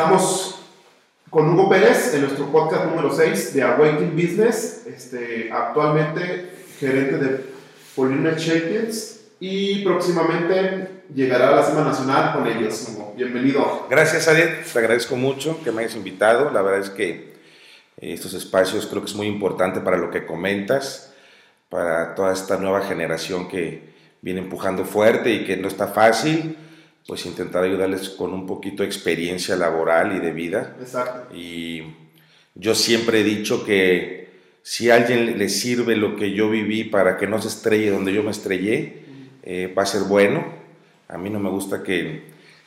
Estamos con Hugo Pérez en nuestro podcast número 6 de Awakening Business, este, actualmente gerente de Polymer Champions y próximamente llegará a la Semana Nacional con ellos. Bienvenido. Gracias, Ariel. Te agradezco mucho que me hayas invitado. La verdad es que estos espacios creo que es muy importante para lo que comentas, para toda esta nueva generación que viene empujando fuerte y que no está fácil pues intentar ayudarles con un poquito de experiencia laboral y de vida. Exacto. Y yo siempre he dicho que si a alguien le sirve lo que yo viví para que no se estrelle donde yo me estrellé, eh, va a ser bueno. A mí no me gusta que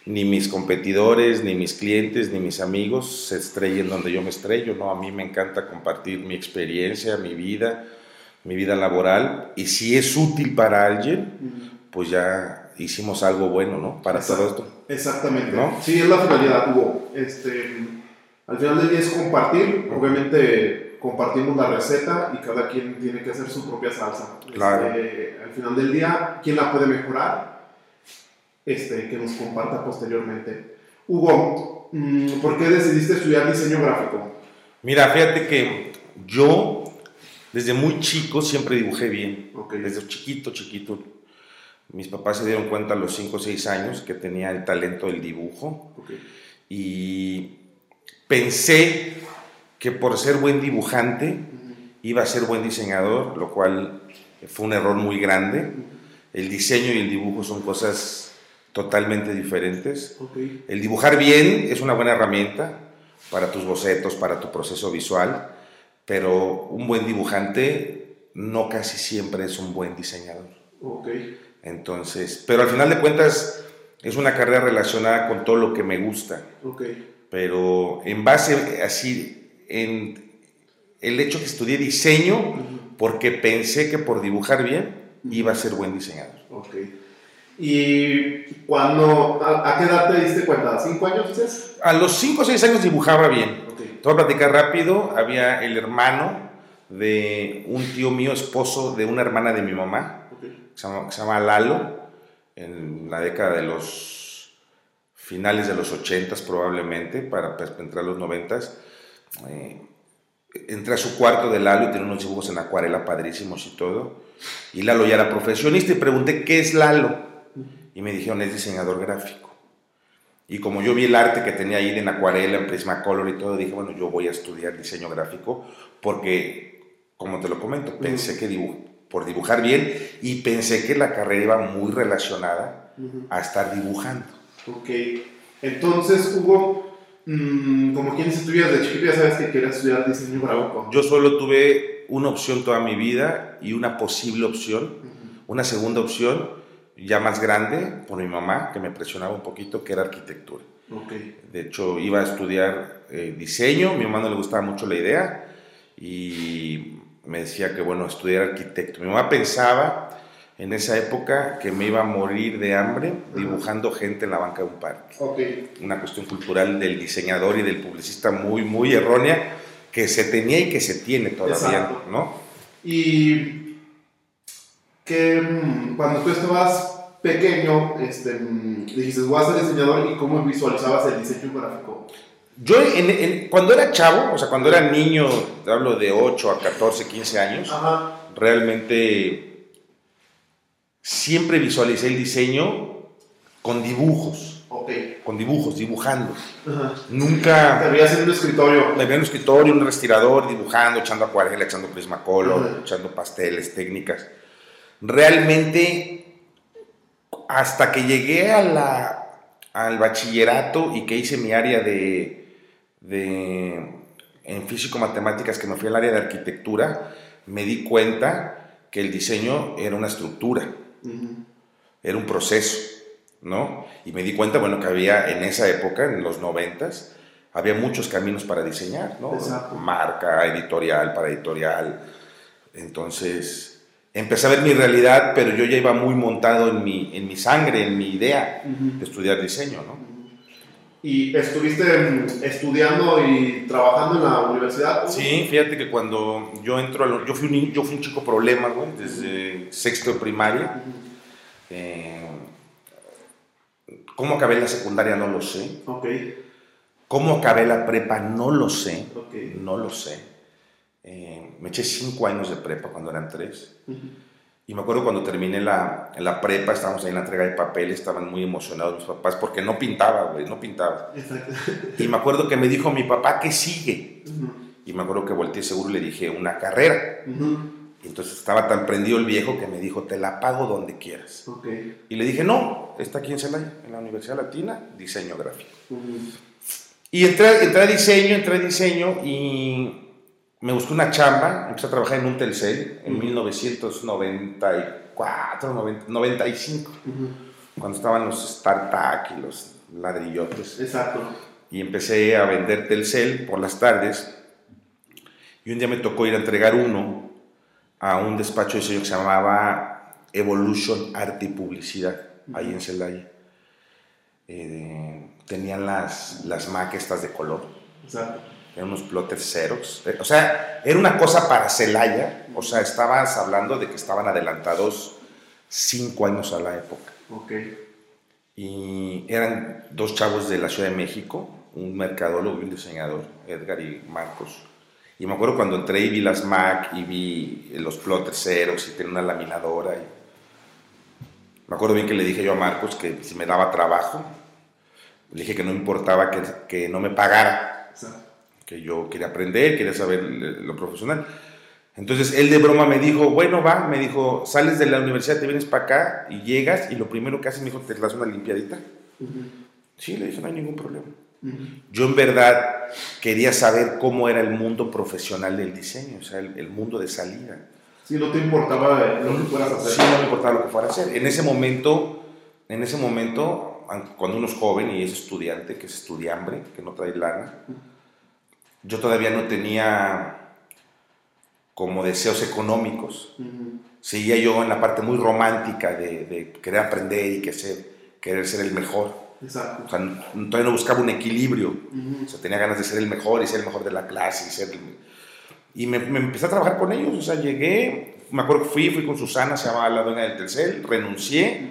ni mis competidores, ni mis clientes, ni mis amigos se estrellen donde yo me estrello. No, a mí me encanta compartir mi experiencia, mi vida, mi vida laboral. Y si es útil para alguien, pues ya hicimos algo bueno, ¿no? Para todo esto. Exactamente. ¿no? Sí, es la finalidad, Hugo. Este, al final del día es compartir, obviamente compartimos la receta y cada quien tiene que hacer su propia salsa. Claro. Este, al final del día, ¿quién la puede mejorar? Este, que nos comparta posteriormente. Hugo, mm, ¿por qué decidiste estudiar diseño gráfico? Mira, fíjate que yo desde muy chico siempre dibujé bien. Desde chiquito, chiquito mis papás se dieron cuenta a los 5 o 6 años que tenía el talento del dibujo y pensé que por ser buen dibujante iba a ser buen diseñador, lo cual fue un error muy grande. El diseño y el dibujo son cosas totalmente diferentes. El dibujar bien es una buena herramienta para tus bocetos, para tu proceso visual, pero un buen dibujante no casi siempre es un buen diseñador. Okay. Entonces, pero al final de cuentas es una carrera relacionada con todo lo que me gusta. Pero en base así, en el hecho que estudié diseño, porque pensé que por dibujar bien iba a ser buen diseñador. ¿Y cuando, a, qué edad te diste cuenta? ¿A cinco años dices? A los cinco o seis años dibujaba bien. Te voy a platicar rápido. Había el hermano de un tío mío, esposo de una hermana de mi mamá se llama, Lalo, en la década de los finales de los 80 probablemente, para pues, entrar a los 90 eh, entré a su cuarto de Lalo y tenía unos dibujos en acuarela padrísimos y todo. Y Lalo ya era profesionista y pregunté, ¿qué es Lalo? Y me dijeron, es diseñador gráfico. Y como yo vi el arte que tenía ahí en acuarela, en Prismacolor y todo, dije, bueno, yo voy a estudiar diseño gráfico porque, como te lo comento, pensé que dibujo, por dibujar bien y pensé que la carrera iba muy relacionada a estar dibujando. Ok, entonces Hugo, mm, como quienes estudias de chiquito ya sabes que quieres estudiar diseño gráfico. Yo solo tuve una opción toda mi vida y una posible opción, una segunda opción ya más grande por mi mamá que me presionaba un poquito que era arquitectura. Okay. De hecho iba a estudiar eh, diseño, mi mamá no le gustaba mucho la idea y me decía que, bueno, estudiar arquitecto. Mi mamá pensaba en esa época que me iba a morir de hambre dibujando gente en la banca de un parque. Una cuestión cultural del diseñador y del publicista muy, muy errónea que se tenía y que se tiene todavía, ¿no? Y que mm, cuando tú estabas pequeño, este, mm, dijiste, voy a ser diseñador y cómo visualizabas el diseño gráfico. Yo cuando era chavo, o sea, cuando era niño, hablo de 8 a 14, 15 años, realmente siempre visualicé el diseño con dibujos. Okay. Con dibujos, dibujando. Nunca. Te veías en un escritorio. Me veía en un escritorio, un respirador, dibujando, echando acuarela, echando prismacolor, echando pasteles, técnicas. Realmente, hasta que llegué a la, al bachillerato y que hice mi área de de, en físico-matemáticas que me fui al área de arquitectura, me di cuenta que el diseño era una estructura, era un proceso, ¿no? Y me di cuenta, bueno, que había en esa época, en los noventas, había muchos caminos para diseñar, ¿no? Marca, editorial, para editorial. Entonces, empecé a ver mi realidad, pero yo ya iba muy montado en mi, en mi sangre, en mi idea de estudiar diseño, ¿no? ¿Y estuviste estudiando y trabajando en la universidad? Sí, fíjate que cuando yo entro, a yo, fui un, yo fui un chico problema, güey, desde sexto de primaria. Eh, ¿Cómo acabé la secundaria? No lo sé. Ok. ¿Cómo acabé la prepa? No lo sé. No lo sé. Eh, me eché cinco años de prepa cuando eran tres. Y me acuerdo cuando terminé la, la, prepa, estábamos ahí en la entrega de papeles, estaban muy emocionados mis papás porque no pintaba, güey, no pintaba. Y me acuerdo que me dijo mi papá, ¿qué sigue? Y me acuerdo que volteé seguro y le dije, una carrera. Y entonces estaba tan prendido el viejo que me dijo, te la pago donde quieras. Y le dije, no, está aquí en Celaya, en la Universidad Latina, diseño gráfico. Y entré, entré a diseño, entré a diseño y me busqué una chamba, empecé a trabajar en un Telcel en 1994, 95, cuando estaban los StarTAC y los ladrillotes. Exacto. Y empecé a vender Telcel por las tardes. Y un día me tocó ir a entregar uno a un despacho de diseño que se llamaba Evolution Arte y Publicidad, ahí en Celaya. Eh, tenían las, las maquetas de color. Exacto eran unos plotters ceros. Eh, o sea, era una cosa para Celaya. O sea, estabas hablando de que estaban adelantados cinco años a la época. Ok. Y eran dos chavos de la Ciudad de México, un mercadólogo y un diseñador, Edgar y Marcos. Y me acuerdo cuando entré y vi las Mac y vi los plotters ceros y tenía una laminadora. Y... Me acuerdo bien que le dije yo a Marcos que si me daba trabajo, le dije que no importaba que, que no me pagara. Que yo quería aprender, quería saber lo profesional. Entonces él de broma me dijo, bueno, va, me dijo, sales de la universidad, te vienes para acá y llegas y lo primero que haces, me dijo, te das una limpiadita. Sí, le dije, no hay ningún problema. Yo en verdad quería saber cómo era el mundo profesional del diseño, o sea, el, mundo de salida. Sí, no te importaba lo que fueras a hacer. Sí, no me importaba lo que fuera a hacer. En ese momento, en ese momento, cuando uno es joven y es estudiante, que es estudiambre, que no trae lana, yo todavía no tenía como deseos económicos. Seguía yo en la parte muy romántica de, querer aprender y que ser, querer ser el mejor. Exacto. O sea, todavía no buscaba un equilibrio. O sea, tenía ganas de ser el mejor y ser el mejor de la clase. Y, ser y me, empecé a trabajar con ellos. O sea, llegué, me acuerdo que fui, fui con Susana, se llamaba la dueña del Telcel, renuncié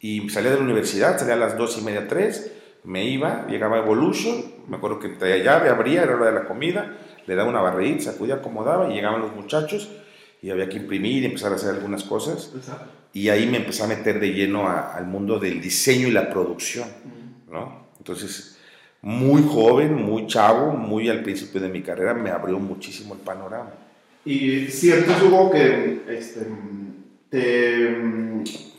y salí de la universidad, salí a las dos y media, tres me iba, llegaba Evolution, me acuerdo que traía llave, abría, era hora de la comida, le daba una barrita, sacudía, acomodaba y llegaban los muchachos y había que imprimir y empezar a hacer algunas cosas. Y ahí me empecé a meter de lleno al mundo del diseño y la producción, ¿no? Entonces, muy joven, muy chavo, muy al principio de mi carrera, me abrió muchísimo el panorama. Y cierto, Hugo, que este, te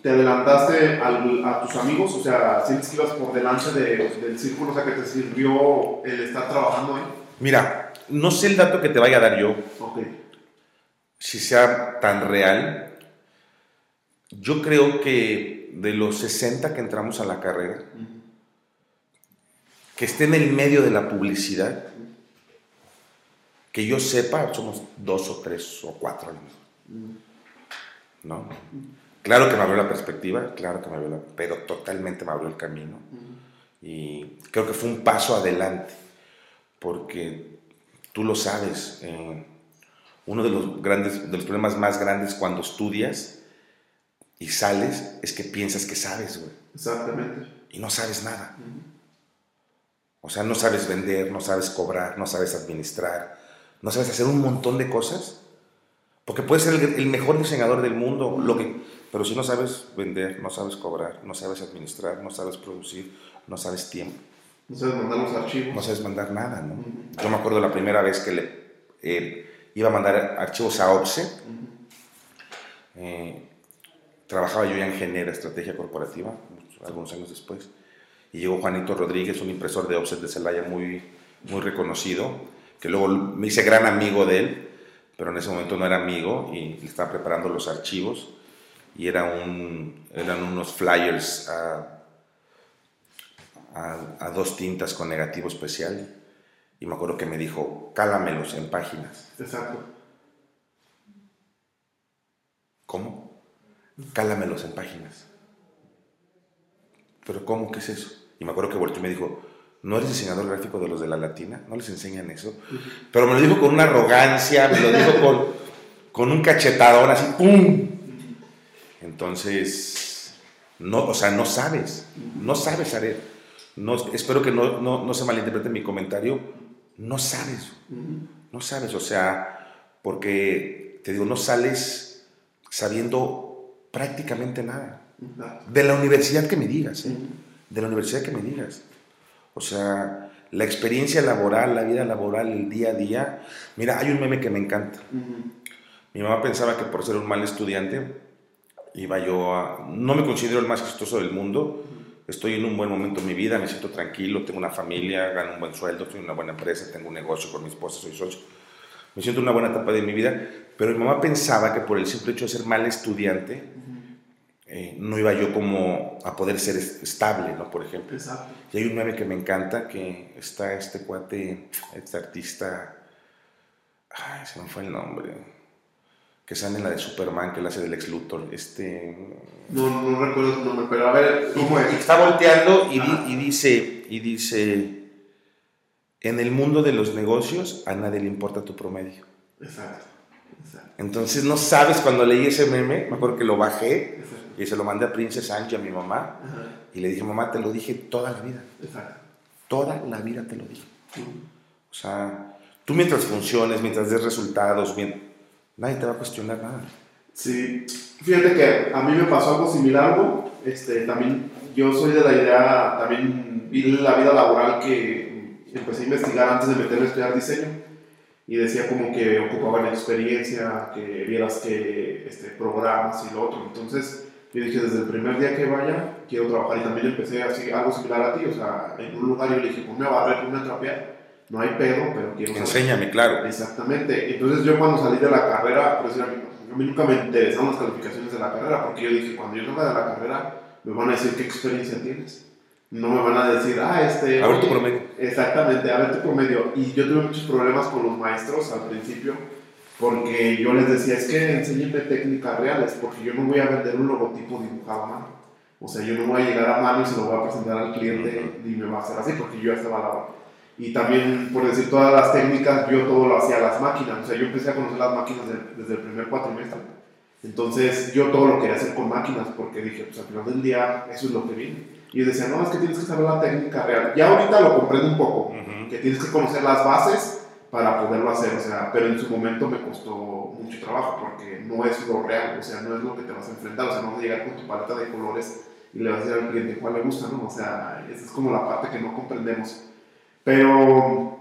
te adelantaste a tus amigos? O sea, ¿sientes que ibas por delante del círculo? O sea, que te sirvió el estar trabajando ahí. Mira, no sé el dato que te vaya a dar yo. Ok. Si sea tan real. Yo creo que de los 60 que entramos a la carrera, que esté en el medio de la publicidad, que yo sepa, somos dos o tres o cuatro ¿No? Claro que me abrió la perspectiva, claro que me abrió la, pero totalmente me abrió el camino. Y creo que fue un paso adelante, porque tú lo sabes, eh, uno de los, grandes, de los problemas más grandes cuando estudias y sales es que piensas que sabes, güey. Exactamente. Y no sabes nada. O sea, no sabes vender, no sabes cobrar, no sabes administrar, no sabes hacer un montón de cosas. Porque puedes ser el, el mejor diseñador del mundo, lo que, pero si no sabes vender, no sabes cobrar, no sabes administrar, no sabes producir, no sabes tiempo. No sabes mandar los archivos. No sabes mandar nada, ¿no? Yo me acuerdo la primera vez que le eh, iba a mandar archivos a OPSE. Eh, trabajaba yo ya en Genera Estrategia Corporativa, algunos años después. Y llegó Juanito Rodríguez, un impresor de offset de Celaya muy, muy reconocido, que luego me hice gran amigo de él, pero en ese momento no era amigo y le estaba preparando los archivos y era un, eran unos flyers a, a, dos tintas con negativo especial. Y me acuerdo que me dijo, cálamelos en páginas. Exacto. ¿Cómo? Cálamelos en páginas. ¿Pero cómo? ¿Qué es eso? Y me acuerdo que volteó y me dijo, ¿no eres diseñador gráfico de los de la latina? ¿No les enseñan eso? Pero me lo dijo con una arrogancia, me lo dijo con, con un cachetadón así, ¡pum! Entonces, no, o sea, no sabes, no sabes, Aret. no, espero que no, no, no se malinterprete mi comentario, no sabes, no sabes, o sea, porque te digo, no sales sabiendo prácticamente nada. De la universidad que me digas, ¿eh? de la universidad que me digas. O sea, la experiencia laboral, la vida laboral, el día a día. Mira, hay un meme que me encanta. Mi mamá pensaba que por ser un mal estudiante iba yo a... No me considero el más exitoso del mundo. Estoy en un buen momento en mi vida, me siento tranquilo, tengo una familia, gano un buen sueldo, estoy en una buena empresa, tengo un negocio con mi esposa, soy socio. Me siento en una buena etapa de mi vida, pero mi mamá pensaba que por el simple hecho de ser mal estudiante, eh, no iba yo como a poder ser estable, ¿no? Por ejemplo. Exacto. Y hay un meme que me encanta, que está este cuate, este artista, ay, se me fue el nombre, que sale en la de Superman, que la hace del ex Luthor, este... No, no recuerdo su nombre, pero a ver, ¿cómo es? Está volteando y, y, dice, y dice, en el mundo de los negocios a nadie le importa tu promedio. Exacto. Exacto. Entonces no sabes cuando leí ese meme, me acuerdo que lo bajé y se lo mandé a Princess Angie, a mi mamá, y le dije, mamá, te lo dije toda la vida. Exacto. Toda la vida te lo dije. O sea, tú mientras funciones, mientras des resultados, nadie te va a cuestionar nada. Sí, fíjate que a mí me pasó algo similar, algo, este, también yo soy de la idea, también vi la vida laboral que empecé a investigar antes de meterme a estudiar diseño y decía como que ocupaban experiencia, que vieras que este, programas y lo otro, entonces yo dije, desde el primer día que vaya, quiero trabajar. Y también empecé así, algo similar a ti. O sea, en un lugar yo le dije, ponme a barrer, ponme a trapear. No hay pedo, pero quiero Enséñame, claro. Exactamente. Entonces yo cuando salí de la carrera, pues a mí, nunca me interesaron las calificaciones de la carrera, porque yo dije, cuando yo salga de la carrera, me van a decir qué experiencia tienes. No me van a decir, ah, este... A ver tu promedio. Exactamente, a ver tu promedio. Y yo tuve muchos problemas con los maestros al principio porque yo les decía, es que enséñenme técnicas reales, porque yo no voy a vender un logotipo dibujado a mano. O sea, yo no voy a llegar a mano y se lo voy a presentar al cliente y me va a hacer así, porque yo ya estaba la Y también, por decir todas las técnicas, yo todo lo hacía las máquinas. O sea, yo empecé a conocer las máquinas desde el primer cuatrimestre. Entonces, yo todo lo quería hacer con máquinas, porque dije, pues al final del día, eso es lo que viene. Y decía, no, es que tienes que saber la técnica real. Ya ahorita lo comprendo un poco, que tienes que conocer las bases para poderlo hacer, o sea, pero en su momento me costó mucho trabajo porque no es lo real, o sea, no es lo que te vas a enfrentar, o sea, no vas a llegar con tu paleta de colores y le vas a decir al cliente cuál le gusta, ¿no? O sea, esa es como la parte que no comprendemos. Pero,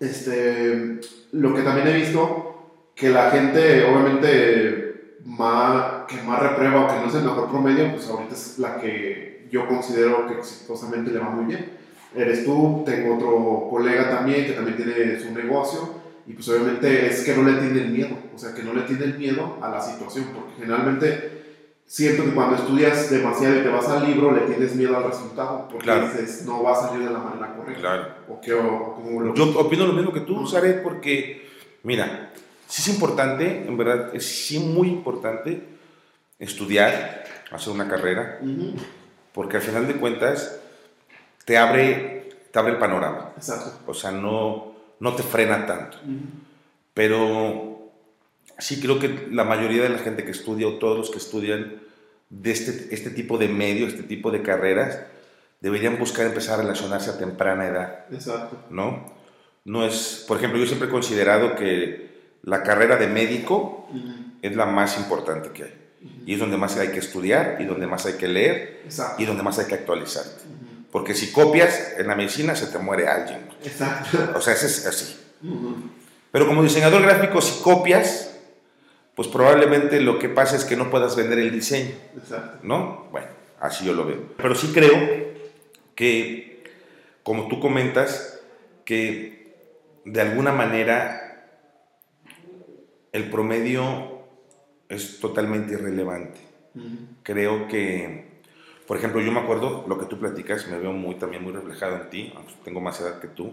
este, lo que también he visto, que la gente, obviamente, más, que más reprueba o que no es el mejor promedio, pues ahorita es la que yo considero que exitosamente le va muy bien. Eres tú, tengo otro colega también que también tiene su negocio y pues obviamente es que no le tiene el miedo, o sea, que no le tiene el miedo a la situación, porque generalmente siento que cuando estudias demasiado y te vas al libro le tienes miedo al resultado, porque dices no va a salir de la manera correcta. Claro. O que, o, Yo opino lo mismo que tú, Sare, porque mira, sí es importante, en verdad, es sí muy importante estudiar, hacer una carrera, porque al final de cuentas te abre, te abre el panorama. Exacto. O sea, no, no te frena tanto. Pero sí creo que la mayoría de la gente que estudia o todos los que estudian de este, este tipo de medio, este tipo de carreras, deberían buscar empezar a relacionarse a temprana edad. Exacto. ¿No? No es, por ejemplo, yo siempre he considerado que la carrera de médico es la más importante que hay. Y es donde más hay que estudiar y donde más hay que leer y donde más hay que actualizarte. Porque si copias, en la medicina se te muere alguien. Exacto. O sea, es así. Pero como diseñador gráfico, si copias, pues probablemente lo que pasa es que no puedas vender el diseño. Exacto. ¿No? Bueno, así yo lo veo. Pero sí creo que, como tú comentas, que de alguna manera el promedio es totalmente irrelevante. Creo que por ejemplo, yo me acuerdo lo que tú platicas, me veo muy, también muy reflejado en ti, tengo más edad que tú.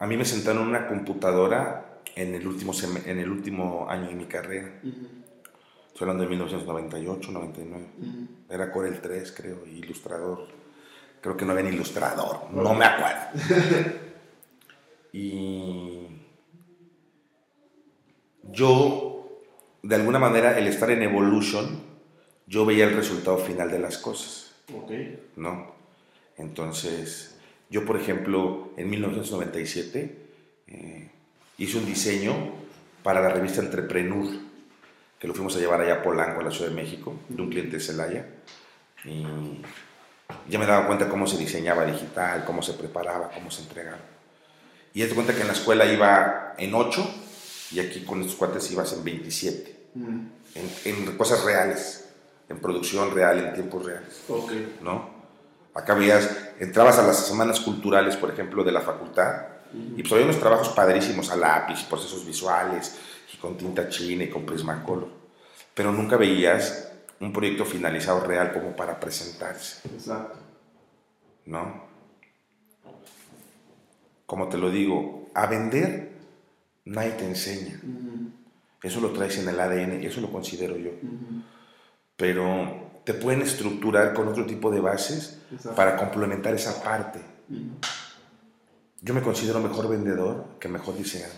A mí me sentaron en una computadora en el último, en el último año de mi carrera. Estoy hablando de 1998, 99. Era Corel 3, creo, ilustrador. Creo que no había ni ilustrador, no me acuerdo. y yo, de alguna manera, el estar en Evolution, yo veía el resultado final de las cosas. Ok. ¿No? Entonces, yo por ejemplo, en 1997 eh, hice un diseño para la revista Entrepreneur, que lo fuimos a llevar allá a Polanco, a la Ciudad de México, de un cliente de Celaya. Y ya me daba cuenta cómo se diseñaba digital, cómo se preparaba, cómo se entregaba. Y ya te cuenta que en la escuela iba en 8 y aquí con estos cuates ibas en 27. Mm. En, cosas reales, en producción real, en tiempos reales. Okay. ¿No? Acá veías, entrabas a las semanas culturales, por ejemplo, de la facultad, y pues había unos trabajos padrísimos a lápiz, procesos visuales, y con tinta china y con Prismacolor. Pero nunca veías un proyecto finalizado real como para presentarse. Exacto. ¿No? Como te lo digo, a vender nadie te enseña. Eso lo traes en el ADN, eso lo considero yo. Pero te pueden estructurar con otro tipo de bases para complementar esa parte. Yo me considero mejor vendedor que mejor diseñador.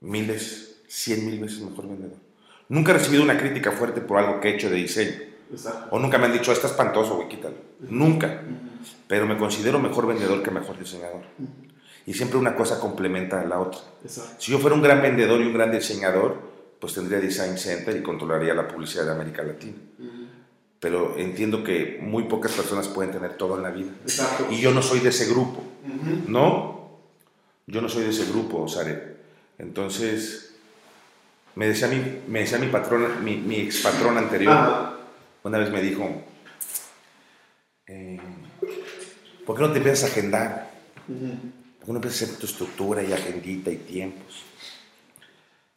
Miles, cien mil veces mejor vendedor. Nunca he recibido una crítica fuerte por algo que he hecho de diseño. O nunca me han dicho, está espantoso, güey, quítalo. Nunca. Pero me considero mejor vendedor que mejor diseñador y siempre una cosa complementa a la otra. Si yo fuera un gran vendedor y un gran diseñador, pues tendría Design Center y controlaría la publicidad de América Latina. Pero entiendo que muy pocas personas pueden tener todo en la vida. Y yo no soy de ese grupo, ¿no? Yo no soy de ese grupo, Sare. Entonces, me decía mi, me decía mi patrón, mi, mi ex patrón anterior, una vez me dijo, eh, ¿por qué no te empiezas a agendar? uno empieza a hacer tu estructura y agendita y tiempos.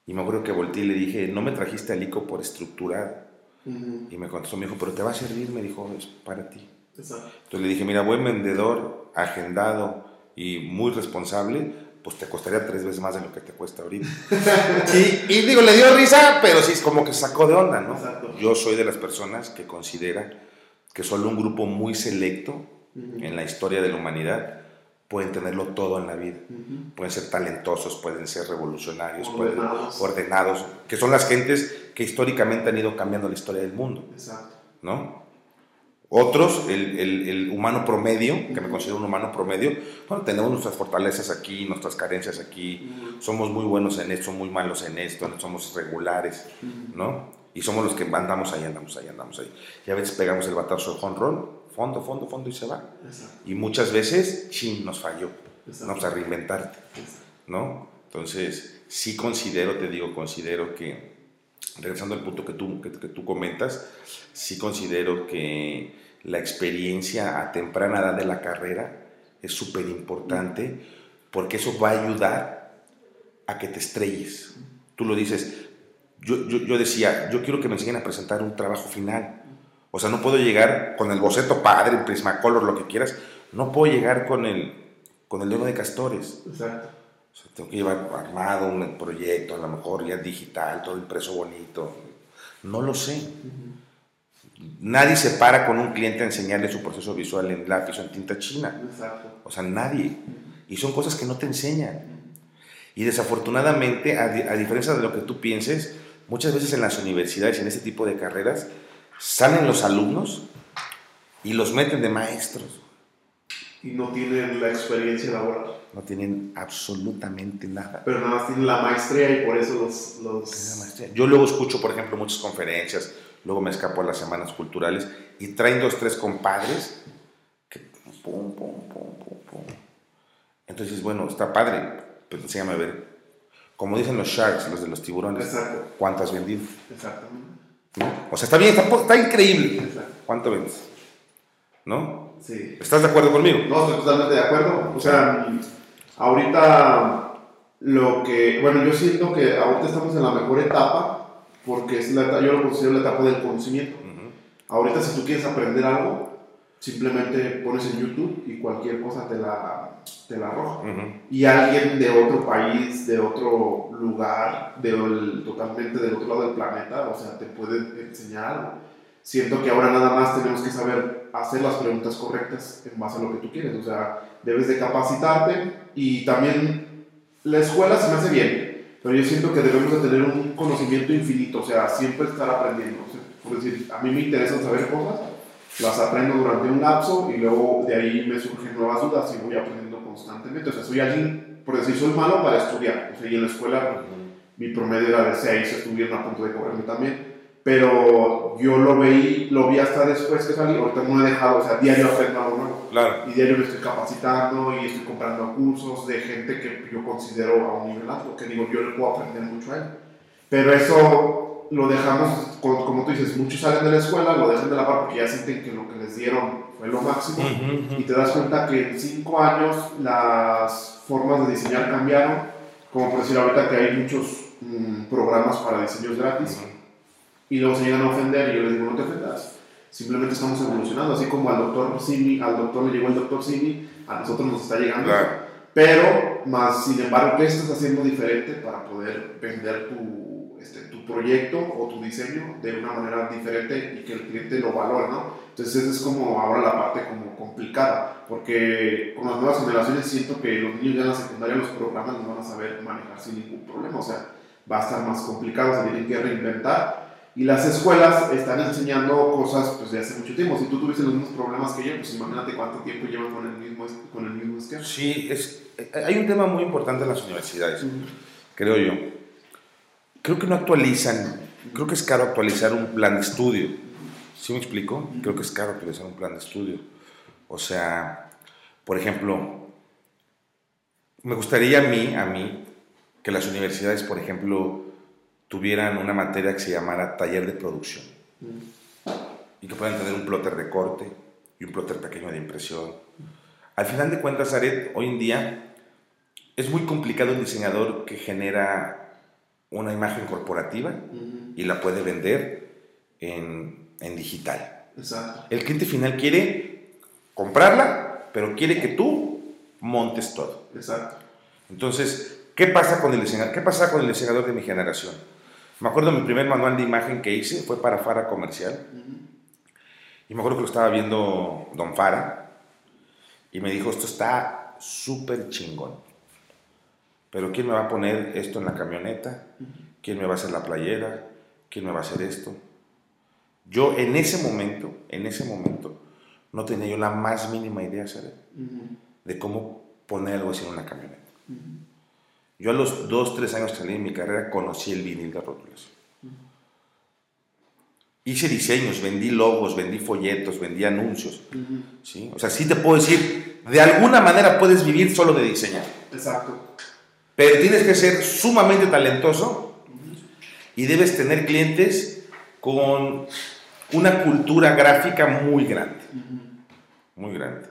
Y me acuerdo que volteé y le dije, no me trajiste al ICO por estructurar. Y me contestó, me dijo, pero te va a servir, me dijo, es para ti. Entonces le dije, mira, buen vendedor, agendado y muy responsable, pues te costaría tres veces más de lo que te cuesta ahorita. y, y, digo, le dio risa, pero sí es como que sacó de onda, ¿no? Yo soy de las personas que considera que solo un grupo muy selecto en la historia de la humanidad pueden tenerlo todo en la vida. Pueden ser talentosos, pueden ser revolucionarios, ordenados. Pueden, ordenados, que son las gentes que históricamente han ido cambiando la historia del mundo. Exacto. ¿No? Otros, el, el, el humano promedio, que me considero un humano promedio, bueno, tenemos nuestras fortalezas aquí, nuestras carencias aquí, somos muy buenos en esto, muy malos en esto, somos regulares, ¿no? Y somos los que andamos ahí, andamos ahí, andamos ahí. Y a veces pegamos el batazo de home fondo, fondo, fondo y se va. Y muchas veces, chin, nos falló. Vamos a reinventarte, ¿no? Entonces, sí considero, te digo, considero que, regresando al punto que tú, que, que tú comentas, sí considero que la experiencia a temprana edad de la carrera es súper importante porque eso va a ayudar a que te estrelles. Tú lo dices, yo, yo, yo decía, yo quiero que me enseñen a presentar un trabajo final o sea, no puedo llegar con el boceto padre, el Prismacolor, lo que quieras. No puedo llegar con el, con el de castores. Exacto. O sea, tengo que llevar armado un proyecto, a lo mejor ya digital, todo impreso bonito. No lo sé. Nadie se para con un cliente a enseñarle su proceso visual en lápiz o en tinta china. Exacto. O sea, nadie. Y son cosas que no te enseñan. Y desafortunadamente, a, a diferencia de lo que tú pienses, muchas veces en las universidades y en este tipo de carreras, Salen los alumnos y los meten de maestros. Y no tienen la experiencia laboral. No tienen absolutamente nada. Pero nada más tienen la maestría y por eso los... los... Yo luego escucho, por ejemplo, muchas conferencias, luego me escapo a las semanas culturales y traen dos, tres compadres que pum, pum, pum, pum, pum. Entonces, bueno, está padre, pero enséñame a ver. Como dicen los sharks, los de los tiburones, Exacto. ¿cuántas vendido? Exactamente. O sea, está bien, está, increíble. ¿Cuánto vendes? ¿No? Sí. ¿Estás de acuerdo conmigo? No, estoy totalmente de acuerdo. O sea, ahorita lo que, bueno, yo siento que ahorita estamos en la mejor etapa porque es la, yo lo considero la etapa del conocimiento. Ahorita si tú quieres aprender algo, simplemente pones en YouTube y cualquier cosa te la, te la arroja. Y alguien de otro país, de otro lugar, de totalmente del otro lado del planeta, o sea, te puede enseñar. Siento que ahora nada más tenemos que saber hacer las preguntas correctas en base a lo que tú quieres. O sea, debes de capacitarte y también la escuela se me hace bien, pero yo siento que debemos de tener un conocimiento infinito, o sea, siempre estar aprendiendo. por decir, a mí me interesa saber cosas, las aprendo durante un lapso y luego de ahí me surgen nuevas dudas y voy aprendiendo constantemente. O sea, soy alguien, por decir, soy malo para estudiar. O sea, y en la escuela mi promedio era de 6, estuvieron a punto de correrme también. Pero yo lo vi, lo vi hasta después que salí, ahorita no he dejado, o sea, diario aprendo algo nuevo. Claro. Y diario me estoy capacitando y estoy comprando cursos de gente que yo considero a un nivel alto, que digo, yo le puedo aprender mucho a él. Pero eso lo dejamos, como tú dices, muchos salen de la escuela, lo dejan de la par porque ya sienten que lo que les dieron fue lo máximo. Y te das cuenta que en cinco años las formas de diseñar cambiaron, como por decir ahorita que hay muchos mm, programas para diseños gratis y luego se llegan a ofender y yo les digo, no te ofendas. Simplemente estamos evolucionando, así como al doctor Simi, al doctor le llegó el doctor Simi, a nosotros nos está llegando. Pero, más sin embargo, ¿qué estás haciendo diferente para poder vender tu, este, tu proyecto o tu diseño de una manera diferente y que el cliente lo valore, ¿no? Entonces, esa es como ahora la parte como complicada, porque con las nuevas generaciones siento que los niños ya en la secundaria los programas no van a saber manejar sin ningún problema, o sea, va a estar más complicado, se tienen que reinventar y las escuelas están enseñando cosas pues, de hace mucho tiempo. Si tú tuviste los mismos problemas que yo, pues imagínate cuánto tiempo llevan con el mismo, con el mismo esquema. Sí, es, hay un tema muy importante en las universidades, creo yo. Creo que no actualizan, creo que es caro actualizar un plan de estudio. ¿Sí me explico? Creo que es caro actualizar un plan de estudio. O sea, por ejemplo, me gustaría a mí, a mí, que las universidades, por ejemplo, tuvieran una materia que se llamara taller de producción y que puedan tener un plotter de corte y un plotter pequeño de impresión. Al final de cuentas, Aret, hoy en día es muy complicado el diseñador que genera una imagen corporativa y la puede vender en, en digital. Exacto. El cliente final quiere comprarla, pero quiere que tú montes todo. Exacto. Entonces, ¿qué pasa con el diseñador? ¿Qué pasa con el diseñador de mi generación? Me acuerdo mi primer manual de imagen que hice fue para Fara Comercial. Y me acuerdo que lo estaba viendo Don Fara. Y me dijo, esto está súper chingón. Pero ¿quién me va a poner esto en la camioneta? ¿Quién me va a hacer la playera? ¿Quién me va a hacer esto? Yo en ese momento, en ese momento, no tenía yo la más mínima idea, ¿sabes? De cómo poner algo así en una camioneta. Yo a los dos, tres años que salí de mi carrera conocí el vinil de rótulas. Hice diseños, vendí logos, vendí folletos, vendí anuncios. ¿sí? O sea, sí te puedo decir, de alguna manera puedes vivir solo de diseñar. Exacto. Pero tienes que ser sumamente talentoso y debes tener clientes con una cultura gráfica muy grande. Muy grande.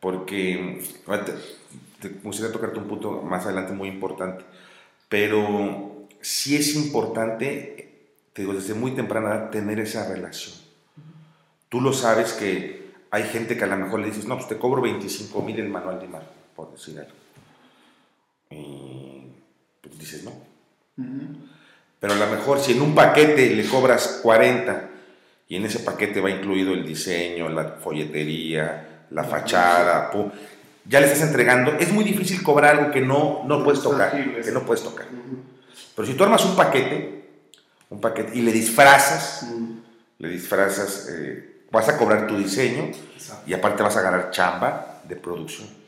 Porque me gustaría tocarte un punto más adelante muy importante, pero sí es importante, te digo, desde muy temprana edad, tener esa relación. Tú lo sabes que hay gente que a lo mejor le dices, no, pues te cobro 25 mil el manual de imagen, por decir algo. Y pues dices, no. Pero a lo mejor si en un paquete le cobras 40 y en ese paquete va incluido el diseño, la folletería, la fachada, pum, ya le estás entregando, es muy difícil cobrar algo que no, no puedes tocar, que no puedes tocar. Pero si tú armas un paquete, un paquete y le disfrazas, le disfrazas, eh, vas a cobrar tu diseño y aparte vas a ganar chamba de producción.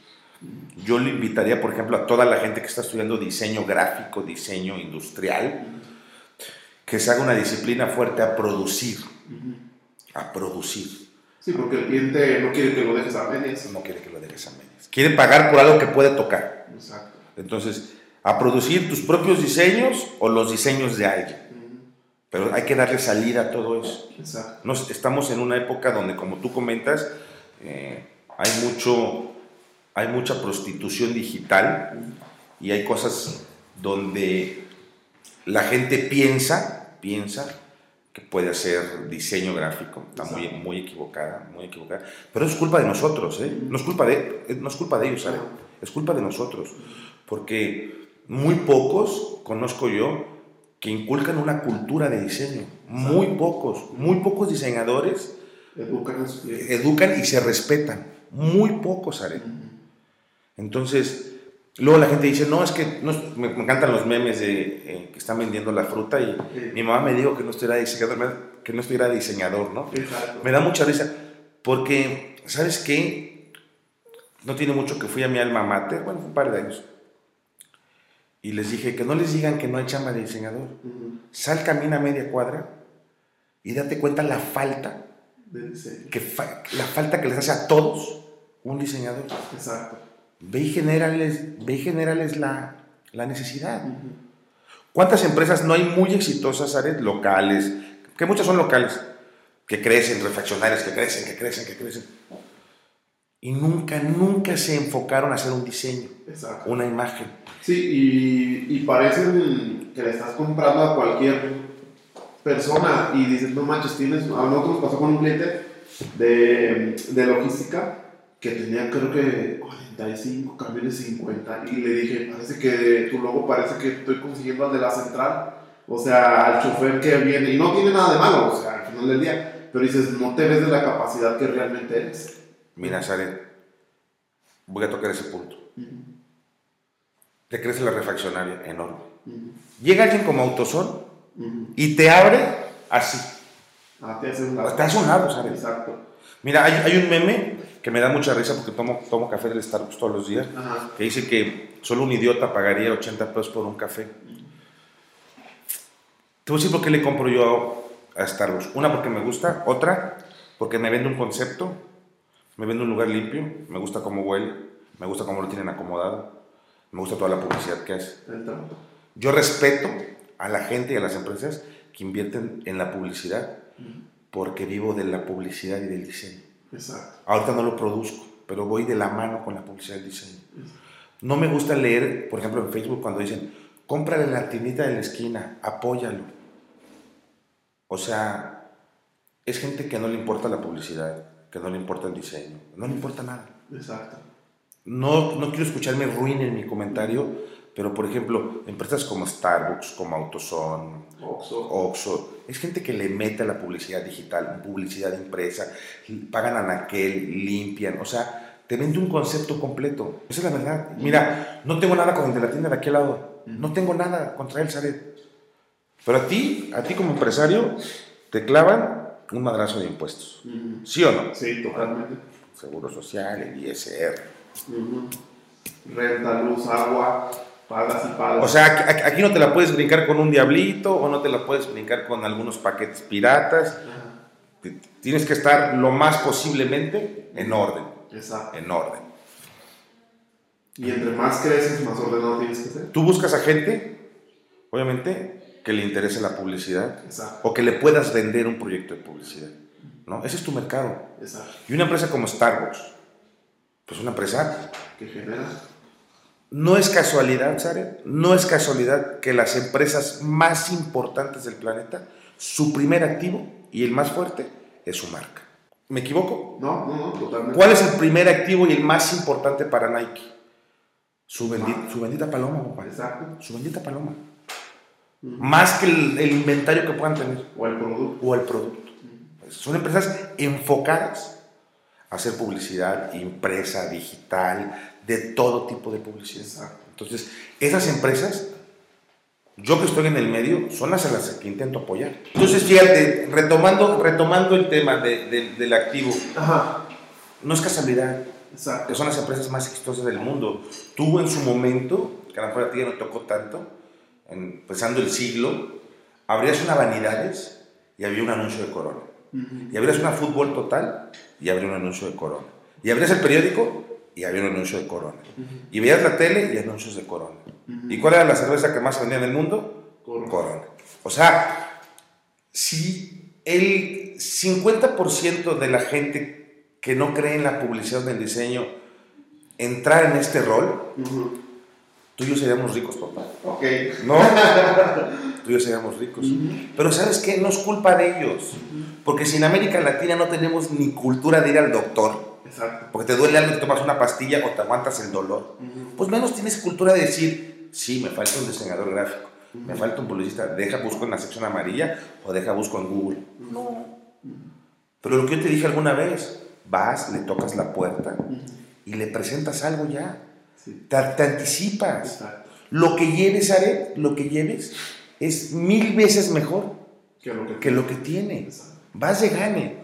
Yo le invitaría, por ejemplo, a toda la gente que está estudiando diseño gráfico, diseño industrial, que se haga una disciplina fuerte a producir, a producir. Sí, porque el cliente no quiere que lo dejes a medias. No quiere que lo dejes a medias. Quieren pagar por algo que puede tocar. Exacto. Entonces, a producir tus propios diseños o los diseños de alguien. Pero hay que darle salida a todo eso. Exacto. Nos, estamos en una época donde, como tú comentas, eh, hay, mucho, hay mucha prostitución digital y hay cosas donde la gente piensa, piensa que puede hacer diseño gráfico, está muy, muy equivocada, muy equivocada. Pero es culpa de nosotros, ¿eh? No es culpa de, no es culpa de ellos, ¿sabes? Es culpa de nosotros. Porque muy pocos, conozco yo, que inculcan una cultura de diseño. Muy pocos, muy pocos diseñadores educan, educan y se respetan. Muy pocos, ¿sabes? Entonces, Luego la gente dice, no, es que me, encantan los memes de eh, que están vendiendo la fruta y mi mamá me dijo que no estuviera diseñador, que no estuviera diseñador, ¿no? Me da mucha risa. Porque, ¿sabes qué? No tiene mucho que fui a mi alma mater, bueno, un par de años. Y les dije que no les digan que no hay chamba de diseñador. Sal, camina media cuadra y date cuenta la falta, que la falta que les hace a todos un diseñador. Exacto. Ve y generales, ve y generales la, la necesidad. ¿Cuántas empresas no hay muy exitosas, Aret, locales? Que muchas son locales, que crecen, refaccionarias, que crecen, que crecen, que crecen. Y nunca, nunca se enfocaron a hacer un diseño, una imagen. Sí, y, y parecen que le estás comprando a cualquier persona y dices, no manches, tienes, a nosotros pasó con un cliente de, de logística que tenía creo que 45 camiones 50 y le dije, parece que tu logo parece que estoy consiguiendo al de la central, o sea, al chofer que viene, y no tiene nada de malo, o sea, al final del día, pero dices, no te ves de la capacidad que realmente eres. Mira, Sare, voy a tocar ese punto. Te crece la refaccionaria, enorme. Llega alguien como Autosol y te abre así. Ah, te hace un lado. Te hace un lado, ¿sabes? Exacto. Mira, hay, hay, un meme que me da mucha risa porque tomo, tomo café del Starbucks todos los días, que dice que solo un idiota pagaría 80 pesos por un café. Te voy a decir por qué le compro yo a Starbucks. Una, porque me gusta. Otra, porque me vende un concepto, me vende un lugar limpio, me gusta cómo huele, me gusta cómo lo tienen acomodado, me gusta toda la publicidad que hace. Yo respeto a la gente y a las empresas que invierten en la publicidad porque vivo de la publicidad y del diseño. Exacto. Ahorita no lo produzco, pero voy de la mano con la publicidad y el diseño. No me gusta leer, por ejemplo, en Facebook cuando dicen, cómprale la tinita de la esquina, apóyalo. O sea, es gente que no le importa la publicidad, que no le importa el diseño, no le importa nada. Exacto. No, no quiero escucharme ruin en mi comentario, pero, por ejemplo, empresas como Starbucks, como AutoZone, Oxxo, es gente que le mete a la publicidad digital, publicidad impresa, pagan a naquel, limpian, o sea, te vende un concepto completo. Esa es la verdad. Mira, no tengo nada con el de la tienda de aquí al lado. No tengo nada contra él, Saret. Pero a ti, a ti como empresario, te clavan un madrazo de impuestos. ¿Sí o no? Sí, totalmente. Seguro social, el ISR. Renta, luz, agua o sea, aquí, no te la puedes brincar con un diablito o no te la puedes brincar con algunos paquetes piratas. Tienes que estar lo más posiblemente en orden. Exacto. En orden. Y entre más creces, más ordenado tienes que ser. Tú buscas a gente, obviamente, que le interese la publicidad o que le puedas vender un proyecto de publicidad. ¿no? Ese es tu mercado. Exacto. Y una empresa como Starbucks, pues una empresa que genera no es casualidad, Sare, no es casualidad que las empresas más importantes del planeta, su primer activo y el más fuerte es su marca. ¿Me equivoco? No, no, no, totalmente. ¿Cuál es el primer activo y el más importante para Nike? Su, bendita paloma, papá. Exacto. Su bendita paloma. Más que el, inventario que puedan tener. O el producto. O el producto. Son empresas enfocadas a hacer publicidad impresa, digital, de todo tipo de publicidad. Entonces, esas empresas, yo que estoy en el medio, son las a las que intento apoyar. Entonces, fíjate, retomando, retomando el tema del activo, no es casualidad. que son las empresas más exitosas del mundo. Tuvo en su momento, que a lo mejor a ti ya no tocó tanto, empezando el siglo, abrías una vanidades y había un anuncio de corona. Y abrías una fútbol total y habría un anuncio de corona. Y abrías el periódico y había un anuncio de Corona. Y veías la tele y anuncios de Corona. ¿Y cuál era la cerveza que más vendía en el mundo? Corona. O sea, si el 50% de la gente que no cree en la publicidad del diseño entrar en este rol, tú y yo seríamos ricos, papá. Ok. ¿No? tú y yo seríamos ricos. Pero ¿sabes qué? No es culpa de ellos. Porque si en América Latina no tenemos ni cultura de ir al doctor, porque te duele algo y te tomas una pastilla o te aguantas el dolor. Pues menos tienes cultura de decir, sí, me falta un diseñador gráfico, me falta un publicista, deja busco en la sección amarilla o deja busco en Google. No. Pero lo que yo te dije alguna vez, vas, le tocas la puerta y le presentas algo ya. Te, anticipas. Lo que lleves, Aret, lo que lleves es mil veces mejor que lo que, que, lo que tiene. Vas de gane.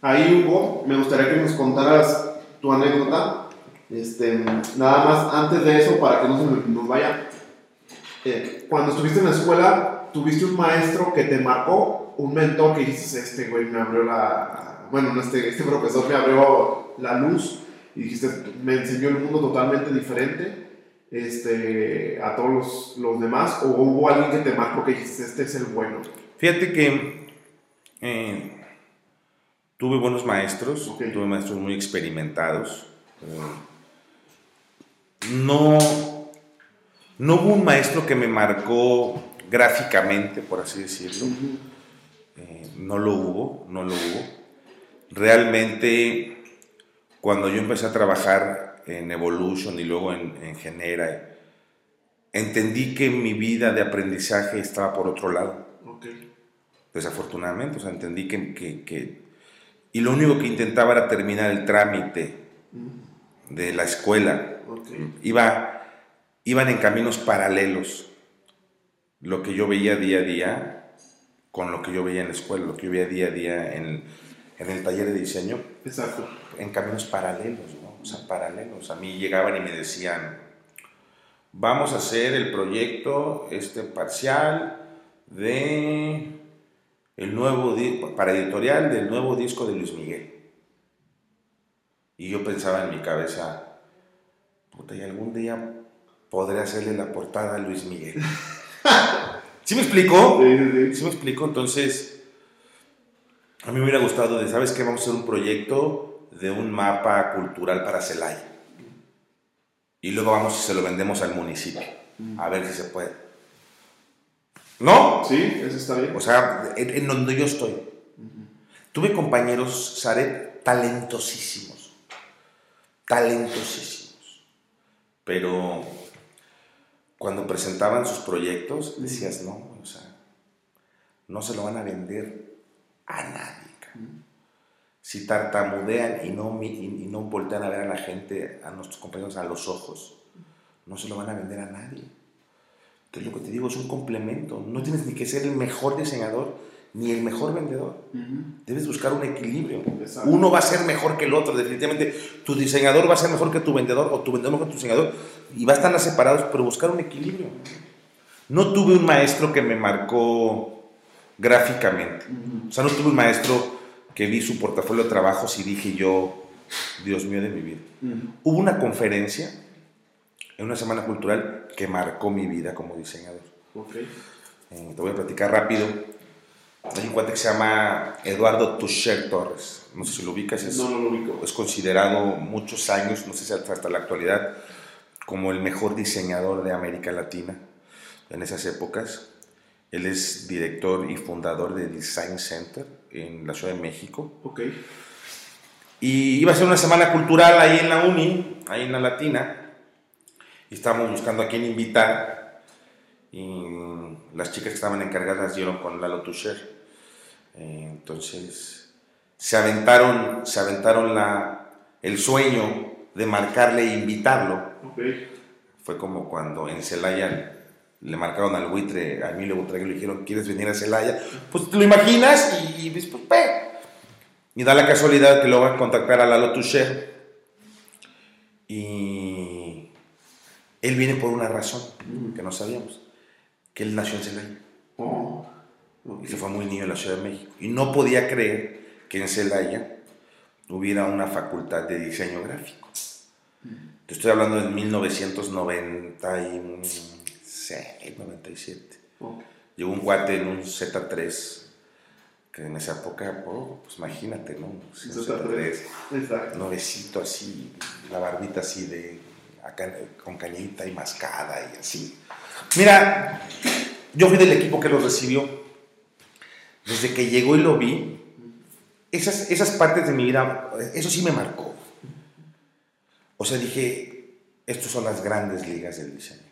Ahí, Hugo, me gustaría que nos contaras tu anécdota. Este, nada más, antes de eso, para que no se nos vaya. Eh, cuando estuviste en la escuela, tuviste un maestro que te marcó, un mentor que dijiste, este güey me abrió la... Bueno, este, este profesor me abrió la luz y dijiste, me enseñó el mundo totalmente diferente este, a todos los, los demás? ¿O hubo alguien que te marcó que dijiste, este es el bueno? Fíjate que eh, tuve buenos maestros, tuve maestros muy experimentados. Eh, no, no hubo un maestro que me marcó gráficamente, por así decirlo. Eh, no lo hubo, no lo hubo. Realmente, cuando yo empecé a trabajar en Evolution y luego en, en Genera, entendí que mi vida de aprendizaje estaba por otro lado. Desafortunadamente, o sea, entendí que, que, Y lo único que intentaba era terminar el trámite de la escuela. Iba, iban en caminos paralelos. Lo que yo veía día a día con lo que yo veía en la escuela, lo que yo veía día a día en, en el taller de diseño. Exacto. En caminos paralelos, ¿no? O sea, paralelos. A mí llegaban y me decían, vamos a hacer el proyecto este parcial de el nuevo para editorial del nuevo disco de Luis Miguel. Y yo pensaba en mi cabeza, puta, y algún día podré hacerle la portada a Luis Miguel. ¿Sí me explicó? Sí, sí, sí. me explicó? Entonces, a mí me hubiera gustado de, ¿sabes qué? Vamos a hacer un proyecto de un mapa cultural para Celaya. Y luego vamos y se lo vendemos al municipio. A ver si se puede. ¿No? Sí, eso está bien. O sea, en, donde yo estoy. Tuve compañeros, Saret, talentosísimos. Talentosísimos. Pero cuando presentaban sus proyectos, decías, no, o sea, no se lo van a vender a nadie. Si tartamudean y no, y no voltean a ver a la gente, a nuestros compañeros a los ojos, no se lo van a vender a nadie que es lo que te digo, es un complemento. No tienes ni que ser el mejor diseñador ni el mejor vendedor. Debes buscar un equilibrio. Uno va a ser mejor que el otro, definitivamente. Tu diseñador va a ser mejor que tu vendedor o tu vendedor mejor que tu diseñador y va a estar separados, pero buscar un equilibrio. No tuve un maestro que me marcó gráficamente. O sea, no tuve un maestro que vi su portafolio de trabajos y dije yo, Dios mío de mi vida. Hubo una conferencia en una semana cultural que marcó mi vida como diseñador. Okay. Eh, te voy a platicar rápido. Hay un cuate que se llama Eduardo Tusher Torres. No sé si lo ubicas. Es, no, no lo ubico. Es considerado muchos años, no sé si hasta la actualidad, como el mejor diseñador de América Latina en esas épocas. Él es director y fundador de Design Center en la Ciudad de México. Okay. Y iba a ser una semana cultural ahí en la Uni, ahí en la Latina y estábamos buscando a quién invitar y las chicas que estaban encargadas dieron con Lalo Tusher. Entonces se aventaron, se aventaron la, el sueño de marcarle e invitarlo. Fue como cuando en Celaya le marcaron al buitre, a Emilio Butrague, le dijeron, ¿quieres venir a Celaya? Pues te lo imaginas y, y pues, Y da la casualidad que lo van a contactar a Lalo Tusher. Y él viene por una razón que no sabíamos, que él nació en Celaya. Oh, y se fue muy niño en la Ciudad de México. Y no podía creer que en Celaya hubiera una facultad de diseño gráfico. Te estoy hablando de 1996, 97. Llegó un guate en un Z3, que en esa época, oh, pues imagínate, ¿no? Z3, Z3 nuevecito así, la barbita así de con cañita y mascada y así. Mira, yo fui del equipo que lo recibió. Desde que llegó y lo vi, esas, esas partes de mi vida, eso sí me marcó. O sea, dije, estas son las grandes ligas del diseño.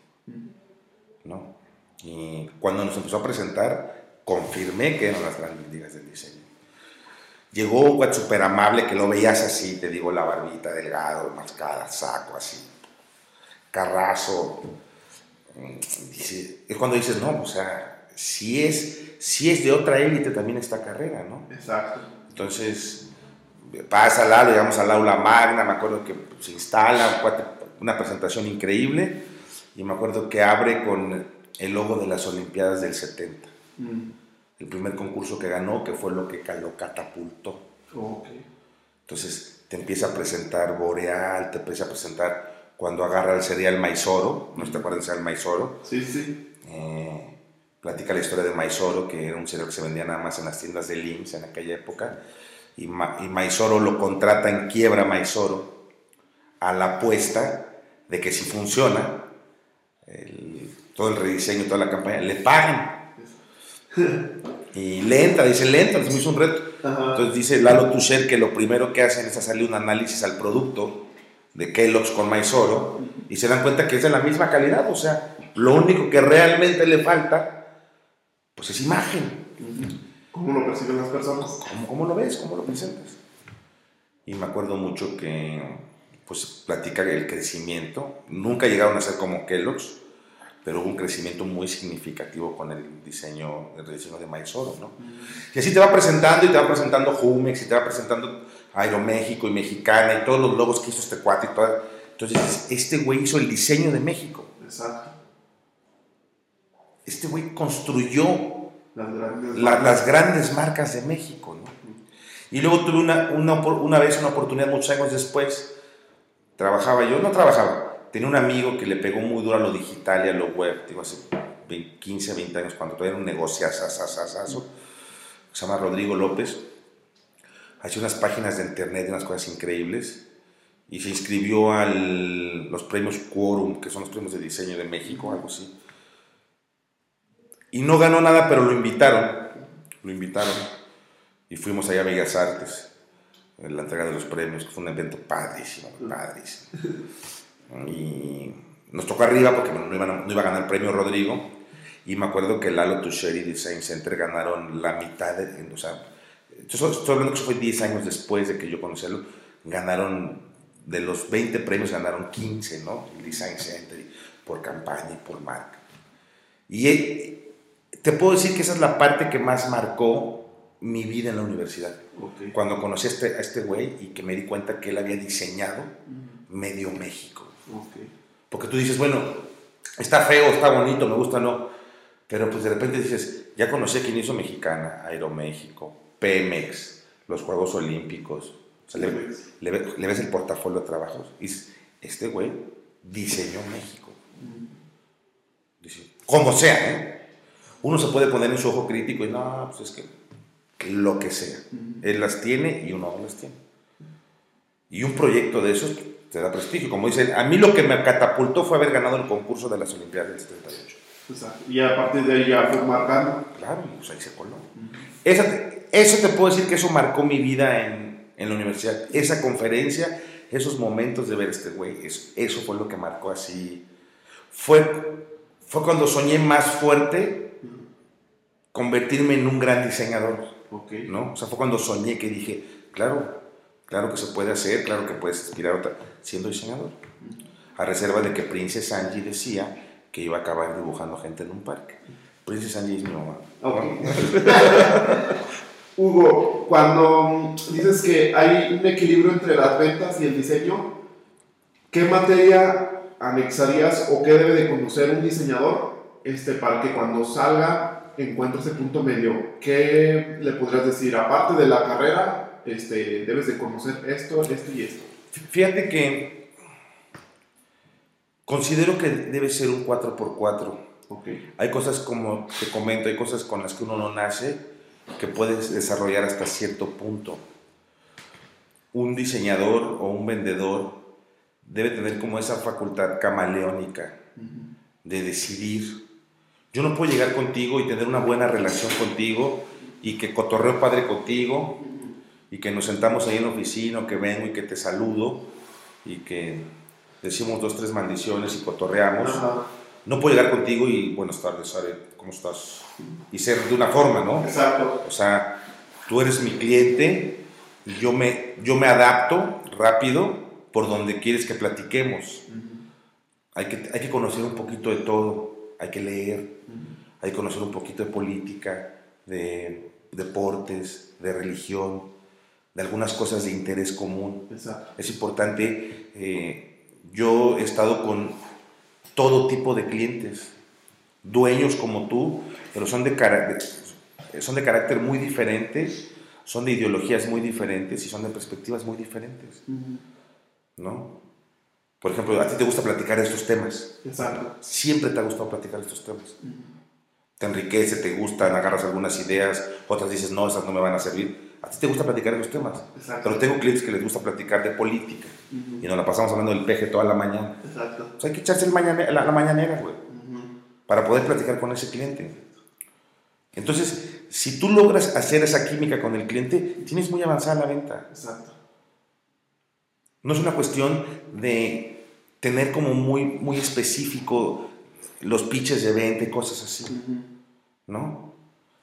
¿No? Y cuando nos empezó a presentar, confirmé que eran las grandes ligas del diseño. Llegó un súper amable que lo veías así, te digo, la barbita, delgado, mascada, saco, así Carrazo. es cuando dices, no, o sea, si es, si es de otra élite también esta carrera, ¿no? Exacto. Entonces, pasa al lado, llegamos al aula magna, me acuerdo que se instala, una presentación increíble, y me acuerdo que abre con el logo de las Olimpiadas del 70. Mm. El primer concurso que ganó, que fue lo que lo catapultó. Entonces te empieza a presentar Boreal, te empieza a presentar cuando agarra el cereal Maizoro, ¿no te acuerdas del cereal Maizoro? Sí, sí. Eh, platica la historia de Maizoro, que era un cereal que se vendía nada más en las tiendas de LIMS en aquella época, y, y Maizoro lo contrata en quiebra Maizoro a la apuesta de que si funciona, todo el rediseño, toda la campaña, le pagan. Y lenta, dice lenta, me hizo un reto. Entonces dice Lalo Tusher que lo primero que hacen es hacerle un análisis al producto de Kellogg's con Maizoro y se dan cuenta que es de la misma calidad. O sea, lo único que realmente le falta, pues es imagen. ¿Cómo lo perciben las personas? ¿Cómo, cómo lo ves? ¿Cómo lo presentas? Y me acuerdo mucho que, pues, platica el crecimiento. Nunca llegaron a ser como Kellogg's, pero hubo un crecimiento muy significativo con el diseño, el diseño de Maizoro, ¿no? Y así te va presentando y te va presentando Jumex y te va presentando Aeroméxico y Mexicana y todos los logos que hizo este cuate y todo. Entonces, este güey hizo el diseño de México. Exacto. Este güey construyó las grandes, las grandes marcas de México, ¿no? Y luego tuve una, una, una vez una oportunidad muchos años después, trabajaba yo, no trabajaba, tenía un amigo que le pegó muy duro a lo digital y a lo web, digo, hace 15, 20 años, cuando todavía era un negocio, se llama Rodrigo López, hacía unas páginas de internet, unas cosas increíbles, y se inscribió a los premios Quorum, que son los premios de diseño de México, algo así. Y no ganó nada, pero lo invitaron, lo invitaron, y fuimos allá a Bellas Artes, en la entrega de los premios, que fue un evento padrísimo, padrísimo. Y nos tocó arriba porque no, iba, no iba a ganar el premio Rodrigo. Y me acuerdo que Lalo Tusheri Design Center ganaron la mitad de. O sea, estoy hablando que eso fue 10 años después de que yo conocerlo. Ganaron, de los 20 premios, ganaron 15, ¿no? El Design Center, por campaña y por marca. Y eh, te puedo decir que esa es la parte que más marcó mi vida en la universidad. Cuando conocí a este, a este güey y que me di cuenta que él había diseñado medio México. Porque tú dices, bueno, está feo, está bonito, me gusta, no. Pero pues de repente dices, ya conocí a quien hizo Mexicana, Aeroméxico, Pemex, los Juegos Olímpicos. le, ves el portafolio de trabajos y dices, este güey diseñó México. Dice, como sea, ¿eh? Uno se puede poner en su ojo crítico y no, pues es que lo que sea. Él las tiene y uno no las tiene. Y un proyecto de esos te da prestigio. Como dicen, a mí lo que me catapultó fue haber ganado el concurso de las Olimpiadas del 78. Exacto. Y a partir de ahí ya fue marcando. Claro, pues ahí se coló. eso te puedo decir que eso marcó mi vida en, en, la universidad. Esa conferencia, esos momentos de ver este güey, eso, eso, fue lo que marcó así. Fue, fue cuando soñé más fuerte convertirme en un gran diseñador. Okay. ¿no? O sea, fue cuando soñé que dije, claro, Claro que se puede hacer, claro que puedes inspirar otra, siendo diseñador. A reserva de que Princess Angie decía que iba a acabar dibujando gente en un parque. Princess Angie es mi mamá. Hugo, cuando dices que hay un equilibrio entre las ventas y el diseño, ¿qué materia anexarías o qué debe de conocer un diseñador este, para que cuando salga encuentre ese punto medio? ¿Qué le podrías decir? Aparte de la carrera, este, debes de conocer esto, esto y esto. Fíjate que considero que debe ser un 4x4. Okay. Hay cosas como te comento, hay cosas con las que uno no nace que puedes desarrollar hasta cierto punto. Un diseñador o un vendedor debe tener como esa facultad camaleónica de decidir. Yo no puedo llegar contigo y tener una buena relación contigo y que cotorreo padre contigo y que nos sentamos ahí en la oficina, que vengo y que te saludo y que decimos dos, tres maldiciones y cotorreamos. No puedo llegar contigo y buenas tardes, Are, ¿cómo estás? Y ser de una forma, ¿no? Exacto. O sea, tú eres mi cliente y yo me, yo me adapto rápido por donde quieres que platiquemos. hay, que, hay que conocer un poquito de todo, hay que leer, hay que conocer un poquito de política, de deportes, de religión, de algunas cosas de interés común. Exacto. Es importante, eh, yo he estado con todo tipo de clientes, dueños como tú, pero son de, son de carácter muy diferente, son de ideologías muy diferentes y son de perspectivas muy diferentes, ¿no? Por ejemplo, a ti te gusta platicar estos temas, Exacto. siempre te ha gustado platicar estos temas. Te enriquece, te gustan, agarras algunas ideas, otras dices, no, esas no me van a servir. A ti te gusta platicar esos temas. Exacto. Pero tengo clientes que les gusta platicar de política y nos la pasamos hablando del peje toda la mañana. Exacto. Pues hay que echarse el mañane- la, la mañanera, güey, para poder platicar con ese cliente. Entonces, si tú logras hacer esa química con el cliente, tienes muy avanzada la venta. Exacto. No es una cuestión de tener como muy, muy específico los pitches de venta y cosas así, ¿no?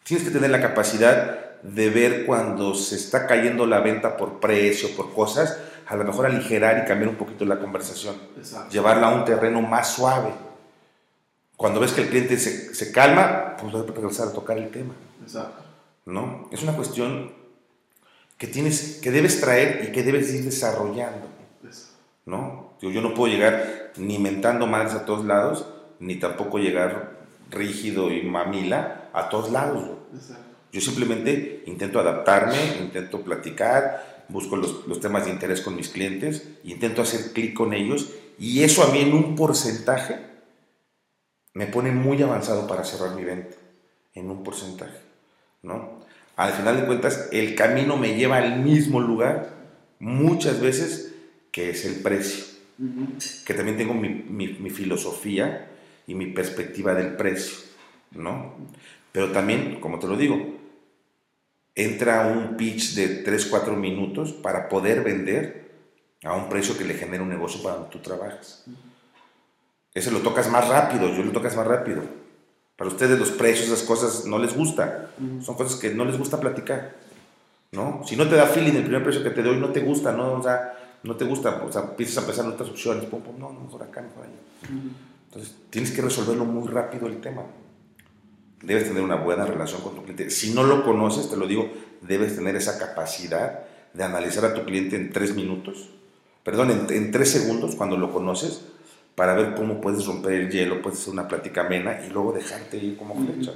Tienes que tener la capacidad de ver cuando se está cayendo la venta por precio, por cosas, a lo mejor aligerar y cambiar un poquito la conversación, Exacto. llevarla a un terreno más suave. Cuando ves que el cliente se, se calma, pues a regresar a tocar el tema. Exacto. ¿no? Es una cuestión que tienes, que debes traer y que debes ir desarrollando. ¿no? Digo, yo no puedo llegar ni mentando madres a todos lados, ni tampoco llegar rígido y mamila a todos lados. Exacto. Yo simplemente intento adaptarme, intento platicar, busco los, los temas de interés con mis clientes, intento hacer clic con ellos y eso a mí en un porcentaje me pone muy avanzado para cerrar mi venta, en un porcentaje, ¿no? Al final de cuentas, el camino me lleva al mismo lugar muchas veces que es el precio, que también tengo mi, mi- mi filosofía y mi perspectiva del precio, ¿no? Pero también, como te lo digo, entra un pitch de 3, 4 minutos para poder vender a un precio que le genere un negocio para donde tú trabajas. Ese lo tocas más rápido, yo lo tocas más rápido. Para ustedes los precios, esas cosas no les gusta. Son cosas que no les gusta platicar. ¿no? Si no te da feeling el primer precio que te doy, no te gusta, ¿no? O sea, no te gusta, o sea, empiezas a pensar en otras opciones, pum, pum, no, no, mejor acá, mejor allá. Entonces, tienes que resolverlo muy rápido el tema. Debes tener una buena relación con tu cliente. Si no lo conoces, te lo digo, debes tener esa capacidad de analizar a tu cliente en tres minutos, perdón, en, en tres segundos cuando lo conoces, para ver cómo puedes romper el hielo, puedes hacer una plática amena y luego dejarte ir como flecha.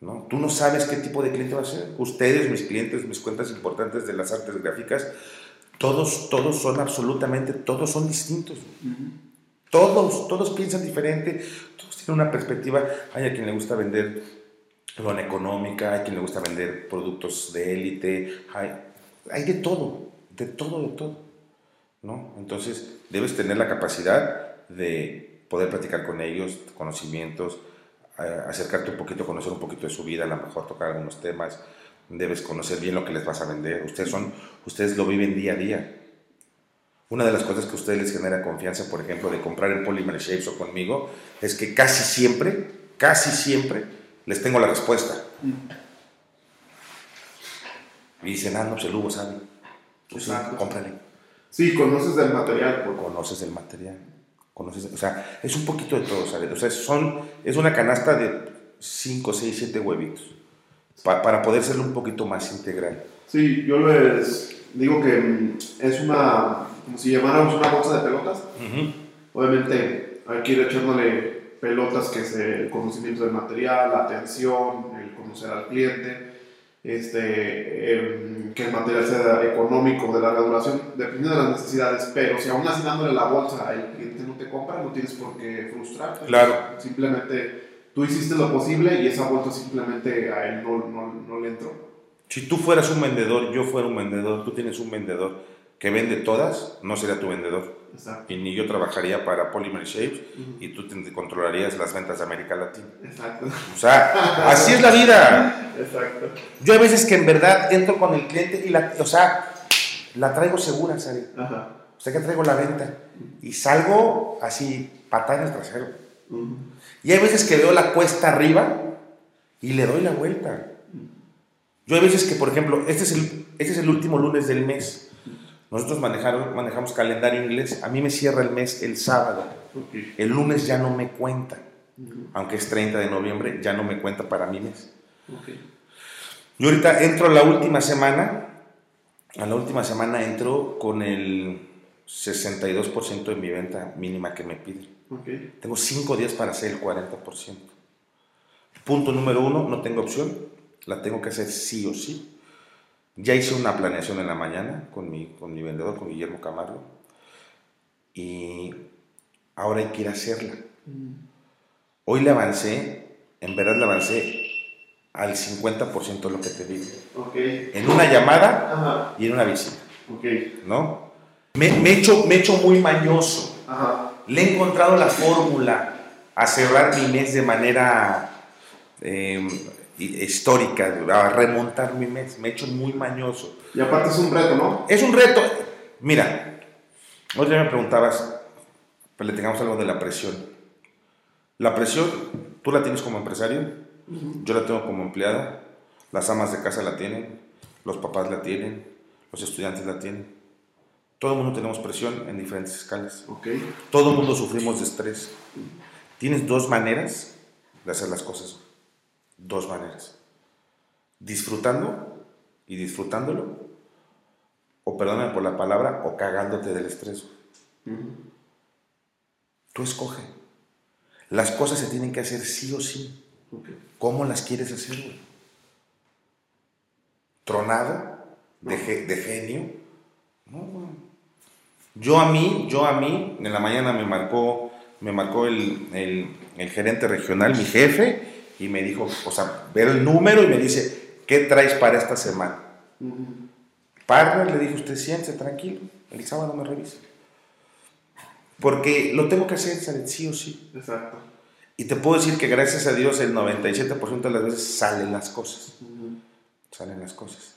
¿no? Tú no sabes qué tipo de cliente va a ser. Ustedes, mis clientes, mis cuentas importantes de las artes gráficas, todos, todos son absolutamente, todos son distintos. Todos, todos piensan diferente, todos tienen una perspectiva. Hay a quien le gusta vender lona económica, hay quien le gusta vender productos de élite, hay, hay de todo, de todo, de todo. ¿no? Entonces, debes tener la capacidad de poder platicar con ellos, conocimientos, acercarte un poquito, conocer un poquito de su vida, a lo mejor tocar algunos temas, debes conocer bien lo que les vas a vender. Ustedes, son, ustedes lo viven día a día. Una de las cosas que a ustedes les genera confianza, por ejemplo, de comprar en Polymer Shapes o conmigo, es que casi siempre, casi siempre, les tengo la respuesta. Y dicen, ah, no, pues el Hugo sabe. Pues sí, cómprale. Sí, conoces del material. Conoces el material. Conoces, o sea, es un poquito de todo, ¿sabes? O sea, son, es una canasta de 5, 6, 7 huevitos. pa- para poder serlo un poquito más integral. Sí, yo les digo que mm, es una, como si llamáramos una bolsa de pelotas. Obviamente hay que ir echándole pelotas que es el conocimiento del material, la atención, el conocer al cliente, este, em, que el material sea económico, de larga duración, dependiendo de las necesidades. Pero si aún así dándole la bolsa el cliente no te compra, no tienes por qué frustrarte. Claro. Simplemente tú hiciste lo posible y esa bolsa simplemente a él no, no, no le entró. Si tú fueras un vendedor, yo fuera un vendedor, tú tienes un vendedor que vende todas, no sería tu vendedor. Exacto. Y ni yo trabajaría para Polymer Shapes y tú te controlarías las ventas de América Latina. Exacto. O sea, así es la vida. Exacto. Yo hay veces que en verdad entro con el cliente y la, o sea, la traigo segura, ¿sabes? Ajá. O sea, que traigo la venta y salgo así, patada en el trasero. Y hay veces que veo la cuesta arriba y le doy la vuelta. Yo hay veces que, por ejemplo, este es el, este es el último lunes del mes. Nosotros manejaron- manejamos calendario inglés. A mí me cierra el mes el sábado. El lunes ya no me cuenta. Ujú. Aunque es 30 de noviembre, ya no me cuenta para mi mes. Ok. Yo ahorita entro la última semana a la última semana entro con el 62% de mi venta mínima que me piden. Tengo 5 días para hacer el 40%. Punto número uno, no tengo opción, la tengo que hacer sí o sí. Ya hice una planeación en la mañana con mi, con mi vendedor, con Guillermo Camargo, y ahora hay que ir a hacerla. Mm. Hoy le avancé, en verdad le avancé al 50% de lo que te digo. En una llamada y en una visita. ¿No? Me, me, he hecho, me muy mañoso. Le he encontrado la fórmula a cerrar mi mes de manera em, histórica, a remontar mi mes. Me he hecho muy mañoso. Y aparte es un reto, ¿no? Es un reto. Mira, hoy me preguntabas, pues le tengamos algo de la presión. La presión, ¿tú la tienes como empresario? Yo la tengo como empleada, las amas de casa la tienen, los papás la tienen, los estudiantes la tienen. Todo el mundo tenemos presión en diferentes escalas. Okay. Todo el mundo sufrimos de estrés. Tienes dos maneras de hacer las cosas. Dos maneras. Disfrutando y disfrutándolo, o perdóname por la palabra, o cagándote del estrés. Tú escoge. Las cosas se tienen que hacer sí o sí. ¿Cómo las quieres hacer, güey? ¿Tronado? ¿De, genio? No, Yo a mí, yo a mí, en la mañana me marcó, me marcó el, gerente regional, mi jefe, y me dijo, o sea, ver el número y me dice, ¿qué traes para esta semana? Uh le dije, usted siéntese tranquilo, el sábado me revisa. Porque lo tengo que hacer, sí o sí. Exacto. Y te puedo decir que gracias a Dios el 97% de las veces salen las cosas. Salen las cosas.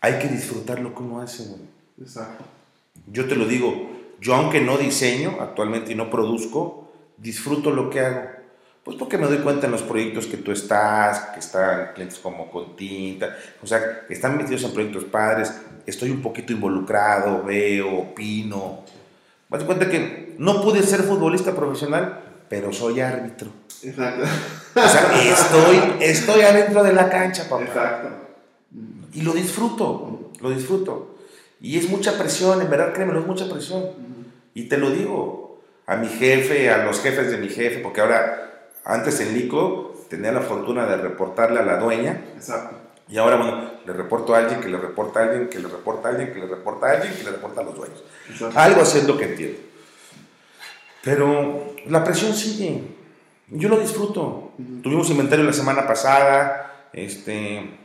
Hay que disfrutar lo que uno hace, Exacto. Yo te lo digo, yo aunque no diseño actualmente y no produzco, disfruto lo que hago. Pues porque me doy cuenta en los proyectos que tú estás, que están clientes como con tinta, o sea, que están metidos en proyectos padres, estoy un poquito involucrado, veo, opino. Me doy cuenta que no pude ser futbolista profesional, pero soy árbitro. Exacto. O sea, estoy, estoy adentro de la cancha, papá. Exacto. Y lo disfruto, lo disfruto. Y es mucha presión, en verdad, créemelo, es mucha presión. Y te lo digo a mi jefe, a los jefes de mi jefe, porque ahora, antes en Lico, tenía la fortuna de reportarle a la dueña. Exacto. Y ahora, bueno, le reporto a alguien, que le reporta a alguien, que le reporta a alguien, que le reporta a alguien, que le reporta a los dueños. Algo así es lo que entiendo. Pero la presión sigue. Yo lo disfruto. Tuvimos inventario la semana pasada. Este,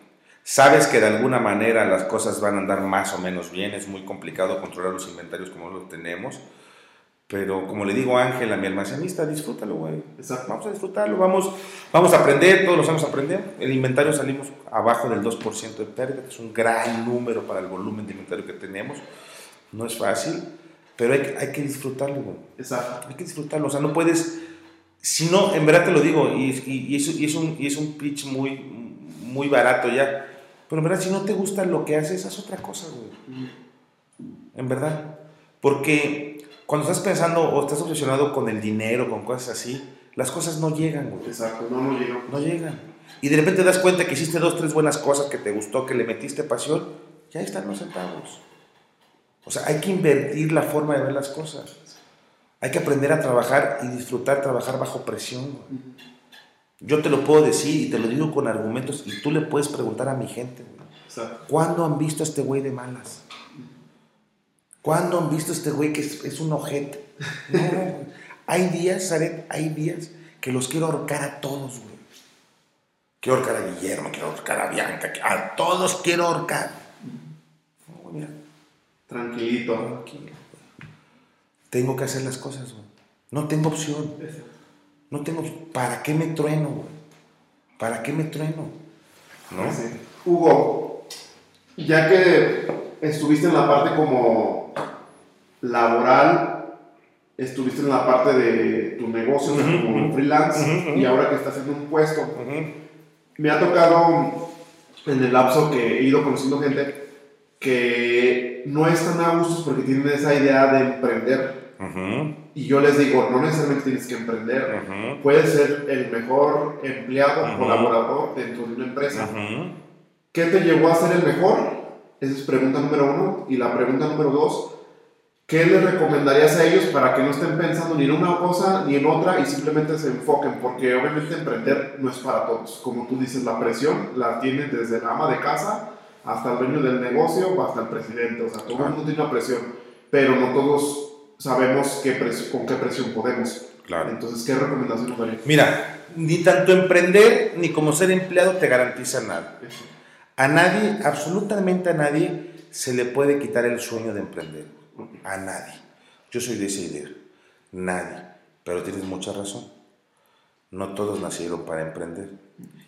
sabes que de alguna manera las cosas van a andar más o menos bien. Es muy complicado controlar los inventarios como los tenemos. Pero como le digo a Ángel, a mi almacenista, disfrútalo, güey. Vamos a disfrutarlo, vamos, vamos a aprender, todos los años a aprender. El inventario salimos abajo del 2% de pérdida, que es un gran número para el volumen de inventario que tenemos. No es fácil, pero hay, hay que disfrutarlo, güey. Exacto. Hay que disfrutarlo. O sea, no puedes. Si no, en verdad te lo digo, y, y, y, es, y es, un, y es un pitch muy, muy barato ya. Pero en verdad, si no te gusta lo que haces, haz otra cosa, güey. En verdad. Porque cuando estás pensando o estás obsesionado con el dinero, con cosas así, las cosas no llegan, güey. Exacto, no, no llegan. No llegan. Y de repente te das cuenta que hiciste dos, tres buenas cosas que te gustó, que le metiste pasión, ya están los centavos. O sea, hay que invertir la forma de ver las cosas. Hay que aprender a trabajar y disfrutar trabajar bajo presión. Yo te lo puedo decir y te lo digo con argumentos y tú le puedes preguntar a mi gente. ¿Cuándo han visto a este güey de malas? ¿Cuándo han visto a este güey que es, un ojete? No, hay días, ¿sabes? Hay días que los quiero ahorcar a todos, güey. Quiero ahorcar a Guillermo, quiero ahorcar a Bianca, a todos quiero ahorcar. No, mira, Tranquilito. Tengo que hacer las cosas, güey. No tengo opción. No tengo. ¿Para qué me trueno, güey? ¿Para qué me trueno? ¿No? Hugo, ya que estuviste en la parte como laboral, estuviste en la parte de tu negocio como freelance y ahora que estás en un puesto, me ha tocado en el lapso que he ido conociendo gente que no están a gusto porque tienen esa idea de emprender. Y yo les digo, no necesariamente tienes que emprender. Puedes ser el mejor empleado, colaborador dentro de una empresa. ¿Qué te llevó a ser el mejor? Esa es pregunta número uno. Y la pregunta número dos, ¿qué les recomendarías a ellos para que no estén pensando ni en una cosa ni en otra y simplemente se enfoquen? Porque obviamente emprender no es para todos. Como tú dices, la presión la tienen desde la ama de casa hasta el dueño del negocio hasta el presidente. O sea, todo el mundo tiene una presión, pero no todos sabemos qué con qué presión podemos. Claro. Entonces, ¿qué recomendación nos darías? Mira, ni tanto emprender ni como ser empleado te garantiza nada. A nadie, absolutamente a nadie, se le puede quitar el sueño de emprender. A nadie. Yo soy de esa idea. Nadie. Pero tienes mucha razón. No todos nacieron para emprender.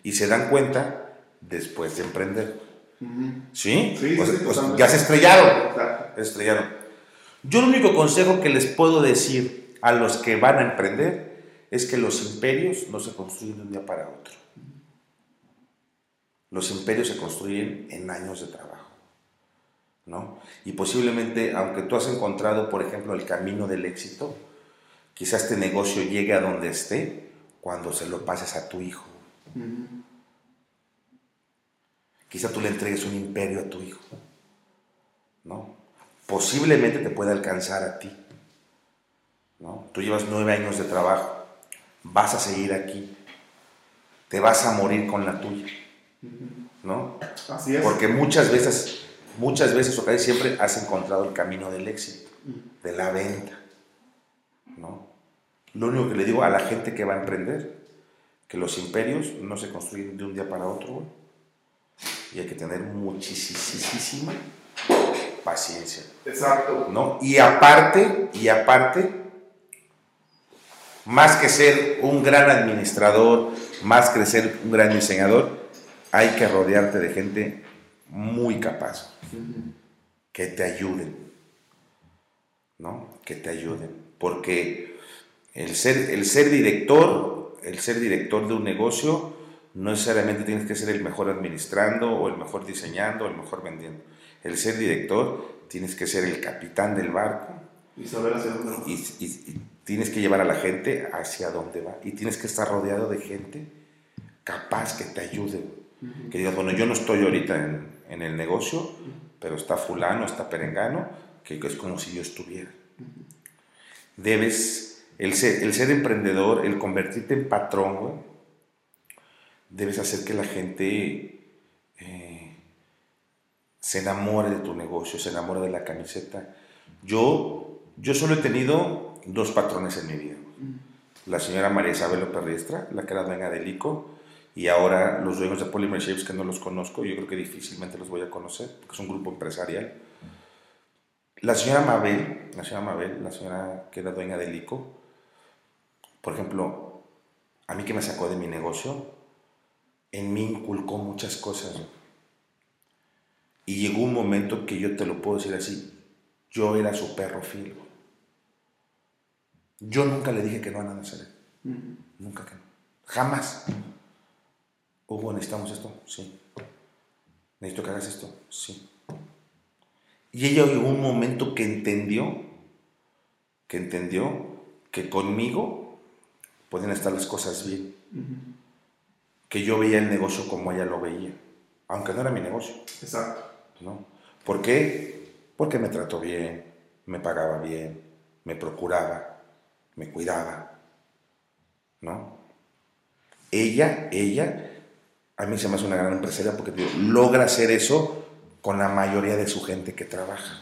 Y se dan cuenta después de emprender. ¿Sí? sí, ya se estrellaron. Se estrellaron. Yo el único consejo que les puedo decir a los que van a emprender es que los imperios no se construyen de un día para otro. Los imperios se construyen en años de trabajo. ¿No? Y posiblemente, aunque tú has encontrado, por ejemplo, el camino del éxito, quizás este negocio llegue a donde esté cuando se lo pases a tu hijo. Quizá tú le entregues un imperio a tu hijo. ¿no? Posiblemente te pueda alcanzar a ti. ¿no? Tú llevas nueve años de trabajo, vas a seguir aquí, te vas a morir con la tuya. ¿no? Así es. Porque muchas veces, muchas veces o casi siempre has encontrado el camino del éxito, de la venta, ¿no? Lo único que le digo a la gente que va a emprender, que los imperios no se construyen de un día para otro, y hay que tener muchísima paciencia. Exacto. ¿no? Y aparte, y aparte, más que ser un gran administrador, más que ser un gran diseñador, hay que rodearte de gente muy capaz, que te ayuden, ¿no? Que te ayuden. Porque el ser, el ser director, el ser director de un negocio, no necesariamente tienes que ser el mejor administrando o el mejor diseñando o el mejor vendiendo. El ser director, tienes que ser el capitán del barco. Y saber hacia dónde va. y tienes que llevar a la gente hacia dónde va. Y tienes que estar rodeado de gente capaz que te ayude que digas, bueno, yo no estoy ahorita en, el negocio, pero está fulano, está perengano, que es como si yo estuviera. Debes, el ser, el ser emprendedor, el convertirte en patrón, debes hacer que la gente eh, se enamore de tu negocio, se enamore de la camiseta. Yo, yo solo he tenido dos patrones en mi vida. La señora María Isabel López la que era dueña de ICO, y ahora los dueños de Polymer Shapes que no los conozco, yo creo que difícilmente los voy a conocer, porque es un grupo empresarial. La señora Mabel, la señora Mabel, la señora que era dueña del ICO, por ejemplo, a mí que me sacó de mi negocio, en mí inculcó muchas cosas. Y llegó un momento que yo te lo puedo decir así, yo era su perro filo. Yo nunca le dije que no a nada. Nunca que no. Jamás. Hugo, necesitamos esto, sí. Necesito que hagas esto, sí. Y ella llegó un momento que entendió, que entendió que conmigo pueden estar las cosas bien. Que yo veía el negocio como ella lo veía, aunque no era mi negocio. Exacto. ¿no? ¿Por qué? Porque me trató bien, me pagaba bien, me procuraba, me cuidaba. ¿No? Ella, ella a mí se me hace una gran empresaria porque logra hacer eso con la mayoría de su gente que trabaja.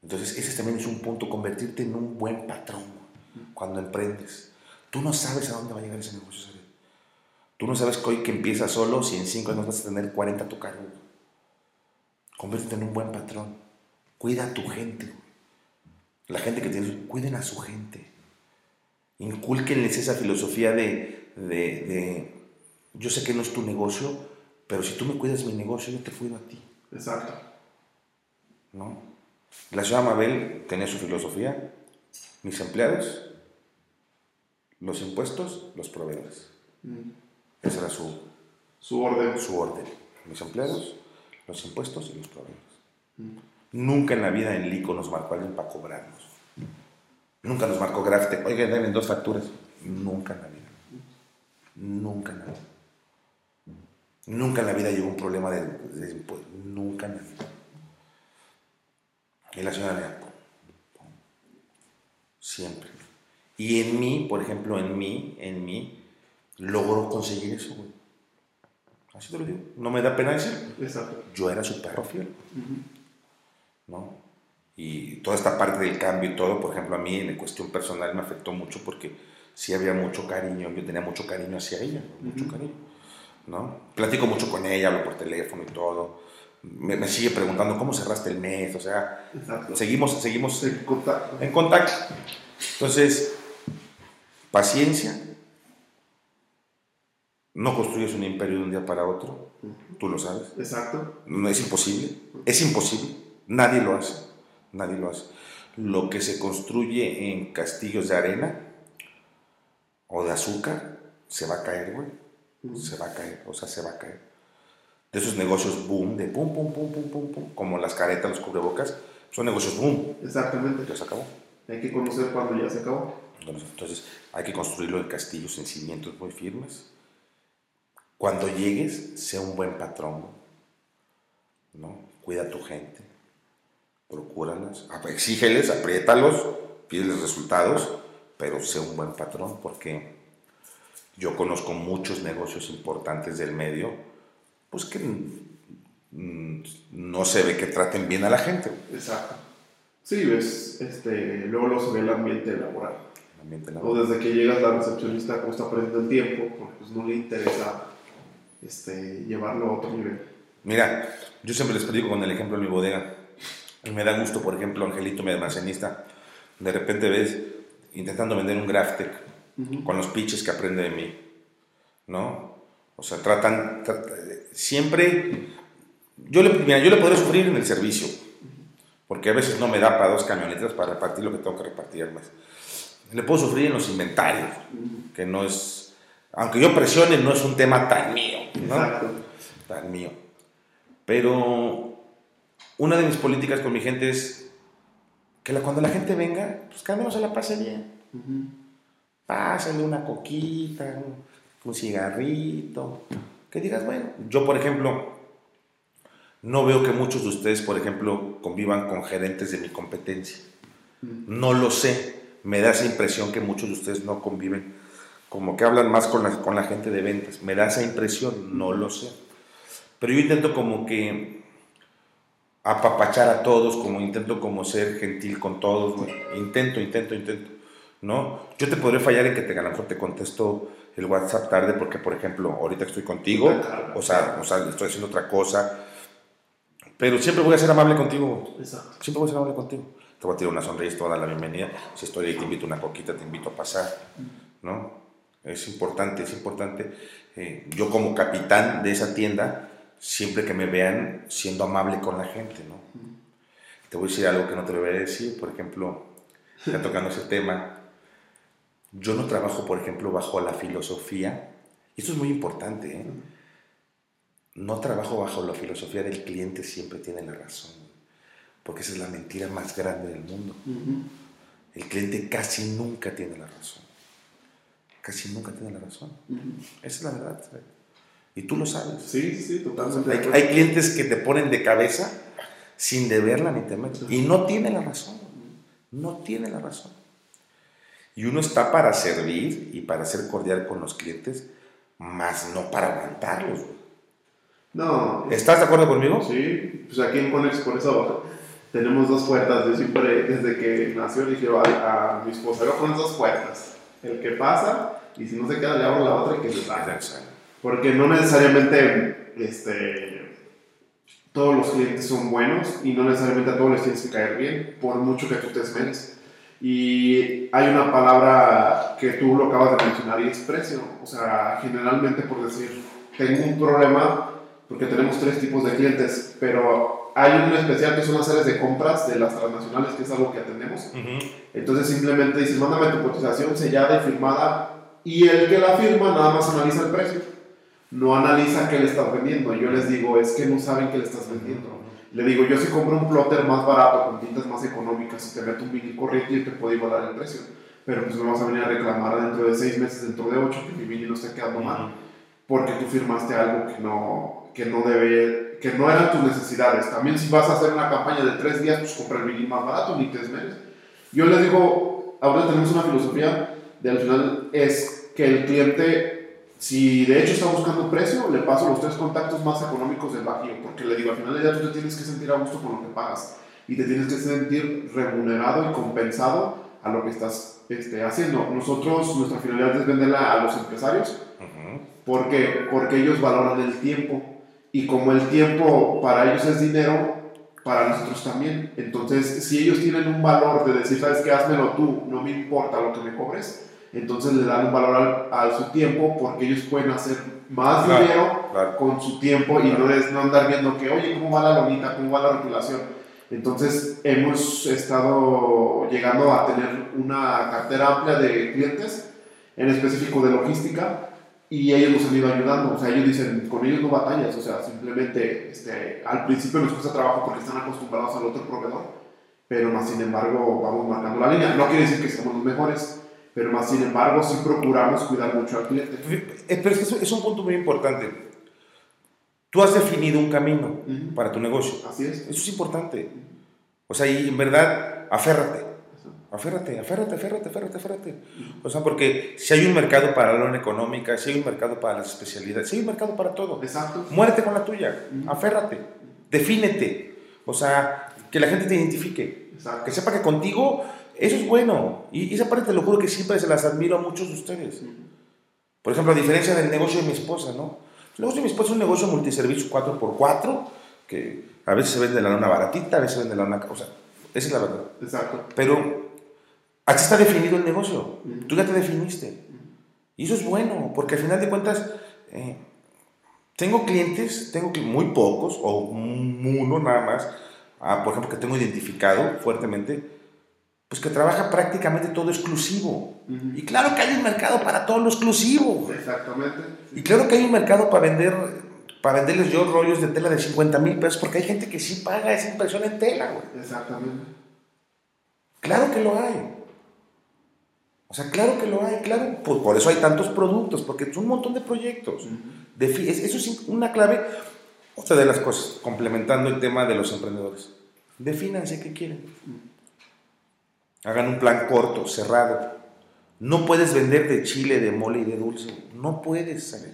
Entonces, ese también es un punto, convertirte en un buen patrón cuando emprendes. Tú no sabes a dónde va a llegar ese negocio. Tú no sabes que hoy que empiezas solo, si en 5 años vas a tener 40 a tu cargo. Conviértete en un buen patrón. Cuida a tu gente. La gente que tienes, cuiden a su gente. Inculquenles esa filosofía de de, yo sé que no es tu negocio, pero si tú me cuidas mi negocio, yo te cuido a ti. Exacto. ¿No? La señora Mabel tenía su filosofía, mis empleados, los impuestos, los proveedores. Mm. Ese era su, su orden. Su orden. Mis empleados, los impuestos y los proveedores. Mm. Nunca en la vida en Lico nos marcó alguien para cobrarnos. Nunca nos marcó Grafte, oigan, denme dos facturas. Nunca en la vida. Nunca nada. Nunca en la vida llegó un problema de, impuestos. Nunca en la vida. Y la señora Siempre. Y en mí, por ejemplo, en mí, en mí, logró conseguir eso, güey. Así te lo digo. No me da pena decir. Exacto. Yo era su perro fiel. ¿No? Y toda esta parte del cambio y todo, por ejemplo, a mí en cuestión personal me afectó mucho porque sí había mucho cariño, yo tenía mucho cariño hacia ella, mucho cariño. ¿no? Platico mucho con ella, hablo por teléfono y todo. Me, sigue preguntando cómo cerraste el mes, o sea, seguimos, seguimos en contacto. en contacto. Entonces, paciencia. No construyes un imperio de un día para otro, tú lo sabes. Exacto. No es imposible, es imposible. Nadie lo hace, nadie lo hace. Lo que se construye en castillos de arena o de azúcar se va a caer, güey se va a caer, o sea, se va a caer. De esos negocios boom, de pum, pum, pum, pum, pum, pum, como las caretas, los cubrebocas, son negocios boom. Exactamente. Ya se acabó. Hay que conocer cuando ya se acabó. Entonces, hay que construirlo en castillos, en cimientos muy firmes. Cuando llegues, sea un buen patrón, ¿no? Cuida a tu gente, procúralas, exígeles, apriétalos, pídeles resultados, pero sea un buen patrón, porque yo conozco muchos negocios importantes del medio, pues que no se ve que traten bien a la gente. Exacto. Sí, ves, este, luego lo se ve el ambiente laboral. O desde que llegas la recepcionista, como está perdiendo el tiempo, porque pues no le interesa este, llevarlo a otro nivel. Mira, yo siempre les predico con el ejemplo de mi bodega. Y me da gusto, por ejemplo, Angelito, mi almacenista, de repente ves intentando vender un Graftec con los pitches que aprende de mí, ¿no? O sea, tratan, siempre, yo le, mira, yo le podré sufrir en el servicio, porque a veces no me da para dos camionetas para repartir lo que tengo que repartir mes. Le puedo sufrir en los inventarios, que no es, aunque yo presione, no es un tema tan mío, ¿no? Exacto. Tan mío. Pero una de mis políticas con mi gente es que cuando la gente venga, pues al menos se la pase bien. Pásale una coquita, un, cigarrito, que digas, bueno, yo por ejemplo, no veo que muchos de ustedes, por ejemplo, convivan con gerentes de mi competencia. No lo sé, me da esa impresión que muchos de ustedes no conviven, como que hablan más con la, con la gente de ventas, me da esa impresión, no lo sé. Pero yo intento como que apapachar a todos, como intento como ser gentil con todos, intento, intento, intento. ¿no? Yo te podré fallar en que te, a lo mejor te contesto el WhatsApp tarde porque, por ejemplo, ahorita estoy contigo, o sea, o sea, estoy haciendo otra cosa, pero siempre voy a ser amable contigo. Siempre voy a ser amable contigo. Te voy a tirar una sonrisa, te voy a dar la bienvenida. Si estoy ahí, te invito una coquita, te invito a pasar, ¿no? Es importante, es importante. Eh, yo como capitán de esa tienda, siempre que me vean siendo amable con la gente, ¿no? Te voy a decir algo que no te lo voy a decir, por ejemplo, ya tocando ese tema, yo no trabajo, por ejemplo, bajo la filosofía, y esto es muy importante, ¿eh? no trabajo bajo la filosofía del cliente siempre tiene la razón, porque esa es la mentira más grande del mundo. El cliente casi nunca tiene la razón. Casi nunca tiene la razón. Esa es la verdad. Y tú lo sabes. Sí, sí, totalmente. Hay, hay, clientes que te ponen de cabeza sin deberla ni temer. Y no tiene la razón. No tiene la razón. Y uno está para servir y para ser cordial con los clientes, más no para aguantarlos. No. ¿Estás de acuerdo conmigo? Sí, pues aquí en Conex, por eso tenemos dos puertas. Yo siempre, desde que nació, dije a, mi esposa, pones dos puertas. El que pasa, y si no se queda, le abro la otra y que se salga. Porque no necesariamente este, todos los clientes son buenos y no necesariamente a todos les tienes que caer bien, por mucho que tú te esmeres. Y hay una palabra que tú lo acabas de mencionar y es precio. O sea, generalmente por decir, tengo un problema porque tenemos tres tipos de clientes, pero hay uno especial que son las áreas de compras de las transnacionales, que es algo que atendemos. Entonces simplemente dices, mándame tu cotización sellada y firmada y el que la firma nada más analiza el precio. No analiza qué le estás vendiendo. Yo les digo, es que no saben qué le estás vendiendo. Le digo, yo si compro un plotter más barato, con tintas más económicas, y te meto un vinil corriente y te puedo igualar el precio. Pero pues me vas a venir a reclamar dentro de seis meses, dentro de ocho, que mi vinil no esté quedando mal. porque tú firmaste algo que no, que no debe, que no eran tus necesidades. También si vas a hacer una campaña de tres días, pues compra el vinil más barato, ni tres meses. Yo les digo, ahora tenemos una filosofía de al final es que el cliente, si de hecho está buscando precio, le paso los tres contactos más económicos del Bajío, porque le digo, al final ya tú te tienes que sentir a gusto con lo que pagas y te tienes que sentir remunerado y compensado a lo que estás este, haciendo. Nosotros, nuestra finalidad es venderla a los empresarios porque, porque ellos valoran el tiempo y como el tiempo para ellos es dinero, para nosotros también. Entonces, si ellos tienen un valor de decir, sabes que házmelo tú, no me importa lo que me cobres, entonces le dan un valor a su tiempo porque ellos pueden hacer más dinero con su tiempo y no es no andar viendo que, oye, ¿cómo va la lonita? ¿Cómo va la regulación? Entonces hemos estado llegando a tener una cartera amplia de clientes, en específico de logística, y ellos nos han ido ayudando. O sea, ellos dicen, con ellos no batallas, o sea, simplemente este, al principio nos cuesta trabajo porque están acostumbrados al otro proveedor, pero más sin embargo vamos marcando la línea. No quiere decir que seamos los mejores, pero más sin embargo sí procuramos cuidar mucho al cliente. Eh, pero es que es un punto muy importante Tú has definido un camino para tu negocio. Así es. Eso es importante. O sea, y en verdad, aférrate. Aférrate, aférrate, aférrate, aférrate, aférrate. O sea, porque si hay un mercado para la lona económica, si hay un mercado para las especialidades, si hay un mercado para todo. Exacto. Muérete con la tuya, aférrate, defínete. O sea, que la gente te identifique. Exacto. Que sepa que contigo eso es bueno. Y esa parte te lo juro que siempre se las admiro a muchos de ustedes. Por ejemplo, a diferencia del negocio de mi esposa, ¿no? El negocio de mi esposa es un negocio multiservicio 4x4, que a veces se vende la lana baratita, a veces se vende la lana... O sea, esa es la verdad. Exacto. Pero así está definido el negocio. Tú ya te definiste. Y eso es bueno, porque al final de cuentas, eh, tengo clientes, tengo muy pocos, o uno nada más, ah, por ejemplo, que tengo identificado fuertemente, pues que trabaja prácticamente todo exclusivo. Y claro que hay un mercado para todo lo exclusivo. Exactamente. Y claro que hay un mercado para vender, para venderles yo rollos de tela de 50 mil pesos, porque hay gente que sí paga esa impresión en tela, güey. Exactamente. Claro que lo hay. O sea, claro que lo hay, claro. Por, por eso hay tantos productos, porque son un montón de proyectos. eso es una clave. Otra de las cosas, complementando el tema de los emprendedores. Defínanse qué quieren. Hagan un plan corto, cerrado. No puedes vender de chile, de mole y de dulce. No puedes, ¿sabes?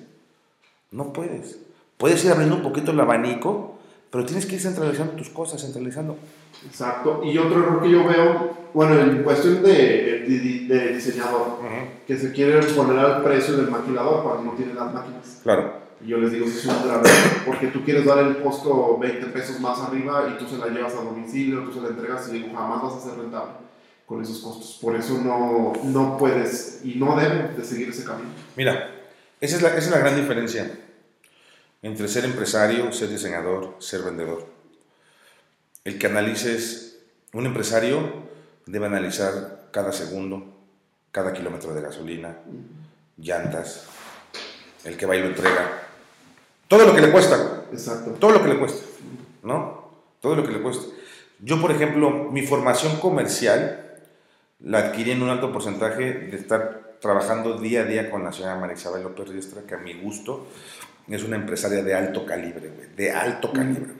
No puedes. Puedes ir abriendo un poquito el abanico, pero tienes que ir centralizando tus cosas, centralizando. Exacto. Y otro error que yo veo, bueno, en cuestión de, de, diseñador, que se quiere poner al precio del maquilador cuando no tiene las máquinas. Claro. Y yo les digo, eso es un grave, porque tú quieres dar el costo 20 pesos más arriba y tú se la llevas a domicilio, tú se la entregas y jamás vas a ser rentable con esos costos. Por eso no, no puedes y no debes de seguir ese camino. Mira, esa es, la, esa es la gran diferencia entre ser empresario, ser diseñador, ser vendedor. El que analices, un empresario debe analizar cada segundo, cada kilómetro de gasolina, llantas, el que va y lo entrega, todo lo que le cuesta. Exacto. Todo lo que le cuesta, ¿no? Todo lo que le cuesta. Yo, por ejemplo, mi formación comercial la adquirí en un alto porcentaje de estar trabajando día a día con la señora María Isabel López Riestra, que a mi gusto es una empresaria de alto calibre, de alto calibre.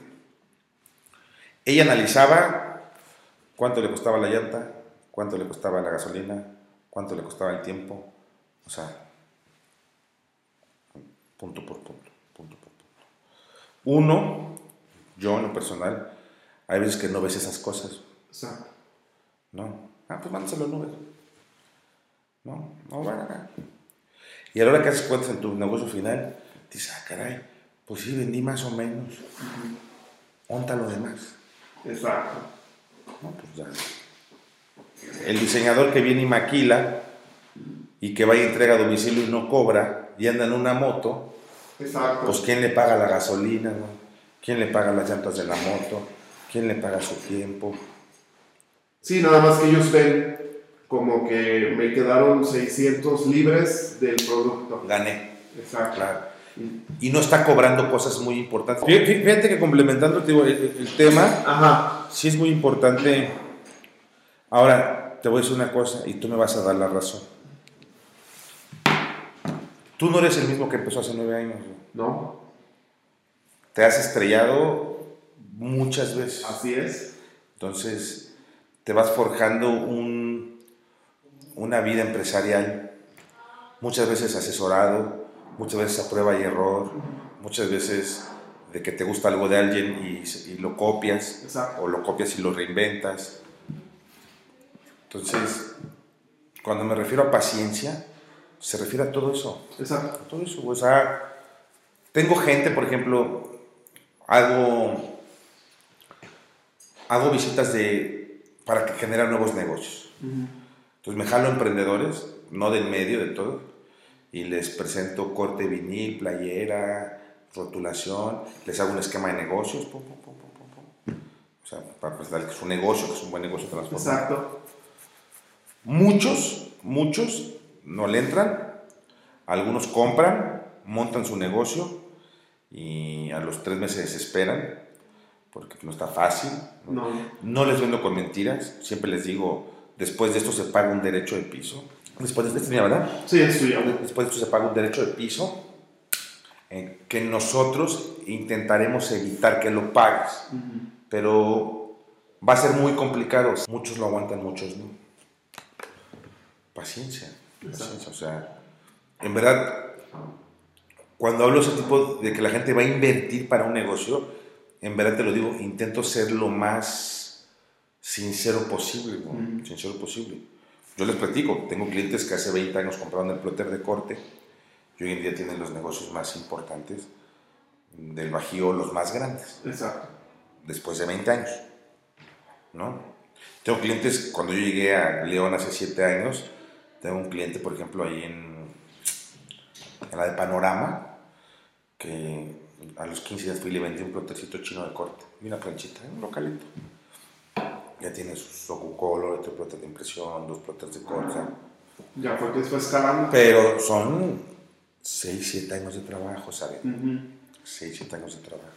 Ella analizaba cuánto le costaba la llanta, cuánto le costaba la gasolina, cuánto le costaba el tiempo, o sea, punto por punto, punto por punto. Uno, yo en lo personal, hay veces que no ves esas cosas. Exacto. ¿No? Ah, pues mándaselo a nubes. No, no van acá. Y a la hora que haces cuentas en tu negocio final, dices, ah, caray, pues sí, vendí más o menos. Onta lo demás. Exacto. No, pues ya. El diseñador que viene y maquila y que va y entrega a domicilio y no cobra y anda en una moto, Exacto. pues ¿quién le paga la gasolina? ¿Quién le paga las llantas de la moto? ¿Quién le paga su tiempo? Sí, nada más que ellos ven como que me quedaron 600 libres del producto. Gané. Exacto. Claro. Y no está cobrando cosas muy importantes. Fíjate que complementando el, tema, Ajá. sí es muy importante. Ahora, te voy a decir una cosa y tú me vas a dar la razón. Tú no eres el mismo que empezó hace nueve años. No. Te has estrellado muchas veces. Así es. Entonces, te vas forjando un, una vida empresarial, muchas veces asesorado, muchas veces a prueba y error, muchas veces de que te gusta algo de alguien y, y lo copias, Exacto. o lo copias y lo reinventas. Entonces, cuando me refiero a paciencia, se refiere a todo eso. Exacto. A todo eso. O sea, tengo gente, por ejemplo, hago, hago visitas de, para que generar nuevos negocios. Entonces me jalo emprendedores, no del medio, de todo, y les presento corte vinil, playera, rotulación, les hago un esquema de negocios, pum, pum, pum, pum, pum, pum. o sea, para presentarles que es un negocio, que es un buen negocio transformado. Exacto. Muchos, muchos no le entran, algunos compran, montan su negocio y a los tres meses se desesperan porque no está fácil. No. No les vendo con mentiras, siempre les digo, después de esto se paga un derecho de piso. Después de esto, ¿verdad? Sí, es. Después de esto se paga un derecho de piso eh, que nosotros intentaremos evitar que lo pagues. Pero va a ser muy complicado. Muchos lo aguantan, muchos no. Paciencia. paciencia. O sea, en verdad, cuando hablo ese tipo de que la gente va a invertir para un negocio, en verdad te lo digo, intento ser lo más sincero posible, ¿no? Mm. sincero posible. Yo les platico, tengo clientes que hace 20 años compraron el plotter de corte y hoy en día tienen los negocios más importantes del Bajío, los más grandes, Exacto. después de 20 años, ¿no? Tengo clientes, cuando yo llegué a León hace 7 años, tengo un cliente, por ejemplo, ahí en, en la de Panorama, que a los 15 días fui y le vendí un plotecito chino de corte y una planchita, un localito. Ya tiene sus Socucolor, otro plotter de impresión, dos plotters de corte. Ya fue que fue escalando. pero son 6, 7 años de trabajo, ¿sabes? Ujú. 6, 7 años de trabajo.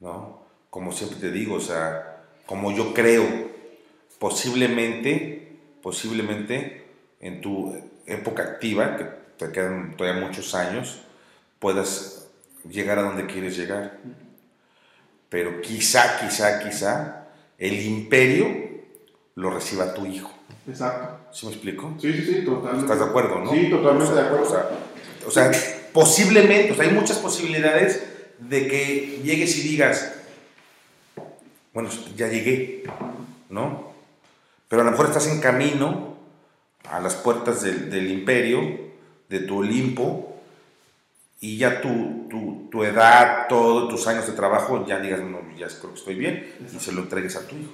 ¿No? Como siempre te digo, o sea, como yo creo, posiblemente, posiblemente en tu época activa, que te quedan todavía muchos años, puedas llegar a donde quieres llegar. Pero quizá, quizá, quizá, el imperio lo reciba tu hijo. Exacto. ¿Sí me explico? Sí, sí, sí, totalmente. ¿Estás de acuerdo, no? Sí, totalmente O sea, de acuerdo. O sea, o sea, posiblemente, o sea, hay muchas posibilidades de que llegues y digas, bueno, ya llegué, ¿no? Pero a lo mejor estás en camino a las puertas del, del imperio, de tu Olimpo, y ya tu, tu, tu edad, todos tus años de trabajo, ya digas, no, ya creo que estoy bien, y se lo entregues a tu hijo.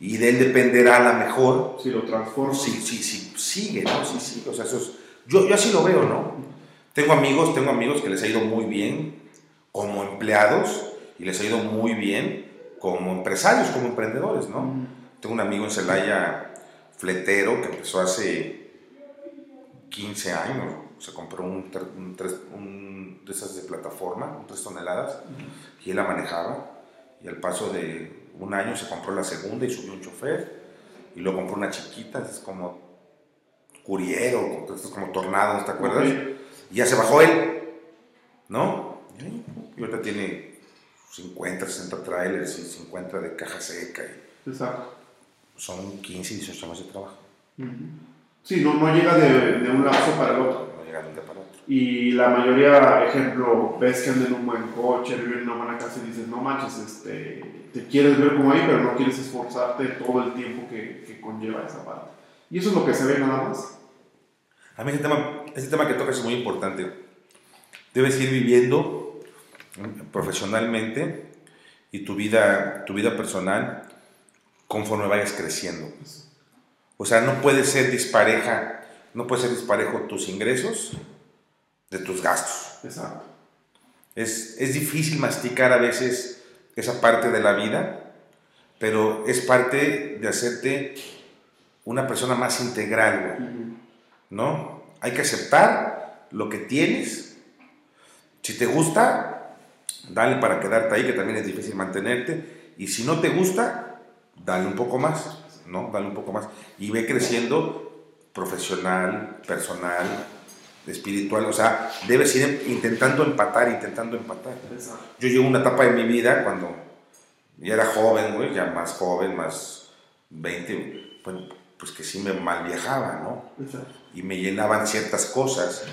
Y de él dependerá a lo mejor Si lo transformo. sí, sí, sí, sigue, ¿no? Sí, sí, o sea, eso es, yo, yo así lo veo, ¿no? Tengo amigos, tengo amigos que les ha ido muy bien como empleados y les ha ido muy bien como empresarios, como emprendedores, ¿no? Ujú. Tengo un amigo en Celaya, fletero, que empezó hace 15 años, se compró un, un, tres- un de esas de plataforma, un 3 toneladas, y él la manejaba, y al paso de un año se compró la segunda y subió un chofer, y luego compró una chiquita, es como curiero, es como tornado, ¿te acuerdas? Y ya se bajó él, ¿no? Y ahorita tiene 50, 60 trailers y 50 de caja seca, y Exacto. son 15, 18 años de trabajo. Sí, no, no llega de, de un lapso para el otro. Un día para otro. Y la mayoría, ejemplo, ves que andan en un buen coche, viven en una buena casa y dices, no manches, este, te quieres ver como ahí, pero no quieres esforzarte todo el tiempo que, que conlleva esa parte. Y eso es lo que se ve nada más. A mí ese tema, ese tema que tocas es muy importante. Debes ir viviendo profesionalmente y tu vida, tu vida personal conforme vayas creciendo. O sea, no puede ser dispareja, no puede ser disparejo tus ingresos de tus gastos. Exacto. Es, es difícil masticar a veces esa parte de la vida, pero es parte de hacerte una persona más integral, güey. ¿no? Hay que aceptar lo que tienes. Si te gusta, dale para quedarte ahí, que también es difícil mantenerte. Y si no te gusta, dale un poco más, ¿no? Dale un poco más. Y ve creciendo profesional, personal, espiritual, o sea, debes ir intentando empatar, intentando empatar. Yo llevo una etapa de mi vida cuando ya era joven, güey, ya más joven, más 20, bueno, pues que sí me mal viajaba, ¿no? Y me llenaban ciertas cosas,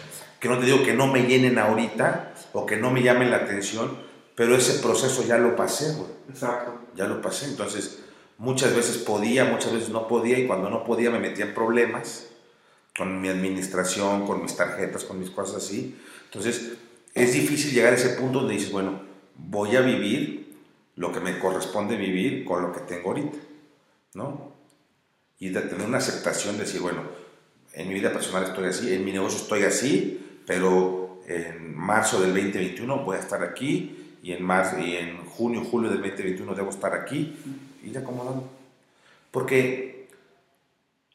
que no te digo que no me llenen ahorita o que no me llamen la atención, pero ese proceso ya lo pasé, güey. Exacto. Ya lo pasé, entonces muchas veces podía, muchas veces no podía y cuando no podía me metía en problemas con mi administración, con mis tarjetas, con mis cosas así. Entonces es difícil llegar a ese punto donde dices, bueno, voy a vivir lo que me corresponde vivir con lo que tengo ahorita, ¿no? Y de tener una aceptación, de decir, bueno, en mi vida personal estoy así, en mi negocio estoy así, pero en marzo del 2021 voy a estar aquí y en, marzo, y en junio, julio del 2021 debo estar aquí, ir acomodando. Porque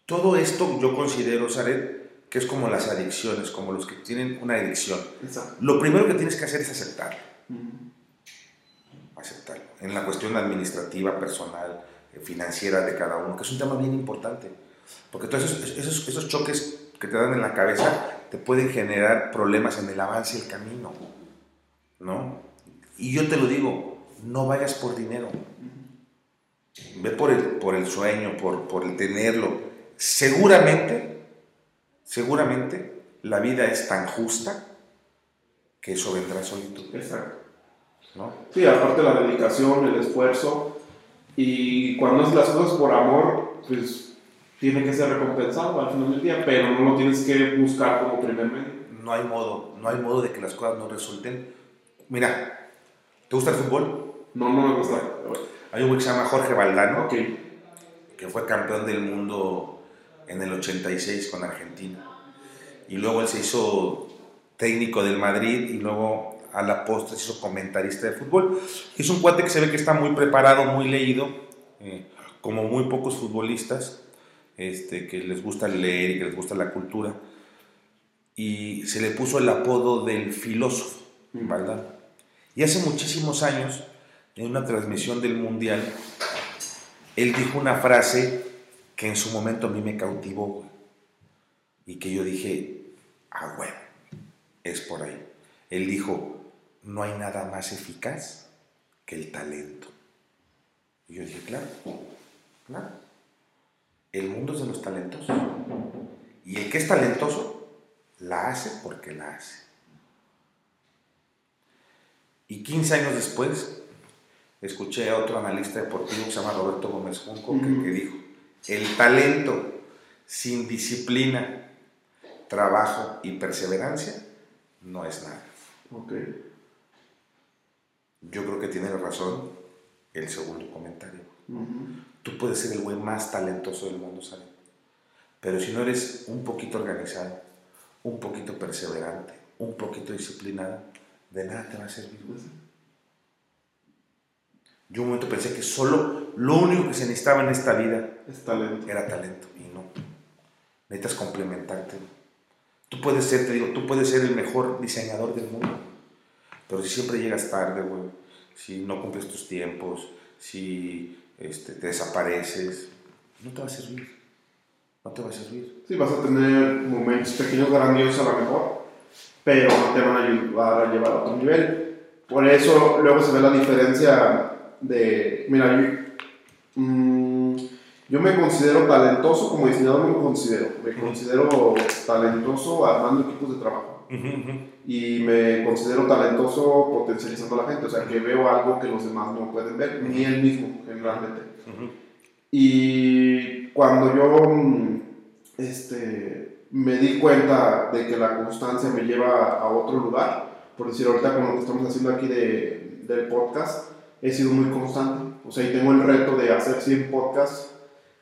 todo esto yo considero, Saret, que es como las adicciones, como los que tienen una adicción. Exacto. Lo primero que tienes que hacer es aceptarlo, aceptarlo. En la cuestión administrativa, personal, eh, financiera de cada uno, que es un tema bien importante. Porque todos esos, esos, esos choques que te dan en la cabeza te pueden generar problemas en el avance del camino, ¿no? Y yo te lo digo, no vayas por dinero. Ve por el, por el sueño, por, por el tenerlo. Seguramente, seguramente la vida es tan justa que eso vendrá solito, Exacto. ¿no? Sí, aparte la dedicación, el esfuerzo y cuando haces las cosas por amor, pues tiene que ser recompensado al final del día, pero no lo tienes que buscar como primer medio. No hay modo, no hay modo de que las cosas no resulten. Mira, ¿te gusta el fútbol? No, no me gusta. Hay un güey que se llama Jorge Valdano, que fue campeón del mundo en el 86 con Argentina. Y luego él se hizo técnico del Madrid y luego a la postre se hizo comentarista de fútbol. Es un cuate que se ve que está muy preparado, muy leído, eh, como muy pocos futbolistas, este, que les gusta leer y que les gusta la cultura. Y se le puso el apodo del filósofo, Mm. ¿verdad? Y hace muchísimos años, en una transmisión del Mundial, él dijo una frase que en su momento a mí me cautivó. Y que yo dije, ah, bueno, es por ahí. Él dijo, no hay nada más eficaz que el talento. Y yo dije, claro, claro. El mundo es de los talentosos. Y el que es talentoso, la hace porque la hace. Y 15 años después, escuché a otro analista deportivo que se llama Roberto Gómez Junco, que dijo, el talento sin disciplina, trabajo y perseverancia no es nada. Ok. Yo creo que tiene razón el segundo comentario. Ujú. Tú puedes ser el güey más talentoso del mundo, ¿sabes? Pero si no eres un poquito organizado, un poquito perseverante, un poquito disciplinado, de nada te va a servir. güey. Yo un momento pensé que solo lo único que se necesitaba en esta vida Es talento. era talento y no. Necesitas complementarte. Tú puedes ser, te digo, tú puedes ser el mejor diseñador del mundo, pero si siempre llegas tarde, güey, si no cumples tus tiempos, si este, te desapareces, no te va a servir. No te va a servir. Sí, vas a tener momentos pequeños grandiosos a lo mejor, pero no te van a ayudar a llevar a otro nivel. Por eso luego se ve la diferencia de, mira, yo, mm, yo me considero talentoso, como diseñador no me considero, me considero talentoso armando equipos de trabajo. Y me considero talentoso potencializando a la gente, o sea que veo algo que los demás no pueden ver, ni él mismo generalmente. Y cuando yo mm, este, me di cuenta de que la constancia me lleva a otro lugar, por decir ahorita con lo que estamos haciendo aquí de, del podcast, he sido muy constante. O sea, y tengo el reto de hacer 100 podcasts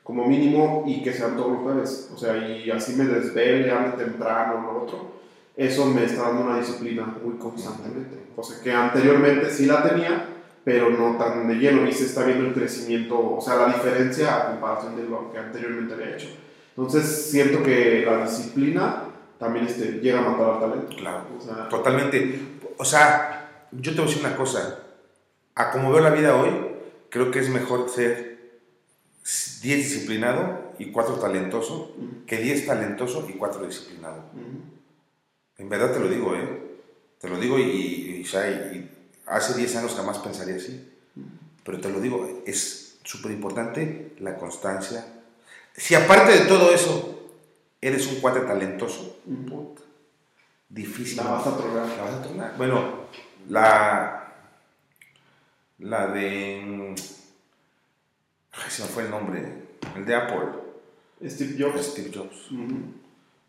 como mínimo y que sean todos los jueves. O sea, y así me desvele, ande temprano, lo otro. Eso me está dando una disciplina muy constantemente. O sea, que anteriormente sí la tenía, pero no tan de lleno y se está viendo el crecimiento, o sea, la diferencia a comparación de lo que anteriormente había hecho. Entonces siento que la disciplina también este, llega a matar al talento. Claro. O sea, Totalmente. O sea, yo te voy a decir una cosa. A como veo la vida hoy, creo que es mejor ser 10 disciplinado y 4 talentoso que 10 talentoso y 4 disciplinado. En verdad te lo digo, ¿eh? Te lo digo y, hace 10 años jamás pensaría así. Pero te lo digo, es súper importante la constancia. Si aparte de todo eso, eres un cuate talentoso, difícil. La vas a tronar. La vas a tronar. Bueno, la, la de... Ay, se me fue el nombre. El de Apple. Steve Jobs. Steve Jobs.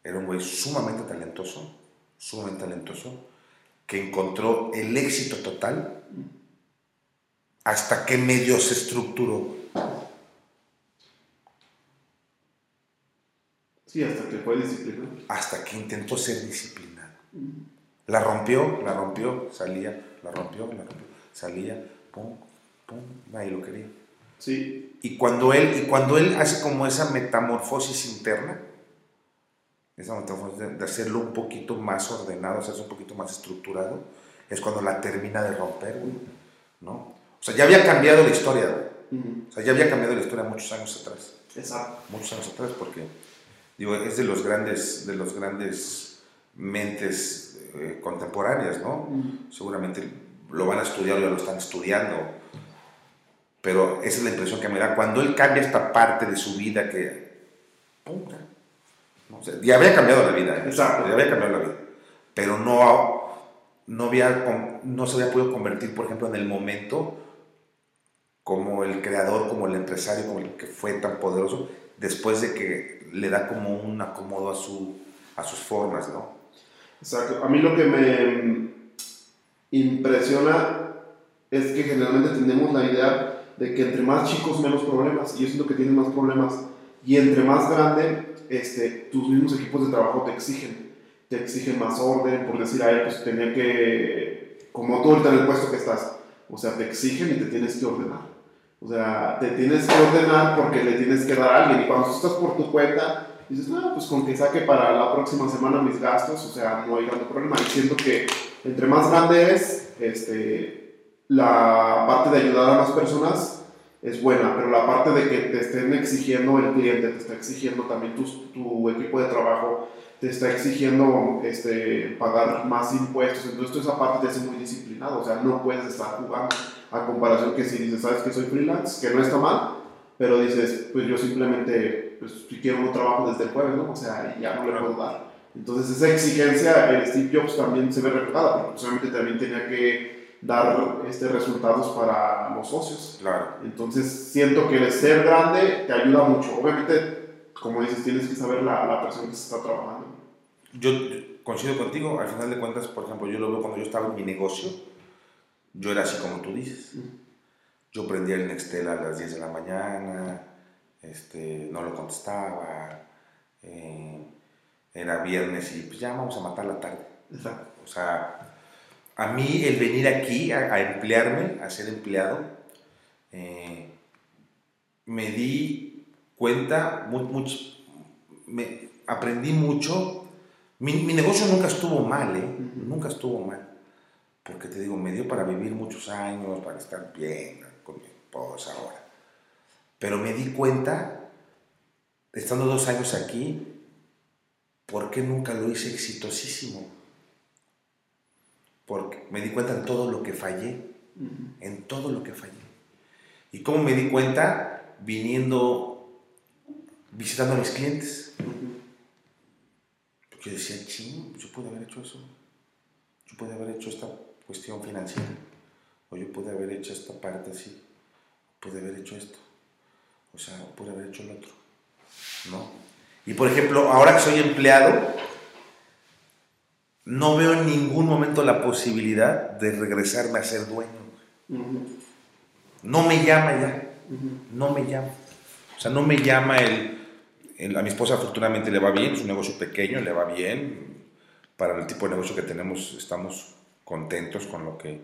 Era un güey sumamente talentoso, sumamente talentoso, que encontró el éxito total hasta que medio se estructuró. Sí, hasta que fue disciplinado. Hasta que intentó ser disciplinado. La rompió, la rompió, salía, la rompió, la rompió, salía, pum, pum, nadie lo quería. Sí. Y cuando él, y cuando él hace como esa metamorfosis interna, esa metamorfosis de, hacerlo un poquito más ordenado, hacerlo un poquito más estructurado, es cuando la termina de romper, ¿no? O sea, ya había cambiado la historia, O sea, ya había cambiado la historia muchos años atrás. Exacto. Muchos años atrás, porque, digo, es de los grandes, de los grandes mentes eh, contemporáneas, ¿no? Seguramente lo van a estudiar ya lo están estudiando pero esa es la impresión que me da. Cuando él cambia esta parte de su vida que... ya había cambiado la vida, ¿eh? ya había cambiado la vida. Pero no, no, había, no se había podido convertir, por ejemplo, en el momento como el creador, como el empresario, como el que fue tan poderoso, después de que le da como un acomodo a, su, a sus formas, ¿no? Exacto. A mí lo que me impresiona es que generalmente tenemos la idea de que entre más chicos menos problemas y yo siento que tienen más problemas. Y entre más grande este, tus mismos equipos de trabajo te exigen te exigen más orden por decir a él pues tener que como tú ahorita en el puesto que estás o sea te exigen y te tienes que ordenar. O sea te tienes que ordenar porque le tienes que dar a alguien. Y cuando tú estás por tu cuenta dices no pues con que saque para la próxima semana mis gastos o sea no hay gran problema. Y siento que entre más grande eres este la parte de ayudar a las personas es buena, pero la parte de que te estén exigiendo el cliente, te está exigiendo también tu, tu equipo de trabajo, te está exigiendo este, pagar más impuestos, entonces esa parte te hace muy disciplinado, o sea, no puedes estar jugando a comparación que si dices, sabes que soy freelance, que no está mal, pero dices, pues yo simplemente, pues si quiero un trabajo desde el jueves, ¿no? O sea, ya no le puedo dar. Entonces esa exigencia, el Steve Jobs también se ve reflejada, porque posiblemente también tenía que dar este, resultados para los socios. Claro. Entonces, siento que el ser grande te ayuda mucho. Obviamente, como dices, tienes que saber la, la persona que se está trabajando. Yo coincido contigo, al final de cuentas, por ejemplo, yo lo veo cuando yo estaba en mi negocio, yo era así como tú dices. Yo prendía el Nextel a las 10 de la mañana, este, no lo contestaba, eh, era viernes y pues ya vamos a matar la tarde. Exacto. O sea, a mí el venir aquí a, emplearme, a ser empleado, eh, me di cuenta, me aprendí mucho. Mi, negocio nunca estuvo mal, ¿eh? Nunca estuvo mal. Porque te digo, me dio para vivir muchos años, para estar bien con mi esposa ahora. Pero me di cuenta, estando dos años aquí, ¿por qué nunca lo hice exitosísimo? porque me di cuenta en todo lo que fallé, en todo lo que fallé. ¿Y cómo me di cuenta? Viniendo, visitando a mis clientes. Porque yo decía, ching, yo pude haber hecho eso. Yo pude haber hecho esta cuestión financiera. O yo pude haber hecho esta parte así. Pude haber hecho esto. O sea, pude haber hecho el otro. ¿No? Y por ejemplo, ahora que soy empleado, no veo en ningún momento la posibilidad de regresarme a ser dueño. No me llama ya, no me llama. O sea, no me llama el, A mi esposa afortunadamente le va bien, es un negocio pequeño, le va bien. Para el tipo de negocio que tenemos estamos contentos con lo que,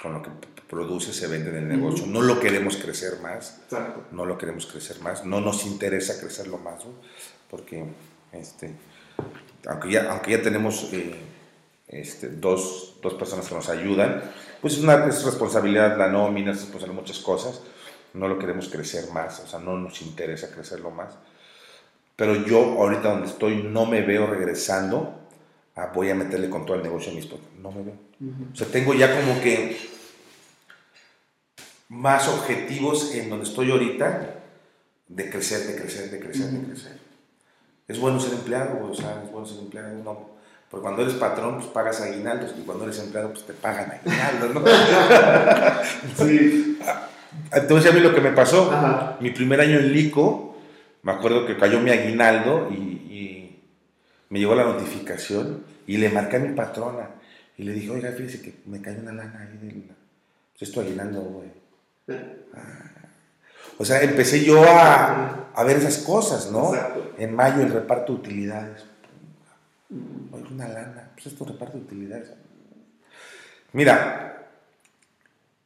con lo que produce, se vende en el negocio. No lo queremos crecer más. No lo queremos crecer más. No nos interesa crecerlo más, porque este, aunque ya, aunque ya tenemos eh, este, dos, dos, personas que nos ayudan, pues es una es responsabilidad la nómina, es responsabilidad muchas cosas, no lo queremos crecer más, o sea, no nos interesa crecerlo más. Pero yo ahorita donde estoy no me veo regresando a voy a meterle con todo el negocio a mis papás. No me veo. O sea, tengo ya como que más objetivos en donde estoy ahorita de crecer, de crecer, de crecer, de crecer. Es bueno ser empleado, o sea, es bueno ser empleado. No, porque cuando eres patrón, pues pagas aguinaldos, y cuando eres empleado, pues te pagan aguinaldos, ¿no? sí. Entonces, a mí lo que me pasó, mi primer año en Lico, me acuerdo que cayó mi aguinaldo y, me llegó la notificación y le marqué a mi patrona y le dije, oiga, fíjese que me cayó una lana ahí del. Pues esto aguinaldo, güey. Ah. O sea, empecé yo a, a, ver esas cosas, ¿no? En mayo el reparto de utilidades. Oye, una lana, pues esto reparto de utilidades. Mira,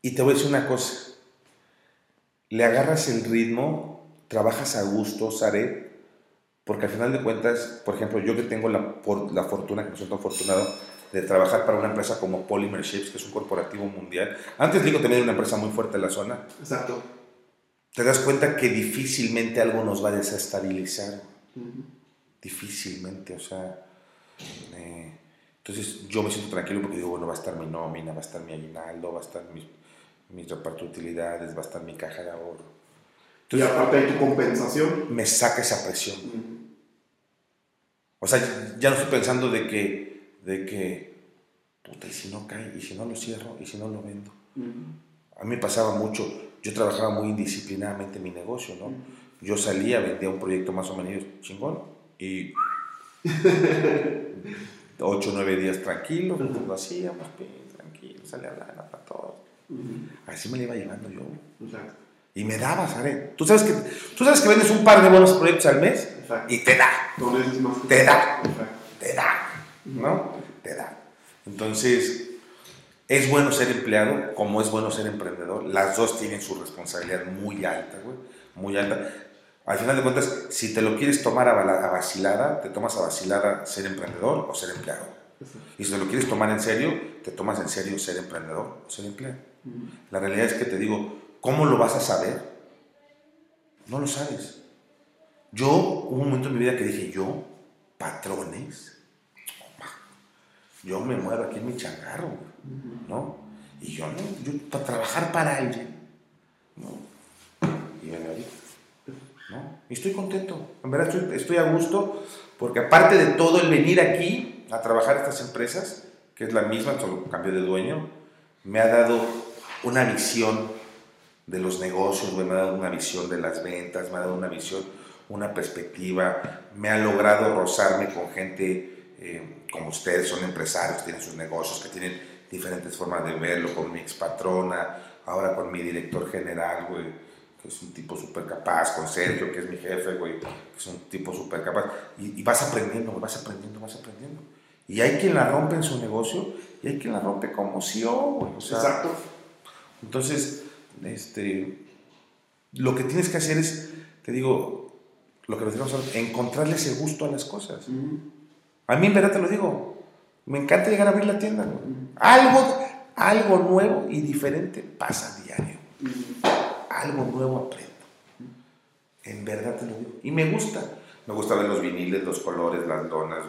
y te voy a decir una cosa. Le agarras el ritmo, trabajas a gusto, Sare, porque al final de cuentas, por ejemplo, yo que tengo la, la fortuna, que me siento afortunado, de trabajar para una empresa como Polymer Ships, que es un corporativo mundial. Antes digo también una empresa muy fuerte en la zona. Exacto. Te das cuenta que difícilmente algo nos va a desestabilizar. Difícilmente, o sea. Eh, entonces yo me siento tranquilo porque digo, bueno, va a estar mi nómina, va a estar mi aguinaldo, va a estar mi, mi reparto de utilidades, va a estar mi caja de ahorro. y aparte de tu compensación. Me saca esa presión. O sea, ya no estoy pensando de que, de que, puta, y si no cae, y si no lo cierro, y si no lo vendo. A mí me pasaba mucho, yo trabajaba muy indisciplinadamente en mi negocio, ¿no? Yo salía, vendía un proyecto más o menos chingón, y ocho o nueve días tranquilo, lo hacíamos, tranquilo, salía lana para todos. Así me la iba llevando yo. Y me daba, ¿sabes? ¿Tú sabes, que, tú sabes que vendes un par de buenos proyectos al mes y te da. Te da. Te da. ¿No? Te da. Entonces, es bueno ser empleado como es bueno ser emprendedor. Las dos tienen su responsabilidad muy alta, güey. Muy alta. Al final de cuentas, si te lo quieres tomar a, vacilada, te tomas a vacilada ser emprendedor o ser empleado. Y si te lo quieres tomar en serio, te tomas en serio ser emprendedor o ser empleado. La realidad es que te digo, ¿cómo lo vas a saber? No lo sabes. Yo, hubo un momento en mi vida que dije, yo, patrones, yo me muero aquí en mi changarro, ¿no? Y yo, no, yo para trabajar para alguien, ¿no? Y venga ahorita. Y estoy contento, en verdad estoy, a gusto, porque aparte de todo el venir aquí a trabajar estas empresas, que es la misma, solo cambio de dueño, me ha dado una visión de los negocios, me ha dado una visión de las ventas, me ha dado una visión, una perspectiva, me ha logrado rozarme con gente eh, como ustedes, son empresarios, tienen sus negocios, que tienen diferentes formas de verlo, con mi expatrona, ahora con mi director general, güey es un tipo súper capaz, con Sergio, que es mi jefe, güey, que es un tipo súper capaz. Y, vas aprendiendo, vas aprendiendo, vas aprendiendo. Y hay quien la rompe en su negocio y hay quien la rompe como CEO, güey. O sea, Exacto. Entonces, este, lo que tienes que hacer es, te digo, lo que nos decimos encontrarle ese gusto a las cosas. A mí en verdad te lo digo, me encanta llegar a abrir la tienda. Algo, algo nuevo y diferente pasa diario algo nuevo aprendo. En verdad te lo digo. Y me gusta. Me gusta ver los viniles, los colores, las donas,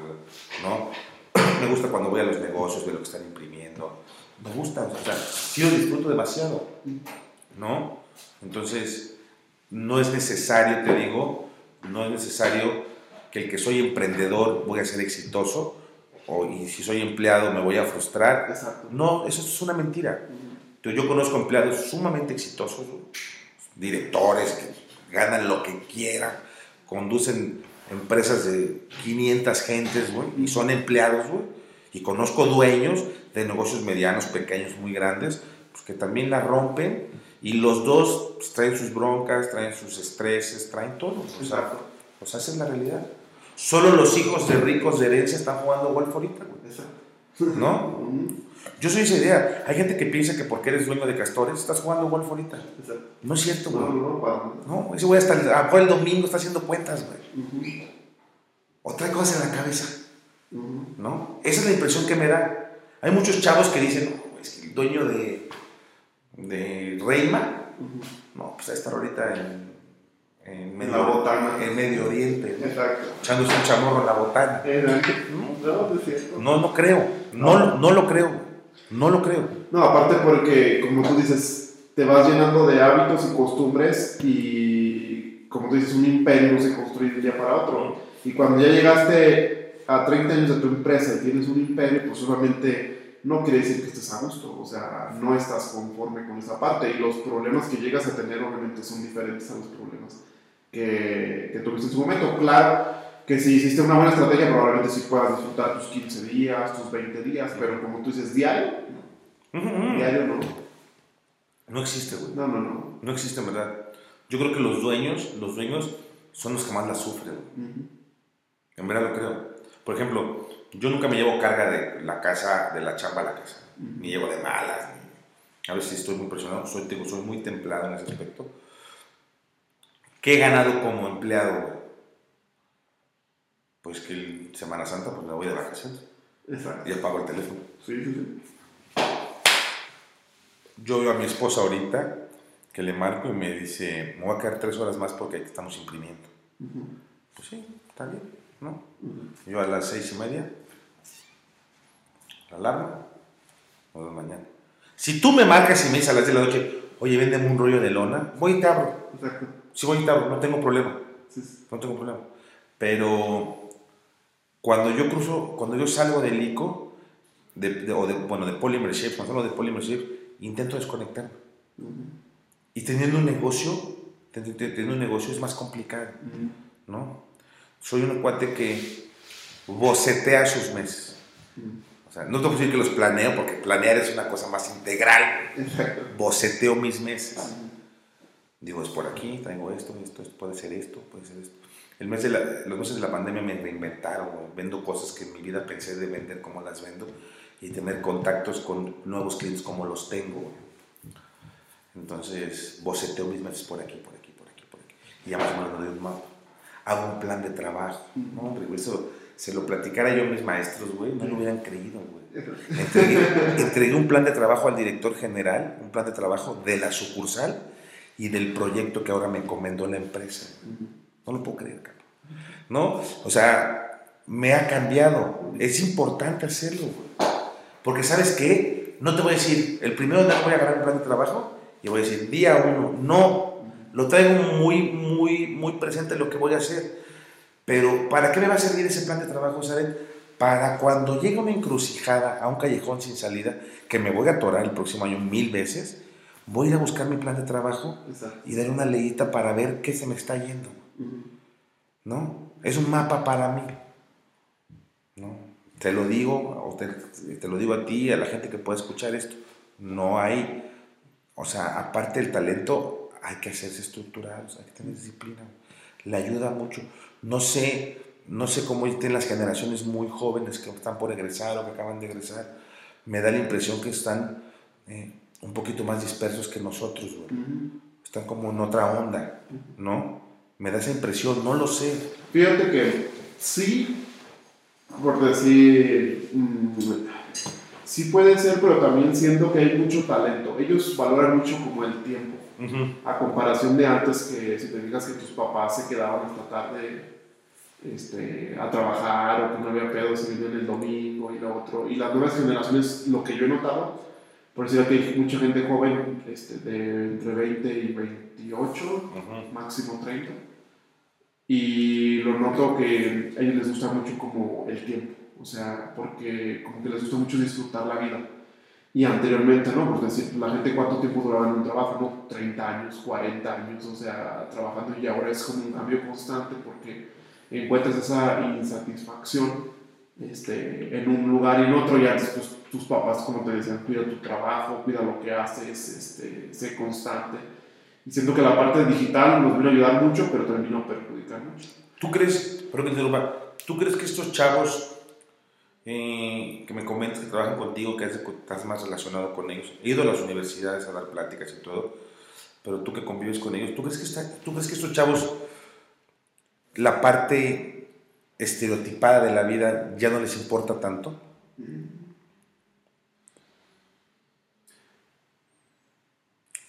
¿no? Me gusta cuando voy a los negocios, ver lo que están imprimiendo. Me gusta, o sea, lo disfruto demasiado, ¿no? Entonces, no es necesario, te digo, no es necesario que el que soy emprendedor voy a ser exitoso o y si soy empleado me voy a frustrar. No, eso es una mentira. Yo conozco empleados sumamente exitosos, directores que ganan lo que quieran, conducen empresas de 500 gentes, y son empleados, y conozco dueños de negocios medianos, pequeños, muy grandes, pues, que también la rompen, y los dos pues, traen sus broncas, traen sus estreses, traen todo, o sea, pues esa es la realidad. Solo los hijos de ricos de herencia están jugando golf ahorita, ¿no? Yo soy esa idea. Hay gente que piensa que porque eres dueño de castores estás jugando golf ahorita. No es cierto, güey. No, no, ese güey hasta el, el domingo está haciendo cuentas, güey. Otra cosa en la cabeza. ¿No? Esa es la impresión que me da. Hay muchos chavos que dicen, no, es que el dueño de, de Reima, no, pues a estar ahorita en, en medio, la botana. en medio Oriente. Exacto. Echándose un chamorro en la botana. No, no, no creo. No, no lo creo. No lo creo. No, aparte porque, como tú dices, te vas llenando de hábitos y costumbres y, como tú dices, un imperio se construye de un día para otro. Y cuando ya llegaste a 30 años de tu empresa y tienes un imperio, pues obviamente no quiere decir que estés a gusto, o sea, no estás conforme con esa parte y los problemas que llegas a tener obviamente son diferentes a los problemas que, que tuviste en su momento. Claro que si hiciste una buena estrategia probablemente sí puedas disfrutar tus 15 días, tus 20 días, pero como tú dices, diario, diario no. No existe, güey. No, no, no. No existe, en verdad. Yo creo que los dueños, los dueños son los que más la sufren. En verdad lo creo. Por ejemplo, yo nunca me llevo carga de la casa, de la chamba a la casa. Ni llevo de malas. A veces estoy muy presionado. Soy, soy muy templado en ese aspecto. ¿Qué he ganado como empleado? Pues que el Semana Santa pues me voy de vacaciones. Exacto. Y apago el teléfono. Sí, sí, sí. Yo veo a mi esposa ahorita que le marco y me dice, me voy a quedar tres horas más porque estamos imprimiendo. Pues sí, está bien, ¿no? Yo a las seis y media, la alarma, o de mañana. Si tú me marcas y me dices a las 10 de la noche, oye, véndeme un rollo de lona, voy y te abro. Exacto. Sí, voy no tengo problema. Sí, No tengo problema. Pero cuando yo cruzo, cuando yo salgo del ICO, de, o de, bueno, de Polymer Shapes, cuando hablo de Polymer Shapes, intento desconectarme. Y teniendo un negocio, teniendo un negocio es más complicado, ¿no? Soy un cuate que bocetea sus meses. O sea, no te puedo decir que los planeo, porque planear es una cosa más integral. Boceteo mis meses. Digo, es por aquí, traigo esto, esto, esto, puede ser esto, puede ser esto. El mes de los meses de la pandemia me reinventaron, vendo cosas que en mi vida pensé de vender como las vendo y tener contactos con nuevos clientes como los tengo. Entonces, boceteo mis meses por aquí, por aquí, por aquí, por aquí. Y ya más o menos doy un mapa. Hago un plan de trabajo. No, eso se lo platicara yo a mis maestros, güey, no lo hubieran creído, güey. Entregué, un plan de trabajo al director general, un plan de trabajo de la sucursal y del proyecto que ahora me encomendó la empresa. No lo puedo creer, cabrón. ¿No? O sea, me ha cambiado. Es importante hacerlo, güey. Porque, ¿sabes qué? No te voy a decir, el primero día voy a agarrar un plan de trabajo y voy a decir, día uno, no. Lo traigo muy, muy, muy presente lo que voy a hacer. Pero, ¿para qué me va a servir ese plan de trabajo, ¿saben? Para cuando llegue una encrucijada a un callejón sin salida, que me voy a atorar el próximo año mil veces, voy a ir a buscar mi plan de trabajo y dar una leyita para ver qué se me está yendo. ¿No? Es un mapa para mí. ¿No? Te lo digo, o te, te, lo digo a ti a la gente que pueda escuchar esto. No hay, o sea, aparte del talento, hay que hacerse estructurados, hay que tener disciplina. Le ayuda mucho. No sé, no sé cómo tienen las generaciones muy jóvenes que están por egresar o que acaban de egresar. Me da la impresión que están eh, un poquito más dispersos que nosotros, Están como en otra onda, ¿no? Me da esa impresión, no lo sé. Fíjate que sí, por decir, mm, sí puede ser, pero también siento que hay mucho talento. Ellos valoran mucho como el tiempo, a comparación de antes que si te digas que tus papás se quedaban hasta tarde este, a trabajar o que no había pedo si vivían el domingo y lo otro. Y las nuevas generaciones, lo que yo he notado, por decir que mucha gente joven este, de entre 20 y 28, máximo 30 y lo noto que a ellos les gusta mucho como el tiempo, o sea, porque como que les gusta mucho disfrutar la vida. Y anteriormente, ¿no? Pues decir, la gente cuánto tiempo duraba en un trabajo, ¿no? 30 años, 40 años, o sea, trabajando y ahora es como un cambio constante porque encuentras esa insatisfacción este, en un lugar y en otro y antes pues, tus papás, como te decían, cuida tu trabajo, cuida lo que haces, este, sé constante y siento que la parte digital nos vino a ayudar mucho, pero también nos perjudica mucho. ¿Tú crees, pero que ¿tú crees que estos chavos eh, que me comentas que trabajan contigo, que estás más relacionado con ellos, he ido a las universidades a dar pláticas y todo, pero tú que convives con ellos, ¿tú crees que, está, ¿tú crees que estos chavos, la parte estereotipada de la vida ya no les importa tanto? Mm.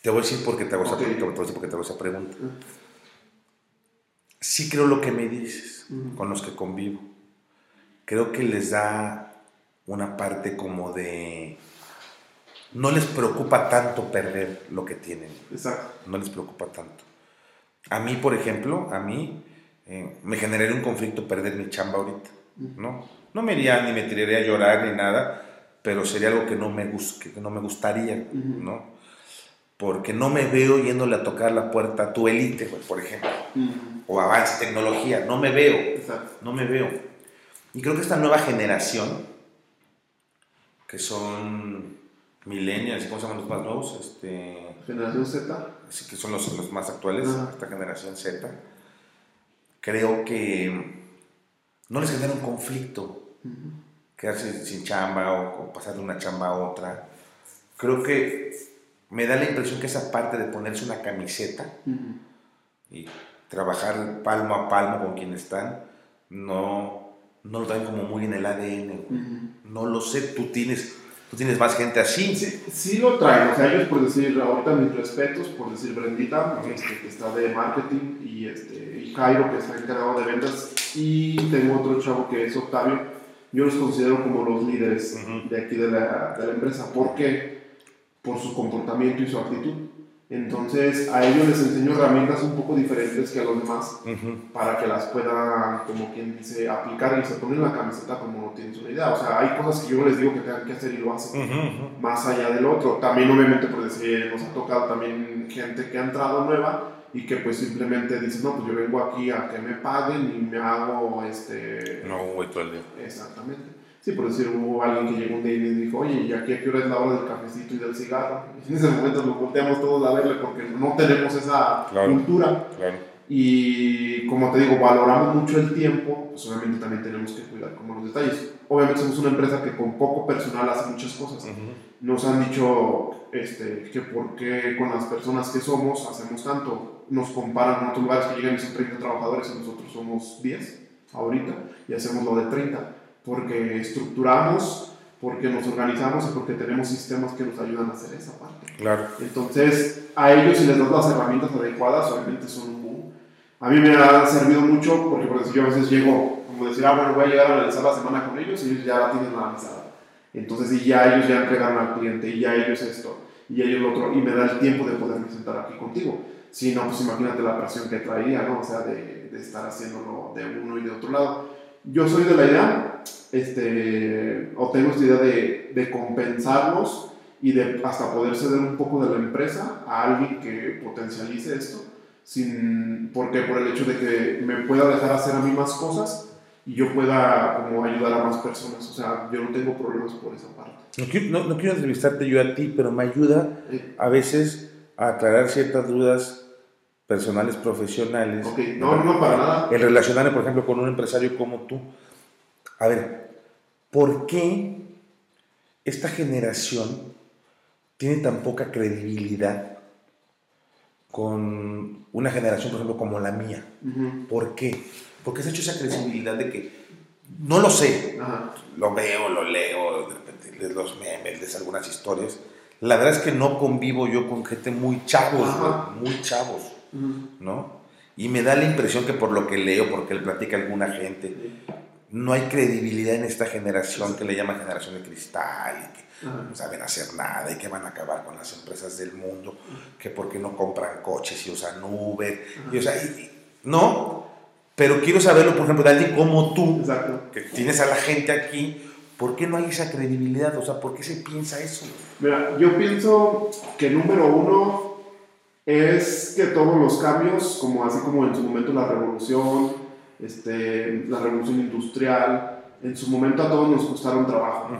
Te voy a decir por qué te hago, esa, te voy a esa pregunta. sí creo lo que me dices, con los que convivo. Creo que les da una parte como de... No les preocupa tanto perder lo que tienen. Exacto. No les preocupa tanto. A mí, por ejemplo, a mí eh, me generaría un conflicto perder mi chamba ahorita, ¿no? No me iría ni me tiraría a llorar ni nada, pero sería algo que no me, que no me gustaría, ¿no? Porque no me veo yéndole a tocar la puerta a tu élite, por ejemplo, o avance tecnología, no me veo, Exacto. no me veo. Y creo que esta nueva generación, que son millennials, ¿cómo se llaman los más nuevos? Este, generación Z. Sí, que son los, los más actuales, esta generación Z. Creo que no les genera un conflicto quedarse sin chamba o, pasar de una chamba a otra. Creo que me da la impresión que esa parte de ponerse una camiseta y trabajar palmo a palmo con quienes están, no, no lo traen como muy en el ADN. No lo sé, tú tienes, tú tienes más gente así. Sí, sí lo traen, o sea, ellos por decir, ahorita mis respetos, por decir Brendita, este, que está de marketing, y, este, y Jairo, que está encargado de ventas, y tengo otro chavo que es Octavio, yo los considero como los líderes de aquí de la, de la empresa. ¿Por qué? Por su comportamiento y su actitud. Entonces, a ellos les enseño herramientas un poco diferentes que a los demás para que las puedan, como quien dice, aplicar y se ponen la camiseta como no tienes una idea. O sea, hay cosas que yo les digo que tengan que hacer y lo hacen, más allá del otro. También, obviamente, por decir, nos ha tocado también gente que ha entrado nueva y que pues simplemente dice, no, pues yo vengo aquí a que me paguen y me hago este... No, güey, todo el día. Exactamente. Sí, por decir, hubo alguien que llegó un día y dijo, oye, ¿y aquí a qué hora es la hora del cafecito y del cigarro? Y en ese momento nos volteamos todos a verle porque no tenemos esa cultura. Claro. Y como te digo, valoramos mucho el tiempo, pues obviamente también tenemos que cuidar como los detalles. Obviamente somos una empresa que con poco personal hace muchas cosas. Nos han dicho este, que por qué con las personas que somos hacemos tanto. Nos comparan con otros lugares que llegan y son 30 trabajadores y nosotros somos 10 ahorita y hacemos lo de 30 porque estructuramos, porque nos organizamos y porque tenemos sistemas que nos ayudan a hacer esa parte. Claro. Entonces, a ellos si les das las herramientas adecuadas, obviamente son un boom. A mí me ha servido mucho porque, por decir, yo a veces llego, como decir, ah, bueno, voy a llegar a analizar la semana con ellos y ellos ya la tienen analizada. Entonces, y ya ellos ya entregaron al cliente, y ya ellos esto, y ellos lo otro, y me da el tiempo de poderme sentar aquí contigo. Si no, pues imagínate la presión que traía, ¿no? O sea, de, de estar haciéndolo de uno y de otro lado. Yo soy de la idea este, o tengo esta idea de, de compensarlos y de hasta poder ceder un poco de la empresa a alguien que potencialice esto, sin, porque por el hecho de que me pueda dejar hacer a mí más cosas y yo pueda como ayudar a más personas. O sea, yo no tengo problemas por esa parte. No quiero, no, quiero entrevistarte yo a ti, pero me ayuda a veces a aclarar ciertas dudas personales, profesionales. Okay. No, no, para nada. El relacionarme, por ejemplo, con un empresario como tú. A ver, ¿por qué esta generación tiene tan poca credibilidad con una generación, por ejemplo, como la mía? ¿Por qué? Porque se ha hecho esa credibilidad de que no lo sé, lo veo, lo leo, de repente los memes, les algunas historias. La verdad es que no convivo yo con gente muy chavos, muy chavos, ¿no? Y me da la impresión que por lo que leo, porque le platica alguna gente, no hay credibilidad en esta generación que le llaman generación de cristal y que no saben hacer nada y que van a acabar con las empresas del mundo, que porque no compran coches y usan Uber. Y, o sea, no, pero quiero saberlo, por ejemplo, de alguien como tú, que tienes a la gente aquí, ¿por qué no hay esa credibilidad? O sea, ¿por qué se piensa eso? Mira, yo pienso que número uno es que todos los cambios, como así como en su momento la revolución, este, la revolución industrial, en su momento a todos nos costaron trabajo.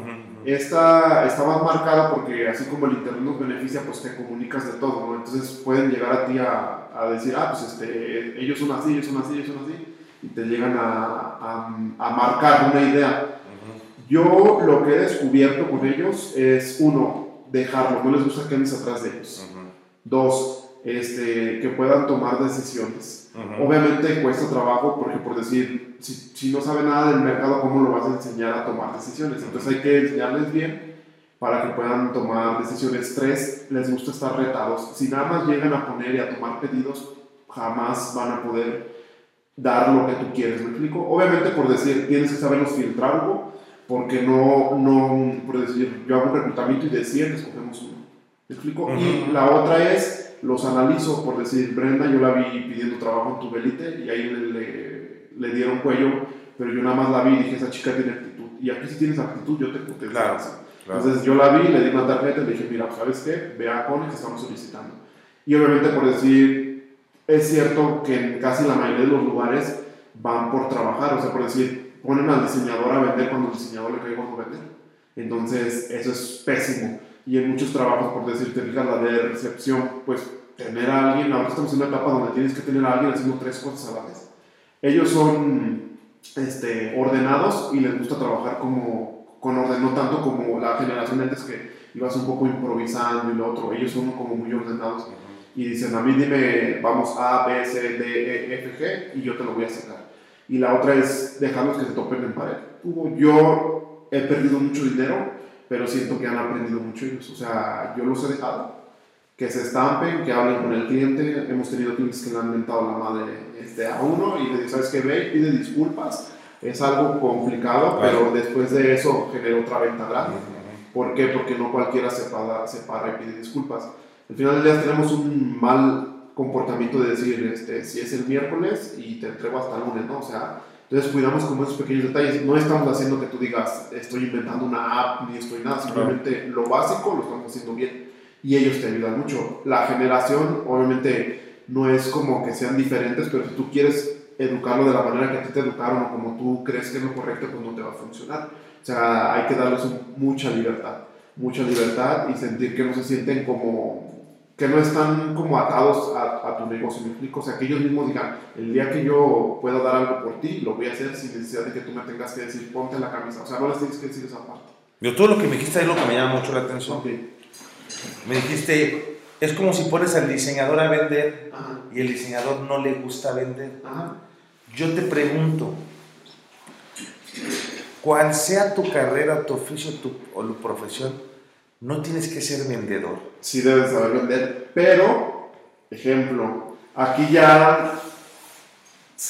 Esta está más marcada porque así como el Internet nos beneficia, pues te comunicas de todo, Entonces pueden llegar a ti a, a, decir, ah, pues este, ellos son así, ellos son así, ellos son así, y te llegan a, a, marcar una idea. Yo lo que he descubierto con ellos es, uno, dejarlo, no les gusta que andes atrás de ellos. Dos, este, que puedan tomar decisiones Obviamente cuesta trabajo porque por decir, si, si, no sabe nada del mercado, ¿cómo lo vas a enseñar a tomar decisiones? Entonces hay que enseñarles bien para que puedan tomar decisiones. Tres, les gusta estar retados. Si nada más llegan a poner y a tomar pedidos, jamás van a poder dar lo que tú quieres, ¿me explico? Obviamente por decir, tienes que saberlos filtrar algo, porque no, no, por decir, yo hago un reclutamiento y de 100 escogemos uno, ¿me explico? Y la otra es, los analizo, por decir, Brenda, yo la vi pidiendo trabajo en tu belite y ahí le, le, dieron cuello, pero yo nada más la vi y dije, esa chica tiene actitud, y aquí si tienes actitud, yo te puedo claro, Entonces yo la vi, le di una tarjeta y le dije, mira, ¿sabes qué? Ve a Cone que estamos solicitando. Y obviamente por decir, es cierto que en casi la mayoría de los lugares van por trabajar, o sea, por decir, ponen al diseñador a vender cuando el diseñador le cae cuando vender. Entonces, eso es pésimo. Y en muchos trabajos, por decir, te fijas la de recepción, pues tener a alguien, ahora estamos en una etapa donde tienes que tener a alguien haciendo tres cosas a la vez. Ellos son este, ordenados y les gusta trabajar como, con orden, no tanto como la generación antes que ibas un poco improvisando y lo otro. Ellos son como muy ordenados y dicen, a mí dime, vamos A, B, C, D, E, F, G, y yo te lo voy a sacar. Y la otra es dejarlos que se topen en pared. Yo he perdido mucho dinero, pero siento que han aprendido mucho ellos. O sea, yo los he dejado, que se estampen, que hablen con el cliente. Hemos tenido clientes que le han mentado la madre este, a uno y le dicen, ¿sabes qué? Ve, pide disculpas. Es algo complicado, pero después de eso genera otra venta grande. ¿Por qué? Porque no cualquiera se para, se para y pide disculpas al final del día tenemos un mal comportamiento de decir, este, si es el miércoles y te entrego hasta el lunes, ¿no? O sea, entonces cuidamos como esos pequeños detalles. No estamos haciendo que tú digas, estoy inventando una app ni estoy nada, simplemente lo básico lo estamos haciendo bien y ellos te ayudan mucho. La generación, obviamente, no es como que sean diferentes, pero si tú quieres educarlo de la manera que a ti te educaron o como tú crees que es lo correcto, pues no te va a funcionar. O sea, hay que darles mucha libertad, mucha libertad y sentir que no se sienten como que no están como atados a, tu negocio, ¿me explico? O sea, que ellos mismos digan, el día que yo pueda dar algo por ti, lo voy a hacer sin necesidad de que tú me tengas que decir, ponte la camisa. O sea, no les tienes que decir esa parte. Yo todo lo que me dijiste es lo que me llama mucho la atención. Me dijiste, es como si pones al diseñador a vender y el diseñador no le gusta vender. Yo te pregunto, cuál sea tu carrera, tu oficio tu, o tu profesión, no tienes que ser vendedor. Sí debes saber vender, pero, ejemplo, aquí ya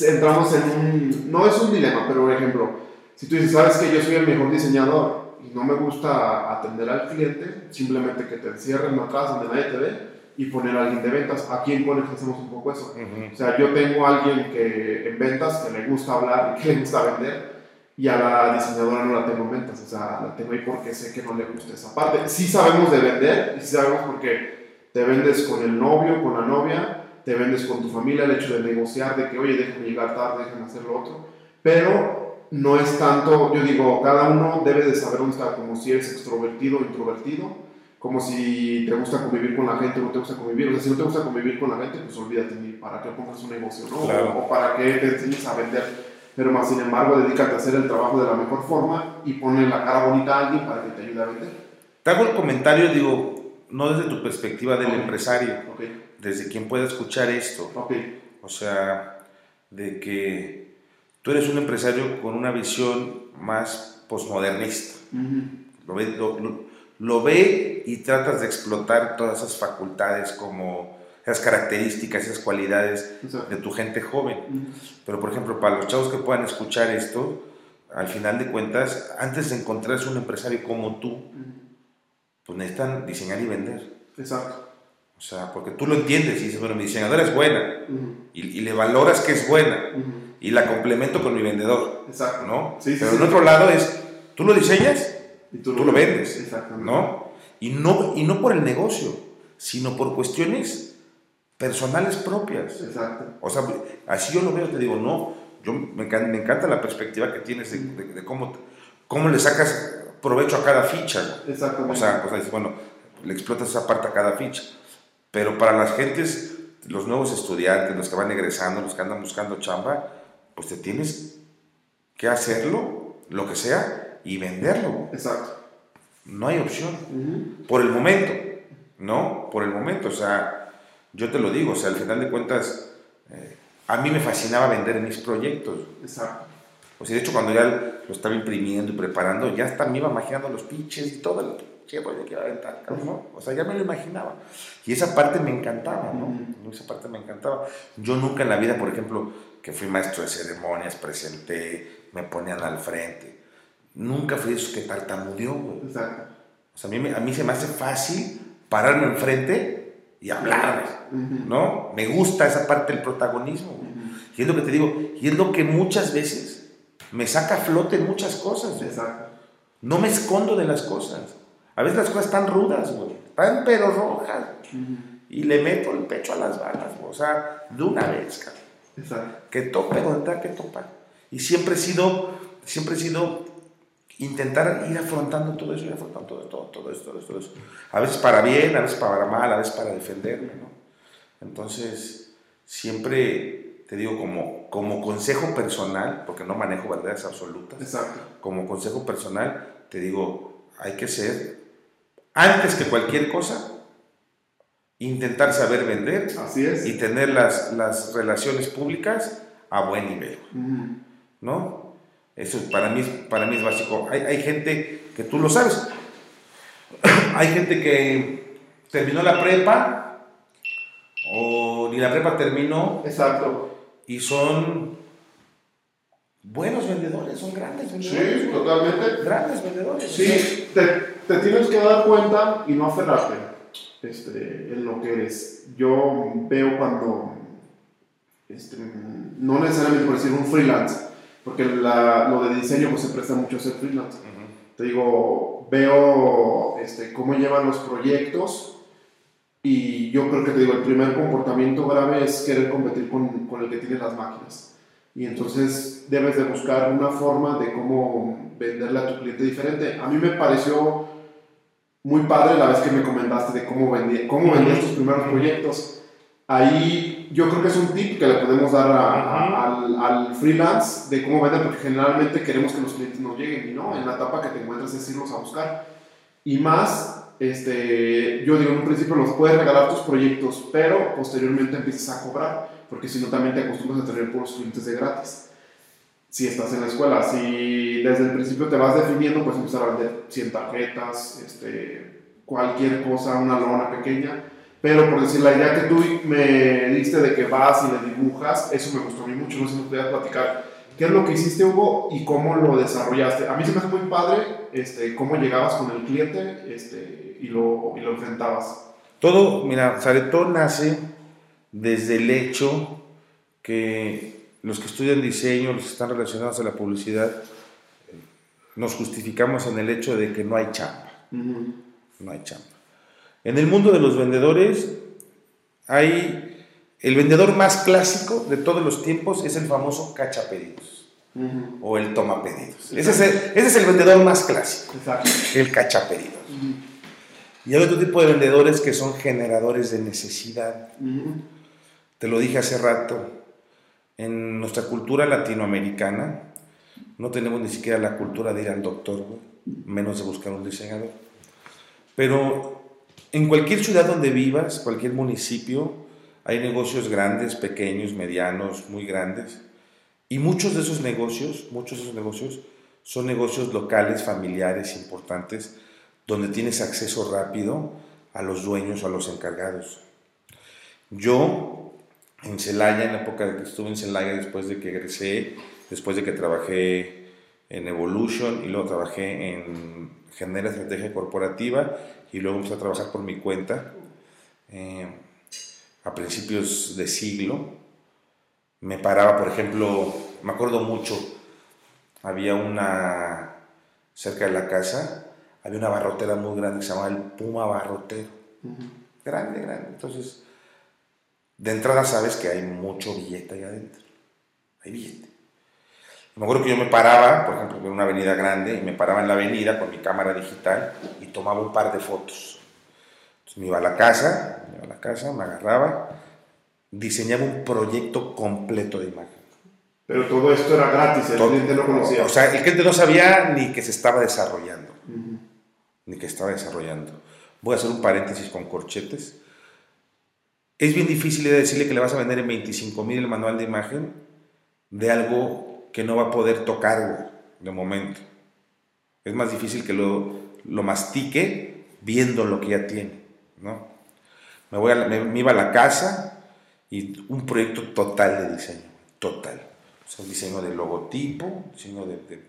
entramos en un, no es un dilema, pero por ejemplo, si tú dices, sabes que yo soy el mejor diseñador y no me gusta atender al cliente, simplemente que te encierren atrás donde nadie te ve y poner a alguien de ventas. Aquí en Conex hacemos un poco eso. O sea, yo tengo a alguien que en ventas que le gusta hablar y que le gusta vender y a la diseñadora no la tengo en ventas, o sea, la tengo ahí porque sé que no le gusta esa parte. Sí sabemos de vender, y sí sabemos porque te vendes con el novio, con la novia, te vendes con tu familia, el hecho de negociar, de que, oye, déjame llegar tarde, déjame hacer lo otro, pero no es tanto, yo digo, cada uno debe de saber dónde está, como si eres extrovertido o introvertido, como si te gusta convivir con la gente o no te gusta convivir, o sea, si no te gusta convivir con la gente, pues olvídate, para qué pongas un negocio, ¿no? O, para qué te enseñes a vender pero más sin embargo dedícate a hacer el trabajo de la mejor forma y ponle la cara bonita a alguien para que te ayude a vender. Te hago el comentario, digo, no desde tu perspectiva del empresario, desde quien pueda escuchar esto. O sea, de que tú eres un empresario con una visión más posmodernista. lo, ve, lo ve y tratas de explotar todas esas facultades como esas características, esas cualidades de tu gente joven. Pero, por ejemplo, para los chavos que puedan escuchar esto, al final de cuentas, antes de encontrarse un empresario como tú, pues necesitan diseñar y vender. Exacto. O sea, porque tú lo entiendes y dices, bueno, mi diseñadora es buena y, le valoras que es buena y la complemento con mi vendedor. Exacto. ¿no? Pero en otro lado es, tú lo diseñas y tú, lo, vendes. ¿no? Y, ¿no? y no por el negocio, sino por cuestiones personales propias. Exacto. O sea, así yo lo veo, te digo, no, yo me, me encanta la perspectiva que tienes de, cómo, cómo le sacas provecho a cada ficha. Exactamente. O sea, o sea, bueno, le explotas esa parte a cada ficha. Pero para las gentes, los nuevos estudiantes, los que van egresando, los que andan buscando chamba, pues te tienes que hacerlo, lo que sea, y venderlo. Exacto. No hay opción. Por el momento, ¿no? Por el momento, o sea, yo te lo digo, o sea, al final de cuentas, eh, a mí me fascinaba vender mis proyectos. Exacto. O sea, de hecho, cuando ya lo estaba imprimiendo y preparando, ya hasta me iba imaginando los pitches y todo el que iba a aventar, ¿no? O sea, ya me lo imaginaba. Y esa parte me encantaba, ¿no? Esa parte me encantaba. Yo nunca en la vida, por ejemplo, que fui maestro de ceremonias, presenté, me ponían al frente. Nunca fui de esos que tartamudeó, güey. Exacto. O sea, a mí, a mí se me hace fácil pararme enfrente y hablar, ¿no? Me gusta esa parte del protagonismo, Y es lo que te digo, y es lo que muchas veces me saca a flote en muchas cosas. Exacto. No me escondo de las cosas. A veces las cosas están rudas, güey. Están pero rojas. Y le meto el pecho a las balas, güey. O sea, de una vez, cabrón. Exacto. Que tope donde tenga que topar. Y siempre he sido, siempre he sido intentar ir afrontando todo eso, ir afrontando todo, todo, todo eso, todo todo eso. A veces para bien, a veces para mal, a veces para defenderme, ¿no? Entonces, siempre te digo como, como consejo personal, porque no manejo verdades absolutas, Exacto. como consejo personal, te digo, hay que ser, antes que cualquier cosa, intentar saber vender Así es. y tener las, las relaciones públicas a buen nivel. ¿no? Eso para mí, es- para mí es básico. Hay, hay gente que tú lo sabes, hay gente que terminó la prepa o ni la prepa terminó Exacto. y son buenos vendedores, son grandes vendedores. Sí, totalmente. Grandes vendedores. Sí, te, te tienes que dar cuenta y no aferrarte este, en lo que eres. Yo veo cuando, este, no necesariamente por decir un freelance, porque la- lo de diseño pues, se presta mucho a ser freelance. ujú. Te digo, veo este, cómo llevan los proyectos y yo creo que te digo, el primer comportamiento grave es querer competir con, con el que tiene las máquinas. Y entonces debes de buscar una forma de cómo venderle a tu cliente diferente. A mí me pareció muy padre la vez que me comentaste de cómo, vendí, cómo vendías tus primeros proyectos. Ahí yo creo que es un tip que le podemos dar a- a- al, al freelance de cómo vender, porque generalmente queremos que los clientes nos lleguen y no, en la etapa que te encuentras es irlos a buscar. Y más, este, yo digo, en un principio los puedes regalar tus proyectos, pero posteriormente empiezas a cobrar, porque si no también te acostumbras a tener puros clientes de gratis. Si estás en la escuela, si desde el principio te vas definiendo, pues empezar a vender 100 tarjetas, este, cualquier cosa, una lona pequeña. Pero por decir, la idea que tú me diste de que vas y le dibujas, eso me gustó a mí mucho, no sé si me podías platicar. ¿Qué es lo que hiciste, Hugo, y cómo lo desarrollaste? A mí se me hace muy padre este, cómo llegabas con el cliente este, y, lo, y lo enfrentabas. Todo, mira, todo nace desde el hecho que los que estudian diseño, los que están relacionados a la publicidad, nos justificamos en el hecho de que no hay chamba, Ujú. no hay chamba. En el mundo de los vendedores hay el vendedor más clásico de todos los tiempos es el famoso cachapedidos Ujú. o el toma pedidos. Ese es el, ese es el vendedor más clásico, Exacto. el cachapedidos. Ujú. Y hay otro tipo de vendedores que son generadores de necesidad. Ujú. Te lo dije hace rato, en nuestra cultura latinoamericana no tenemos ni siquiera la cultura de ir al doctor, menos de buscar un diseñador. Pero en cualquier ciudad donde vivas, cualquier municipio, hay negocios grandes, pequeños, medianos, muy grandes. Y muchos de esos negocios, muchos de esos negocios son negocios locales, familiares, importantes, donde tienes acceso rápido a los dueños o a los encargados. Yo, en Celaya, en la época de que estuve en Celaya, después de que egresé, después de que trabajé en Evolution y luego trabajé en Genera Estrategia Corporativa y luego empecé a trabajar por mi cuenta eh, a principios de siglo. Me paraba, por ejemplo, me acuerdo mucho, había una, cerca de la casa, había una barrotera muy grande que se llamaba el Puma Barrotero. Grande, grande. Entonces, de entrada sabes que hay mucho billete ahí adentro. Hay billete. Me acuerdo que yo me paraba, por ejemplo, en una avenida grande, y me paraba en la avenida con mi cámara digital y tomaba un par de fotos. Entonces me iba a la casa, me iba a la casa, me agarraba, diseñaba un proyecto completo de imagen. Pero todo esto era gratis, el Todo- cliente no conocía. O sea, el cliente no sabía ni que se estaba desarrollando Ujú. ni que estaba desarrollando. Voy a hacer un paréntesis con corchetes. Es bien difícil de decirle que le vas a vender en 25 mil el manual de imagen de algo que no va a poder tocar de momento. Es más difícil que lo, lo mastique viendo lo que ya tiene. ¿no? Me, voy a me, me iba a la casa y un proyecto total de diseño. Total. O sea, diseño de logotipo, diseño de,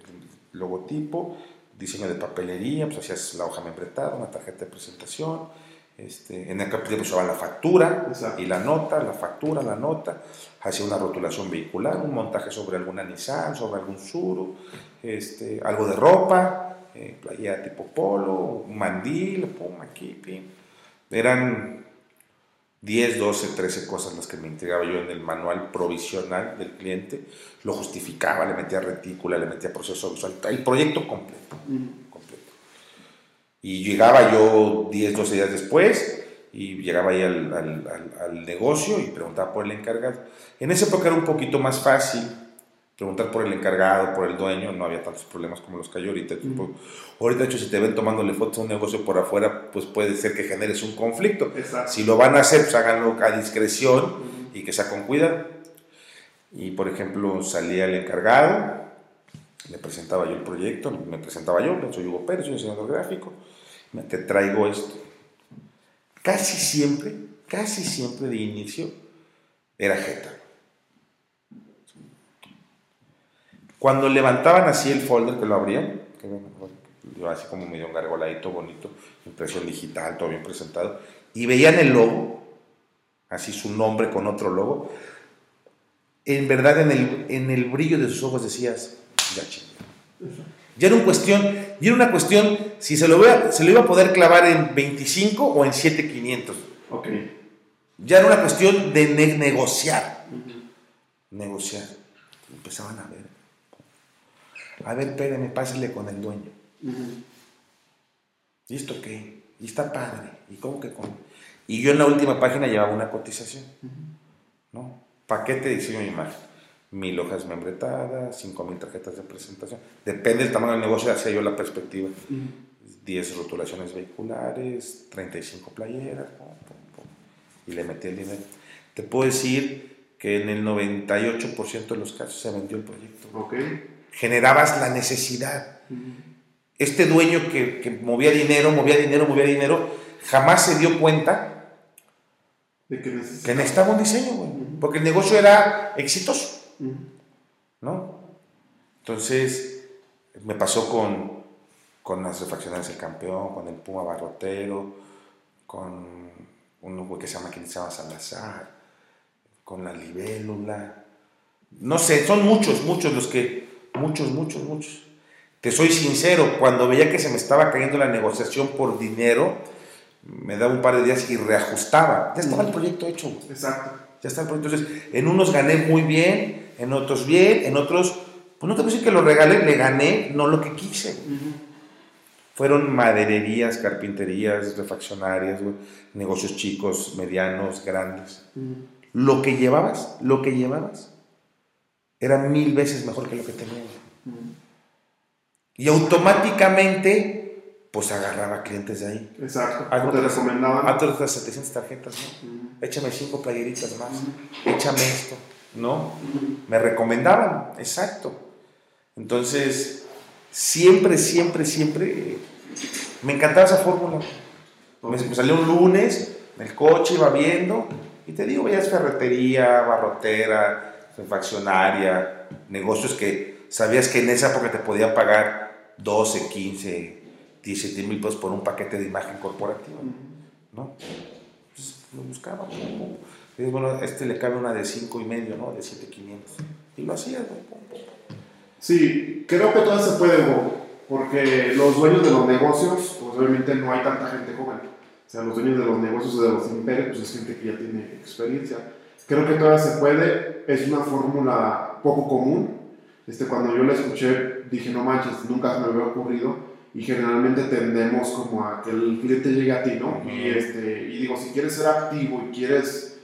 logotipo, diseño de papelería, pues hacías la hoja membretada, una tarjeta de presentación. Este, en el capítulo pues, la factura y la nota, la factura, la nota, hacía una rotulación vehicular, un montaje sobre alguna Nissan, sobre algún Suru, este, algo de ropa, eh, playa tipo polo, un mandil, pum, aquí, pim. Eran 10, 12, 13 cosas las que me entregaba yo en el manual provisional del cliente, lo justificaba, le metía retícula, le metía proceso visual, el proyecto completo, completo. Y llegaba yo 10, 12 días después y llegaba ahí al, al, al, negocio y preguntaba por el encargado. En esa época era un poquito más fácil preguntar por el encargado, por el dueño, no había tantos problemas como los que hay ahorita. Ahorita, de hecho, si te ven tomándole fotos a un negocio por afuera, pues puede ser que generes un conflicto. Si lo van a hacer, pues háganlo a discreción y que sea con cuidado. Y, por ejemplo, salía el encargado, le presentaba yo el proyecto, me presentaba yo, soy Hugo Pérez, soy diseñador gráfico, te traigo esto. Casi siempre, casi siempre de inicio, era Jeta Cuando levantaban así el folder que lo abrían, así como medio engargoladito, bonito, impresión digital, todo bien presentado, y veían el logo, así su nombre con otro logo, en verdad en el, en el brillo de sus ojos decías, ya Ya era, una cuestión, ya era una cuestión si se lo, iba, se lo iba a poder clavar en 25 o en 7500. Okay. Ya era una cuestión de negociar. Negociar. Empezaban a ver a ver, espérame, pásale con el dueño. ¿Y esto qué? Y está padre. ¿Y cómo que con? Y yo en la última página llevaba una cotización. ¿No? Paquete de diseño de imagen. Mil hojas membretadas, cinco mil tarjetas de presentación. Depende del tamaño del negocio, hacía yo la perspectiva. 10 rotulaciones vehiculares, 35 playeras, y le metí el dinero. Te puedo decir que en el 98% de los casos se vendió el proyecto. Okay generabas la necesidad. Este dueño que, movía dinero, movía dinero, movía dinero, jamás se dio cuenta de que, necesitaba un diseño, porque el negocio era exitoso, ¿no? Entonces, me pasó con, con las refaccionarias del campeón, con el Puma Barrotero, con un güey que se llama, que se llama Salazar, con la libélula. No sé, son muchos, muchos los que Muchos, muchos, muchos. Te soy sincero, cuando veía que se me estaba cayendo la negociación por dinero, me daba un par de días y reajustaba. Ya estaba el proyecto hecho. Exacto. Ya está el proyecto. Entonces, en unos gané muy bien, en otros bien, en otros, pues no te voy a decir que lo regalé, le gané, no lo que quise. Fueron madererías, carpinterías, refaccionarias, negocios chicos, medianos, grandes. Lo que llevabas, lo que llevabas, era mil veces mejor que lo que tenía. Y automáticamente, pues agarraba clientes de ahí. Exacto. A te recomendaban. otras 700 tarjetas, ¿no? Échame cinco playeritas más. Échame esto, ¿no? Me recomendaban, exacto. Entonces, siempre, siempre, siempre me encantaba esa fórmula. Me, salió un lunes, en el coche iba viendo, y te digo, veías ferretería, barrotera, refaccionaria, negocios que sabías que en esa época te podían pagar 12, 15, 17 mil pesos por un paquete de imagen corporativa, ¿no? Pues lo buscaba, y bueno, este le cabe una de 5 y medio, ¿no? De 7,500. Y lo hacía, Sí, creo que todo se puede, porque los dueños de los negocios, pues obviamente no hay tanta gente joven. O sea, los dueños de los negocios o de los imperios, pues es gente que ya tiene experiencia. Creo que todavía se puede, es una fórmula poco común. Este, cuando yo la escuché dije, no manches, nunca se me había ocurrido y generalmente tendemos como a que el cliente llegue a ti, ¿no? y, este, y digo, si quieres ser activo y quieres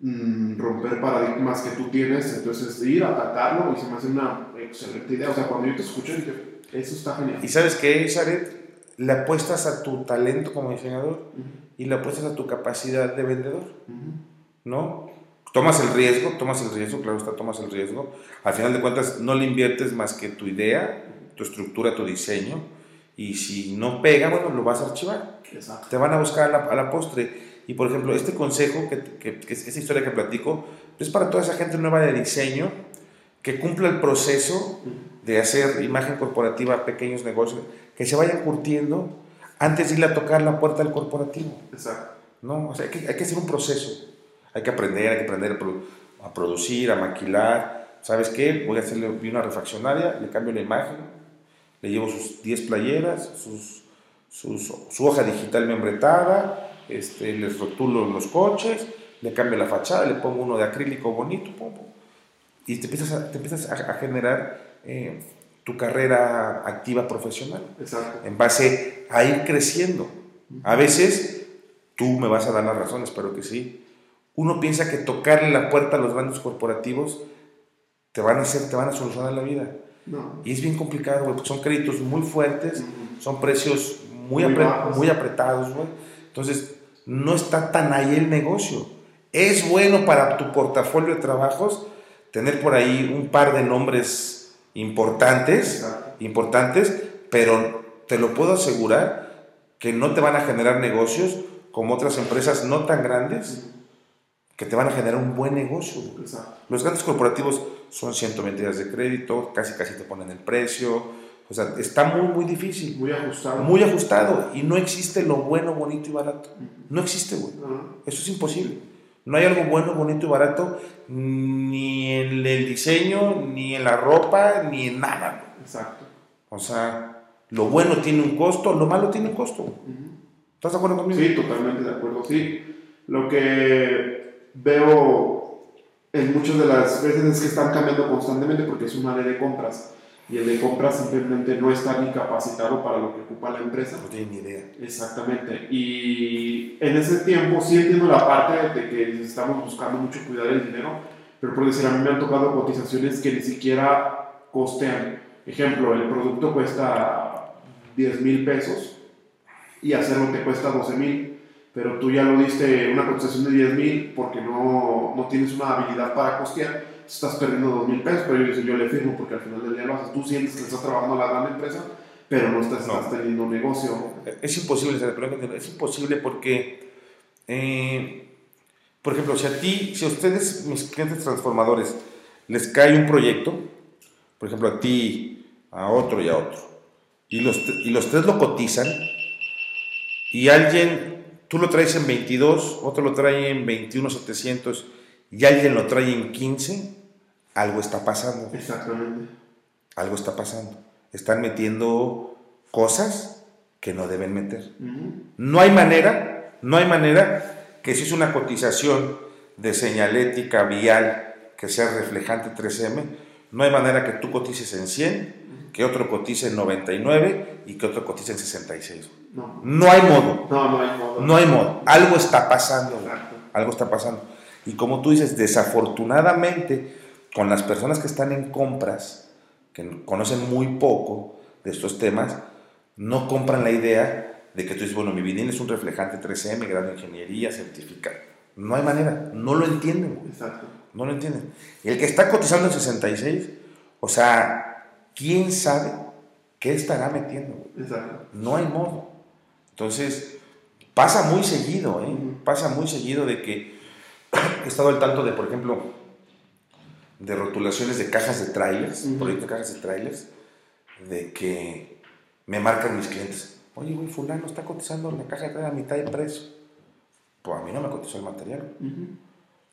mm, romper paradigmas que tú tienes, entonces ir a atacarlo y se me hace una excelente idea. O sea, cuando yo te escuché dije, eso está genial. ¿Y sabes qué, Sharet? Le apuestas a tu talento como diseñador y le apuestas a tu capacidad de vendedor, ¿no? tomas el riesgo, tomas el riesgo, claro está, tomas el riesgo. Al final de cuentas, no le inviertes más que tu idea, tu estructura, tu diseño. Y si no pega, bueno, lo vas a archivar. Te van a buscar a la, postre. Y por ejemplo, este consejo, que, que, esta historia que platico, es para toda esa gente nueva de diseño que cumpla el proceso de hacer imagen corporativa a pequeños negocios, que se vayan curtiendo antes de ir a tocar la puerta del corporativo. Exacto. ¿no? O sea, hay que, hay que hacer un proceso. Hay que aprender, hay que aprender a, produ- a producir, a maquilar. ¿Sabes qué? Voy a hacerle una refaccionaria, le cambio la imagen, le llevo sus 10 playeras, sus, sus- su hoja digital membretada, este, les rotulo los coches, le cambio la fachada, le pongo uno de acrílico bonito, pum, pum, y te empiezas a, te empiezas a, a generar eh, tu carrera activa profesional Exacto. en base a ir creciendo. A veces, tú me vas a dar la razón, espero que sí. Uno piensa que tocarle la puerta a los grandes corporativos te van a hacer, te van a solucionar la vida. No. Y es bien complicado, porque son créditos muy fuertes, Ujú. son precios muy, Muy apre- bajos. muy apretados, güey. Entonces, no está tan ahí el negocio. Es bueno para tu portafolio de trabajos tener por ahí un par de nombres importantes, Exacto. importantes, pero te lo puedo asegurar que no te van a generar negocios como otras empresas no tan grandes que te van a generar un buen negocio. Exacto. Los grandes corporativos son 120 días de crédito, casi casi te ponen el precio. O sea, está muy, muy difícil, Muy ajustado. muy ajustado. Y no existe lo bueno, bonito y barato. No existe, güey. Eso es imposible. No hay algo bueno, bonito y barato ni en el diseño, ni en la ropa, ni en nada. güey. Exacto. O sea, lo bueno tiene un costo, lo malo tiene un costo. ¿Estás de acuerdo conmigo? Sí, totalmente de acuerdo, sí. Lo que veo en muchas de las veces es que están cambiando constantemente porque es un área de compras y el de compras simplemente no está ni capacitado para lo que ocupa la empresa. No tiene ni idea. Exactamente. Y en ese tiempo sí entiendo la parte de que estamos buscando mucho cuidar el dinero, pero por decir, a mí me han tocado cotizaciones que ni siquiera costean. Ejemplo, el producto cuesta 10 mil pesos y hacerlo te cuesta 12 mil, pero tú ya lo diste una cotización de 10 mil porque no, no tienes una habilidad para costear, estás perdiendo 2 mil pesos, pero yo, yo le firmo porque al final del día lo haces. Tú sientes que estás trabajando la gran empresa, pero no estás, No. estás teniendo un negocio. Es imposible, es imposible porque, eh, por ejemplo, si a ti, si a ustedes, mis clientes transformadores, les cae un proyecto, por ejemplo, a ti, a otro y a otro, y los, y los tres lo cotizan, y alguien, tú lo traes en 22, otro lo trae en 21,700, y alguien lo trae en 15, algo está pasando. Exactamente. Algo está pasando. Están metiendo cosas que no deben meter. No hay manera, no hay manera que si es una cotización de señalética vial que sea reflejante 3M, no hay manera que tú cotices en 100, que otro cotice en 99 y que otro cotice en 66. No. No hay modo, No, no hay modo. no hay modo. Algo está pasando. Exacto. Algo está pasando. Y como tú dices, desafortunadamente, con las personas que están en compras, que conocen muy poco de estos temas, no compran la idea de que tú dices, bueno, mi vinil es un reflejante 3M, grado de ingeniería, certificado. No hay manera, no lo entienden, Exacto. no lo entienden. Y el que está cotizando en 66, o sea, ¿quién sabe qué estará metiendo? Exacto. No hay modo. Entonces, pasa muy seguido, ¿eh? Pasa muy seguido de que he estado al tanto de, por ejemplo, de rotulaciones de cajas de trailers, Ujú. proyectos de cajas de trailers, de que me marcan mis clientes. Oye, güey, fulano está cotizando la caja de trailer a mitad de precio. Pues a mí no me cotizó el material.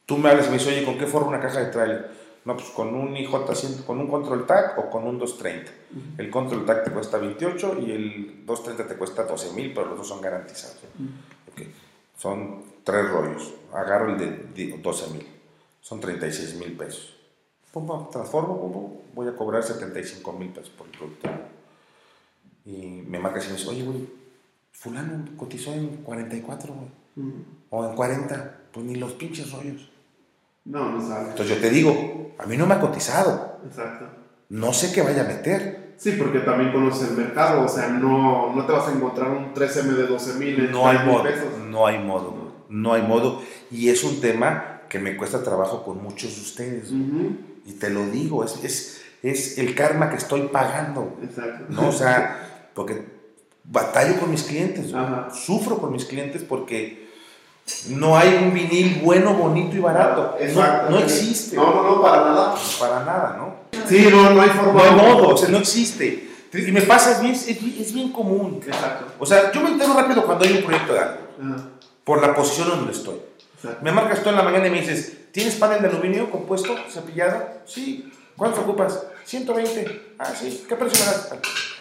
Tú me hablas y me dices, oye, ¿con qué forma una caja de trailer? No, pues con un IJ100, con un Control TAC o con un 230. El Control TAC te cuesta 28 y el 230 te cuesta 12 mil, pero los dos son garantizados. Son tres rollos. Agarro el de 12 mil. Son 36 mil pesos. Pum, pum, transformo, pum, pum, voy a cobrar 75 mil pesos por el producto. Y me marca y me dice, oye, güey, fulano cotizó en 44, güey. Ujú. O en 40. Pues ni los pinches rollos. No, no sale. Entonces yo te digo, a mí no me ha cotizado, Exacto. no sé qué vaya a meter. Sí, porque también conoces el mercado, o sea, no, no te vas a encontrar un 3M de 12 mil No hay modo, pesos. no hay modo, no hay modo. Y es un tema que me cuesta trabajo con muchos de ustedes. Y te lo digo, es, es, es el karma que estoy pagando. Exacto. ¿no? O sea, porque batallo con mis clientes, Ajá. sufro con mis clientes porque No hay un vinil bueno, bonito y barato. Exacto. No, no existe. No, no, no, para nada. Para nada, ¿no? Sí, no, no hay forma. No hay modo, o sea, no existe. Y me pasa, es bien, es bien, es bien común. Exacto. O sea, yo me entero rápido cuando hay un proyecto de algo, Ajá. Por la posición donde estoy. Exacto. Me marcas tú en la mañana y me dices, ¿tienes panel de aluminio compuesto, cepillado? Sí. ¿Cuánto ocupas? 120. Ah, sí. ¿Qué precio me das?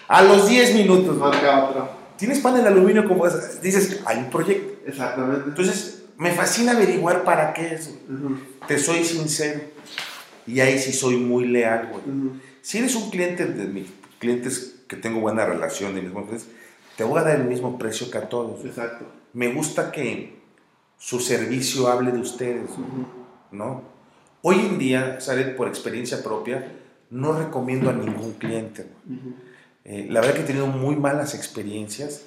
A los 10 minutos. Marca otro. ¿Tienes panel de aluminio compuesto? Dices, hay un proyecto. Exactamente. Entonces, me fascina averiguar para qué es. güey. Ujú, Te soy sincero. Y ahí sí soy muy leal, güey. ujú. Si eres un cliente de mis clientes que tengo buena relación, de mis clientes, te voy a dar el mismo precio que a todos. Exacto. Me gusta que su servicio hable de ustedes. ¿no? Hoy en día, Saret, por experiencia propia, no recomiendo a ningún cliente. Eh, la verdad que he tenido muy malas experiencias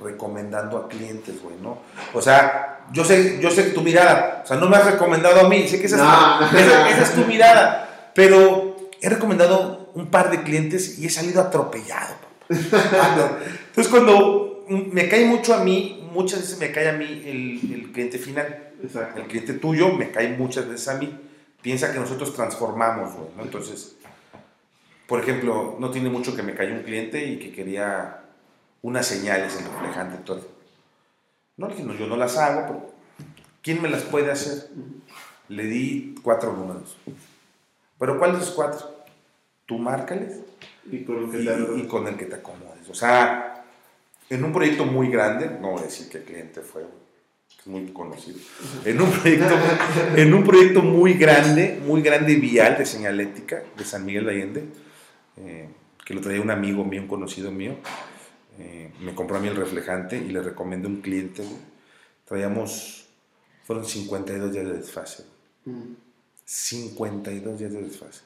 recomendando a clientes, güey, ¿no? O sea, yo sé, yo sé tu mirada, o sea, no me has recomendado a mí, sé que esa, No. es, esa- esa es tu mirada, pero he recomendado un par de clientes y he salido atropellado, papá. Entonces, cuando me cae mucho a mí, muchas veces me cae a mí el, el cliente final, Exacto. el cliente tuyo me cae muchas veces a mí, piensa que nosotros transformamos, güey, ¿no? Entonces, por ejemplo, no tiene mucho que me cayó un cliente y que quería unas señales en reflejante, todo. No, le dije, no, yo no las hago, pero ¿quién me las puede hacer? Le di cuatro números. ¿Pero cuáles de esos cuatro? Tú márcales Y con lo que y, te y con el que te acomodes. O sea, en un proyecto muy grande, no voy a decir qué cliente fue, muy conocido. En un proyecto, en un proyecto muy grande, muy grande vial de señalética de San Miguel de Allende, eh, que lo traía un amigo mío, un conocido mío, eh, me compró a mí el reflejante y le recomendé a un cliente. Traíamos, fueron 52 días de desfase. Ujú. 52 días de desfase.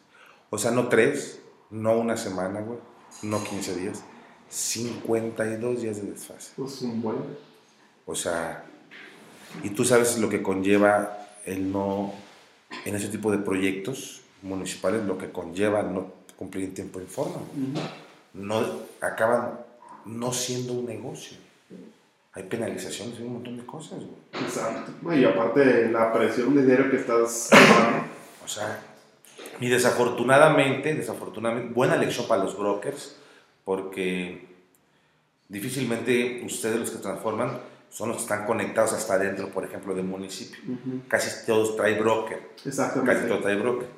O sea, no 3, no una semana, güey, no 15 días, 52 días de desfase. Pues un buen. O sea, y tú sabes lo que conlleva el no, en ese tipo de proyectos municipales, lo que conlleva no cumplir en tiempo y forma. Ujú. No, acaban no siendo un negocio. Hay penalizaciones, hay un montón de cosas, güey. Exacto. No, Y aparte la presión de dinero que estás. O sea, y desafortunadamente, desafortunadamente, buena lección para los brokers, porque difícilmente ustedes los que transforman son los que están conectados hasta adentro, por ejemplo, del municipio. Casi todos trae broker, casi Exactamente. todo trae broker.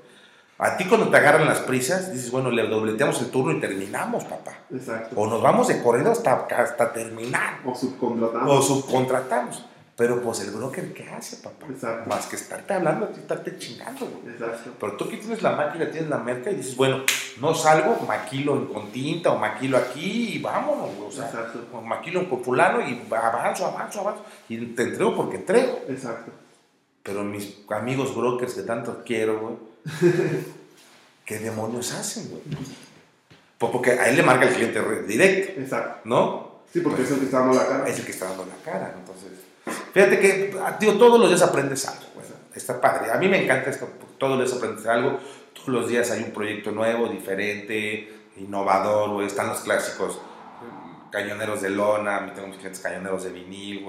A ti cuando te agarran las prisas, dices, bueno, le dobleteamos el turno y terminamos, papá. Exacto. O nos vamos de corrido hasta, hasta terminar. O subcontratado. O subcontratamos. Pero pues el broker, ¿qué hace, papá? Exacto. Más que estarte hablando, a ti estarte chingando, güey. Exacto. Pero tú aquí tienes la máquina, tienes la merca y dices, bueno, no salgo, maquilo con tinta o maquilo aquí y vámonos, güey, o sea, Exacto. o maquilo con fulano y avanzo, avanzo, avanzo. Y te entrego porque entrego. Exacto. Pero mis amigos brokers que tanto quiero, güey, ¿qué demonios hacen, güey? Pues porque a él le marca el cliente re- directo, Exacto. ¿no? Sí, porque es el que está dando la cara. Es el que está dando la cara, entonces. Fíjate que, tío, todos los días aprendes algo, güey. Está padre. A mí me encanta esto, todos los días aprendes algo. Todos los días hay un proyecto nuevo, diferente, innovador. Están los clásicos eh, cañoneros de lona, tengo mis clientes cañoneros de vinil.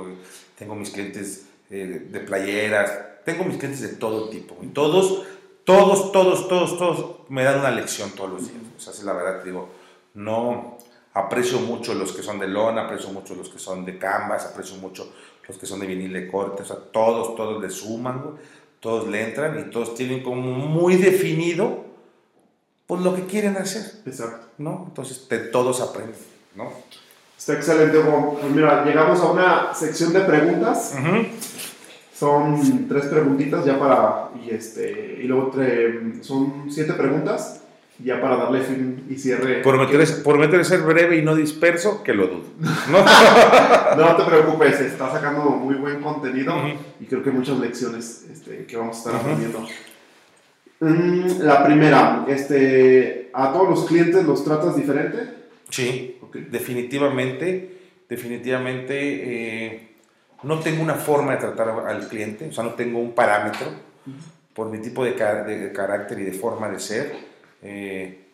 Tengo mis clientes eh, de playeras, tengo mis clientes de todo tipo, güey. Todos, todos, todos, todos, todos me dan una lección todos los días. O sea, es la verdad, digo, no aprecio mucho los que son de lona, aprecio mucho los que son de canvas, aprecio mucho los que son de vinil de corte, o sea, todos, todos le suman, güey, todos le entran y todos tienen como muy definido pues lo que quieren hacer, Exacto. ¿no? Entonces de todos aprenden, ¿no? Está excelente, Juan. Pues mira, llegamos a una sección de preguntas. Son tres preguntitas ya para. Y, este, y luego tre- son siete preguntas ya para darle fin y cierre. Prometer, prometer ser breve y no disperso, que lo dudo. ¿no? No te preocupes, está sacando muy buen contenido Ujú. y creo que muchas lecciones este, que vamos a estar aprendiendo. Mm, la primera, este, ¿a todos los clientes los tratas diferente? Sí, definitivamente, definitivamente eh, no tengo una forma de tratar al cliente, o sea, no tengo un parámetro por mi tipo de, ca- de carácter y de forma de ser. Eh,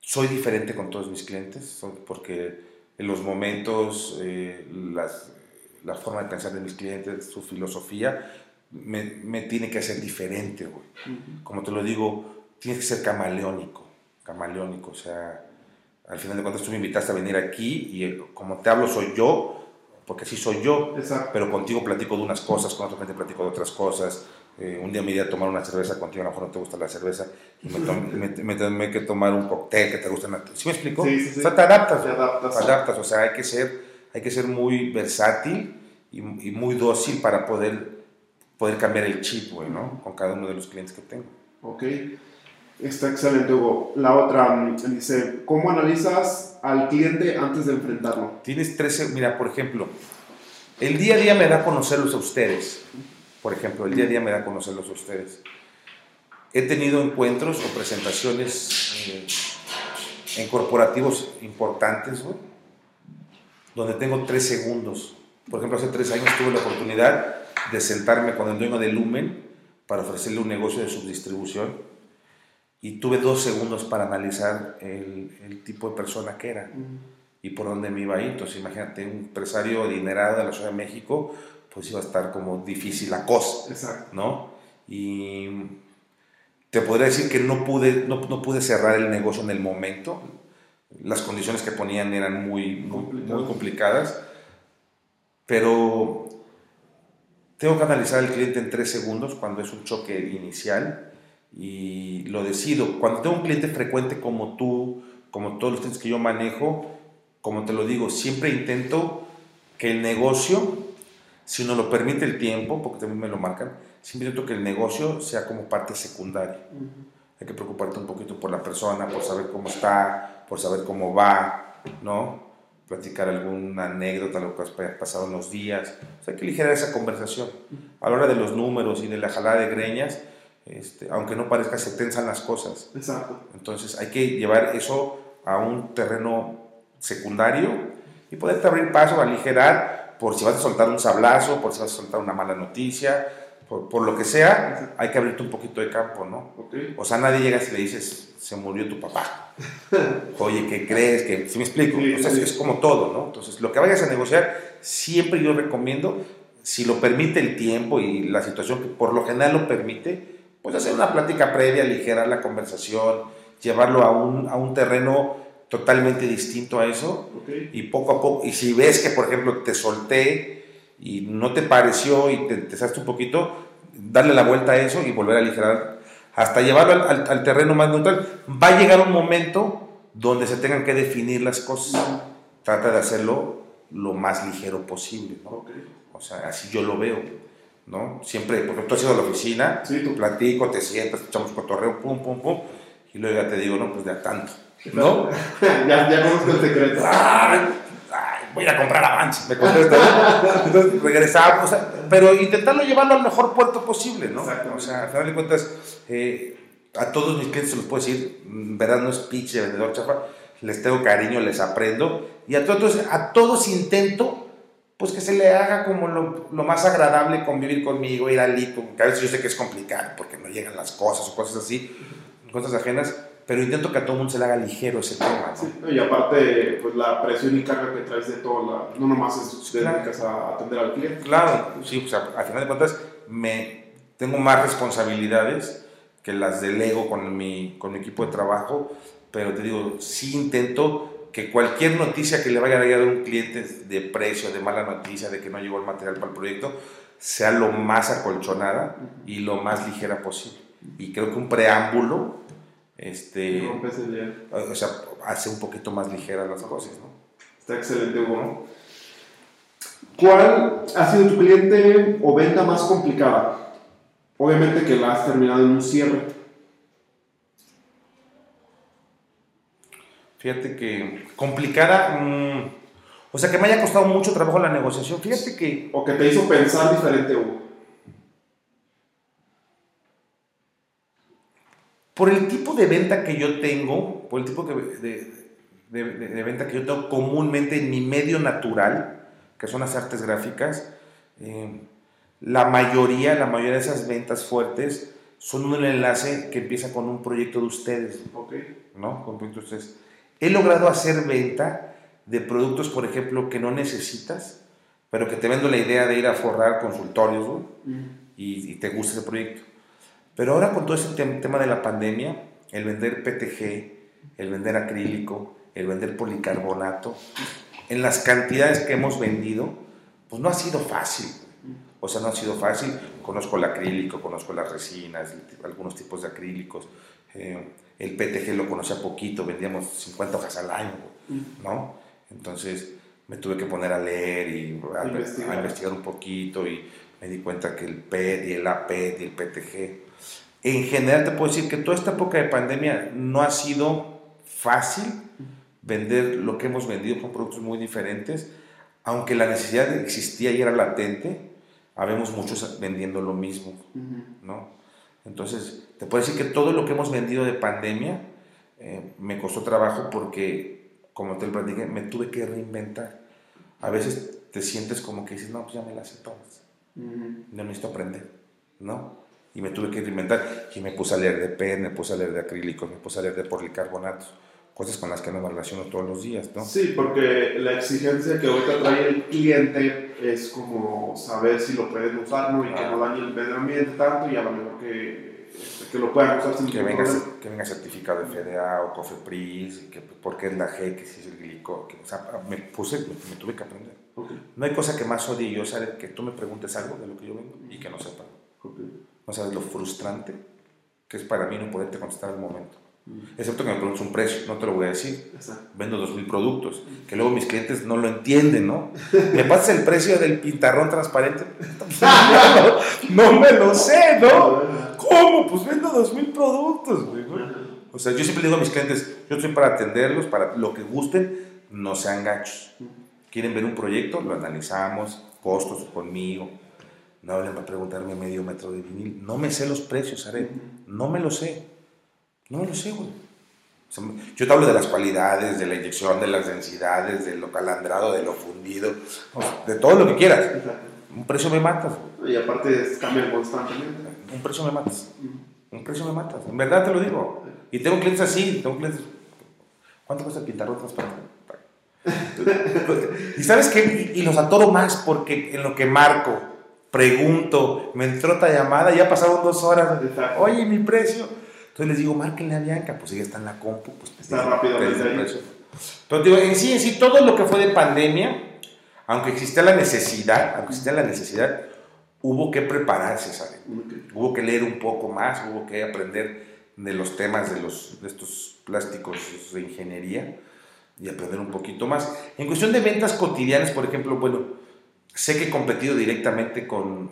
soy diferente con todos mis clientes, porque en los momentos, eh, las, la forma de pensar de mis clientes, su filosofía, me, me tiene que hacer diferente, güey. Como te lo digo, tienes que ser camaleónico, camaleónico, o sea, al final de cuentas tú me invitaste a venir aquí y eh, como te hablo soy yo, porque así soy yo, pero contigo platico de unas cosas, con otra gente platico de otras cosas. Eh, un día me iría a tomar una cerveza contigo, a lo mejor no te gusta la cerveza, y me, tengo que tomar un cóctel que te gusta. ¿Sí me explico? Sí, sí, sí. O sea, te adaptas, te adaptas, o sea, hay que ser, hay que ser muy versátil y, y muy dócil para poder, poder cambiar el chip, güey, ¿no? Con cada uno de los clientes que tengo. Ok. Está excelente, Hugo. La otra mm, dice, ¿cómo analizas al cliente antes de enfrentarlo? Tienes 13, mira, por ejemplo, el día a día me da a conocerlos a ustedes. Por ejemplo, el día a día me da a conocerlos a ustedes. He tenido encuentros o presentaciones eh, en corporativos importantes, donde tengo tres segundos. Por ejemplo, hace tres años tuve la oportunidad de sentarme con el dueño de Lumen para ofrecerle un negocio de subdistribución y tuve dos segundos para analizar el, el tipo de persona que era y por dónde me iba a ir. Entonces, imagínate, un empresario adinerado de la Ciudad de México, pues iba a estar como difícil la cosa, Exacto. ¿no? Y te podría decir que no pude, no, no, pude cerrar el negocio en el momento. Las condiciones que ponían eran muy, muy, muy complicadas, pero tengo que analizar al cliente en tres segundos cuando es un choque inicial y lo decido. Cuando tengo un cliente frecuente como tú, como todos los clientes que yo manejo, como te lo digo, siempre intento que el negocio, si no lo permite el tiempo, porque también me lo marcan, siempre intento que el negocio sea como parte secundaria. Hay que preocuparte un poquito por la persona, por saber cómo está, por saber cómo va, ¿no? Platicar alguna anécdota, lo que ha pasado en los días. hay que aligerar esa conversación. A la hora de los números y de la jalada de greñas, este, aunque no parezca, se tensan las cosas. Exacto. Entonces hay que llevar eso a un terreno secundario y poderte abrir paso, aligerar, por si vas a soltar un sablazo, por si vas a soltar una mala noticia, por, por lo que sea, hay que abrirte un poquito de campo, ¿no? O sea, nadie llega y le dices, se murió tu papá. Oye, ¿qué crees? que ¿Sí me explico? o sea, es como todo, ¿no? Entonces, lo que vayas a negociar, siempre yo recomiendo, si lo permite el tiempo y la situación que por lo general lo permite, pues hacer una plática previa, aligerar la conversación, llevarlo a un, a un terreno totalmente distinto a eso y poco a poco, y si ves que por ejemplo te solté y no te pareció y te empezaste un poquito, darle la vuelta a eso y volver a aligerar hasta llevarlo al, al, terreno más neutral. Va a llegar un momento donde se tengan que definir las cosas. Trata de hacerlo lo más ligero posible. ¿no? O sea, así yo lo veo. ¿no? Siempre, porque tú has ido a la oficina, sí. tú platico, te sientas, echamos cotorreo, pum, pum, pum, y luego ya te digo, no, pues ya tanto, ¿no? ya, ya conozco el secreto. Ay, voy a comprar avance, me contesta. Entonces regresamos, pero intentarlo llevarlo al mejor puerto posible, ¿no? O sea, al final de cuentas, eh, a todos mis clientes se los puedo decir, verdad no es pitch de vendedor chafa, les tengo cariño, les aprendo, y a todos, a todos intento pues que se le haga como lo, lo, más agradable convivir conmigo, ir al lito, que a veces yo sé que es complicado porque no llegan las cosas o cosas así, cosas ajenas, pero intento que a todo el mundo se le haga ligero ese tema. ¿no? Sí, y aparte, pues la presión y carga que traes de todo, la, no nomás es claro. dedicas a atender al cliente. Claro, sí, o sea, al final de cuentas, me, tengo más responsabilidades que las delego con mi, con mi equipo de trabajo, pero te digo, sí intento que cualquier noticia que le vaya a dar a un cliente de precio, de mala noticia, de que no llegó el material para el proyecto, sea lo más acolchonada y lo más ligera posible. Y creo que un preámbulo este, o sea, hace un poquito más ligeras las cosas. ¿no? Está excelente, Hugo. ¿Cuál ha sido tu cliente o venta más complicada? Obviamente que la has terminado en un cierre. Fíjate que complicada, mmm, o sea, que me haya costado mucho trabajo la negociación. Fíjate que... O que te hizo pensar diferente, Hugo. Por el tipo de venta que yo tengo, por el tipo de, de, de, de venta que yo tengo comúnmente en mi medio natural, que son las artes gráficas, eh, la mayoría, la mayoría de esas ventas fuertes son un enlace que empieza con un proyecto de ustedes. Okay. ¿No? Con un proyecto de ustedes. He logrado hacer venta de productos, por ejemplo, que no necesitas, pero que te vendo la idea de ir a forrar consultorios, güey, y, te gusta ese proyecto. Pero ahora con todo ese tema de la pandemia, el vender PTG, el vender acrílico, el vender policarbonato, en las cantidades que hemos vendido, pues no ha sido fácil. O sea, no ha sido fácil. Conozco el acrílico, conozco las resinas, algunos tipos de acrílicos. Eh, el PTG lo conocía poquito, vendíamos 50 hojas al año, ¿no? Entonces me tuve que poner a leer y a investigar. un poquito y me di cuenta que el PET y el APET y el PTG. En general te puedo decir que toda esta época de pandemia no ha sido fácil vender lo que hemos vendido con productos muy diferentes, aunque la necesidad existía y era latente, habemos muchos vendiendo lo mismo, ¿no? Entonces, te puedo decir que todo lo que hemos vendido de pandemia eh, me costó trabajo porque, como te lo platiqué, me tuve que reinventar. A veces te sientes como que dices, no, pues ya me las sé todas. No necesito aprender, ¿no? Y me tuve que reinventar. Y me puse a leer de PET, me puse a leer de acrílicos, me puse a leer de policarbonatos cosas con las que no me relaciono todos los días, ¿no? Sí, porque la exigencia que ahorita trae el cliente es como saber si lo pueden usar, ¿no? Y que no dañe el medio ambiente tanto y a lo mejor que, este, que lo puedan usar sin que venga, que venga certificado de FDA o COFEPRIS, que porque es la G, que si es el glico, que, o sea, me puse, me, tuve que aprender. No hay cosa que más odie yo saber que tú me preguntes algo de lo que yo vengo y que no sepa. No sabes lo frustrante que es para mí no poderte contestar al momento. Excepto que me preguntes un precio, no te lo voy a decir. Vendo dos mil productos, que luego mis clientes no lo entienden, ¿no? ¿Me pasas el precio del pintarrón transparente? no, me lo sé, ¿no? ¿Cómo? Pues vendo dos mil productos, O sea, yo siempre digo a mis clientes, yo estoy para atenderlos, para lo que gusten, no sean gachos. ¿Quieren ver un proyecto? Lo analizamos, costos conmigo. No hablen para preguntarme medio metro de vinil. No me sé los precios, ¿sabes? No me lo sé no lo sé, güey. Yo te hablo de las cualidades, de la inyección, de las densidades, de lo calandrado, de lo fundido, de todo lo que quieras. Un precio me matas. Y aparte cambian constantemente. Un precio me matas. Un precio me matas. En verdad te lo digo. Y tengo clientes así, tengo clientes... ¿Cuánto cuesta pintar otras para y sabes qué, y los atoro más porque en lo que marco, pregunto, me entró otra llamada, ya pasaron dos horas. Oye, mi precio entonces les digo, márquenle a Bianca, pues ella está en la compu, pues está rápido. Entonces digo, en sí, en sí, todo lo que fue de pandemia, aunque existía la necesidad, aunque existía la necesidad, hubo que prepararse, ¿sabes? Hubo que leer un poco más, hubo que aprender de los temas de, los, de estos plásticos de ingeniería y aprender un poquito más. En cuestión de ventas cotidianas, por ejemplo, bueno, sé que he competido directamente con,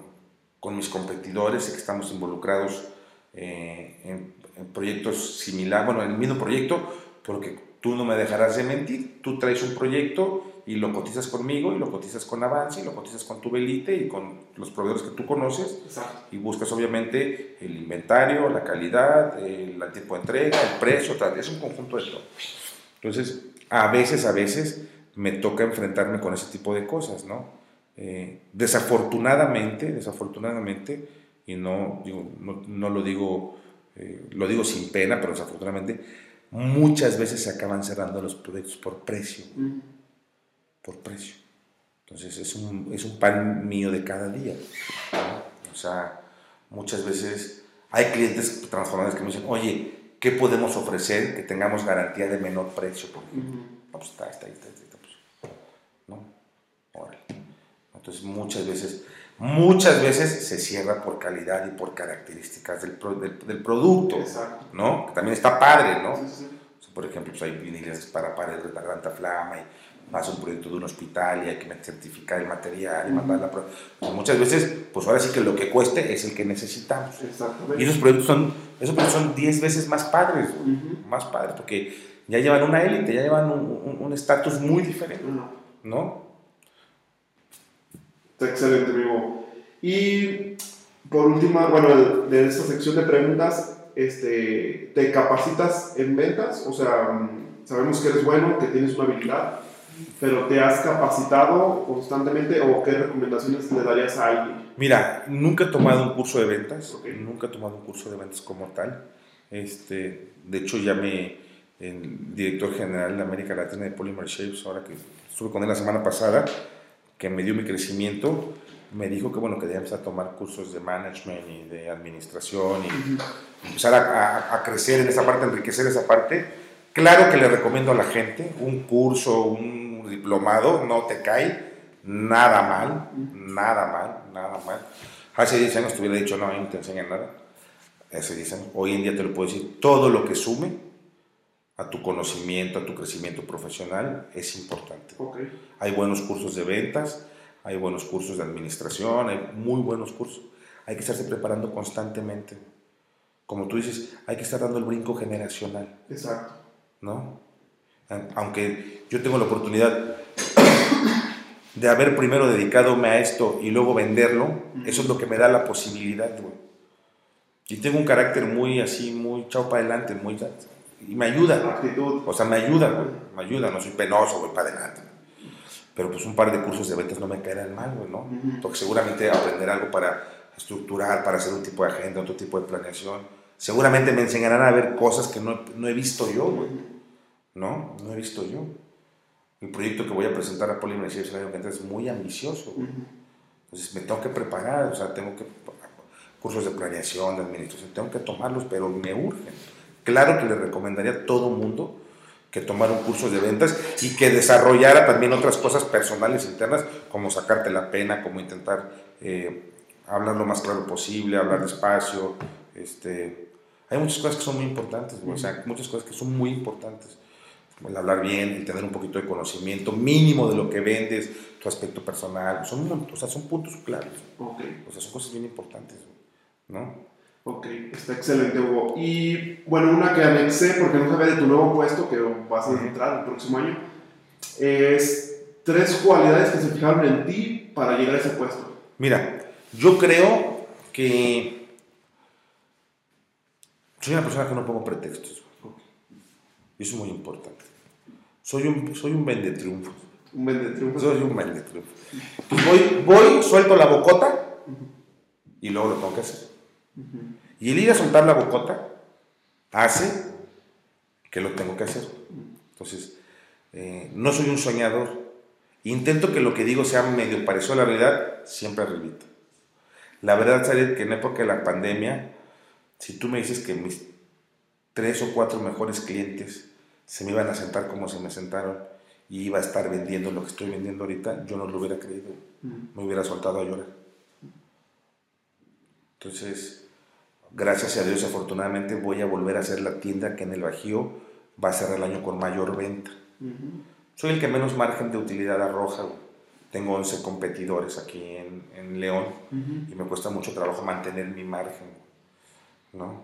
con mis competidores, sé que estamos involucrados eh, en proyectos similares, bueno, en el mismo proyecto, porque tú no me dejarás de mentir, tú traes un proyecto y lo cotizas conmigo y lo cotizas con Avance y lo cotizas con tu Belite y con los proveedores que tú conoces y buscas obviamente el inventario, la calidad, el tiempo de entrega, el precio, es un conjunto de todo. Entonces, a veces, a veces me toca enfrentarme con ese tipo de cosas, ¿no? Eh, desafortunadamente, desafortunadamente, y no, digo, no, no lo digo eh, lo digo sin pena, pero desafortunadamente, muchas veces se acaban cerrando los proyectos por precio. Por precio. Entonces es un, es un pan mío de cada día. O sea, muchas veces hay clientes transformadores que me dicen, oye, ¿qué podemos ofrecer que tengamos garantía de menor precio? Por pues está, está, está, está, pues, ¿no? Entonces muchas veces muchas veces se cierra por calidad y por características del, del, producto, ¿no? Que también está padre, ¿no? por ejemplo, pues hay viniles para paredes de garganta flama y más un proyecto de un hospital y hay que certificar el material y mandar la prueba. muchas veces, pues ahora sí que lo que cueste es el que necesitamos. Y esos proyectos son, esos proyectos son 10 veces más padres, más padres, porque ya llevan una élite, ya llevan un estatus muy diferente, ¿no? Está excelente, amigo. Y por última, bueno, de esta sección de preguntas, este, ¿te capacitas en ventas? O sea, sabemos que eres bueno, que tienes una habilidad, pero ¿te has capacitado constantemente o qué recomendaciones le darías a alguien? Mira, nunca he tomado un curso de ventas, nunca he tomado un curso de ventas como tal. Este, de hecho, ya me, el director general de América Latina de Polymer Shapes, ahora que estuve con él la semana pasada, que me dio mi crecimiento, me dijo que bueno, que debía empezar a tomar cursos de management y de administración y empezar a, a, crecer en esa parte, enriquecer esa parte. Claro que le recomiendo a la gente un curso, un diplomado, no te cae nada mal, nada mal, nada mal. Hace 10 años te hubiera dicho, no, a no te enseñan nada. Hace 10 años, hoy en día te lo puedo decir, todo lo que sume a tu conocimiento, a tu crecimiento profesional es importante. Hay buenos cursos de ventas, hay buenos cursos de administración, hay muy buenos cursos. Hay que estarse preparando constantemente. Como tú dices, hay que estar dando el brinco generacional. Exacto. ¿No? Aunque yo tengo la oportunidad de haber primero dedicadome a esto y luego venderlo, eso es lo que me da la posibilidad, Y tengo un carácter muy así, muy chao para adelante, muy... Y me ayuda. Actitud. O sea, me ayuda, güey. Me ayuda, no soy penoso, voy para adelante pero pues un par de cursos de ventas no me caerán mal, güey, ¿no? Porque seguramente aprender algo para estructurar, para hacer un tipo de agenda, otro tipo de planeación, seguramente me enseñarán a ver cosas que no, no he visto yo, güey, ¿no? No he visto yo. El proyecto que voy a presentar a Polymer el año que entra es muy ambicioso, güey. Entonces me tengo que preparar, o sea, tengo que cursos de planeación, de administración, tengo que tomarlos, pero me urgen. Claro que le recomendaría a todo mundo que tomar un curso de ventas y que desarrollara también otras cosas personales internas, como sacarte la pena, como intentar eh, hablar lo más claro posible, hablar despacio. Este, hay muchas cosas que son muy importantes, o sea, muchas cosas que son muy importantes. El hablar bien, el tener un poquito de conocimiento mínimo de lo que vendes, tu aspecto personal, son, o sea, son puntos claves. Okay. O sea, son cosas bien importantes, ¿no? Ok, está excelente, Hugo. Y bueno, una que anexé, porque no sabía de tu nuevo puesto que vas a entrar el próximo año, es tres cualidades que se fijaron en ti para llegar a ese puesto. Mira, yo creo que soy una persona que no pongo pretextos. Eso es muy importante. Soy un, soy un vende triunfos. Un vende triunfos. Soy un vende triunfos. Voy, voy, suelto la bocota y luego lo tengo que hacer. Y el ir a soltar la bocota hace que lo tengo que hacer. Entonces, eh, no soy un soñador. Intento que lo que digo sea medio parecido a la realidad, siempre arribita. La verdad, es que en época de la pandemia, si tú me dices que mis tres o cuatro mejores clientes se me iban a sentar como se me sentaron y iba a estar vendiendo lo que estoy vendiendo ahorita, yo no lo hubiera creído. Me hubiera soltado a llorar. Entonces, gracias a Dios, afortunadamente, voy a volver a ser la tienda que en el Bajío va a cerrar el año con mayor venta. Soy el que menos margen de utilidad arroja. Tengo 11 competidores aquí en, en León y me cuesta mucho trabajo mantener mi margen. ¿no?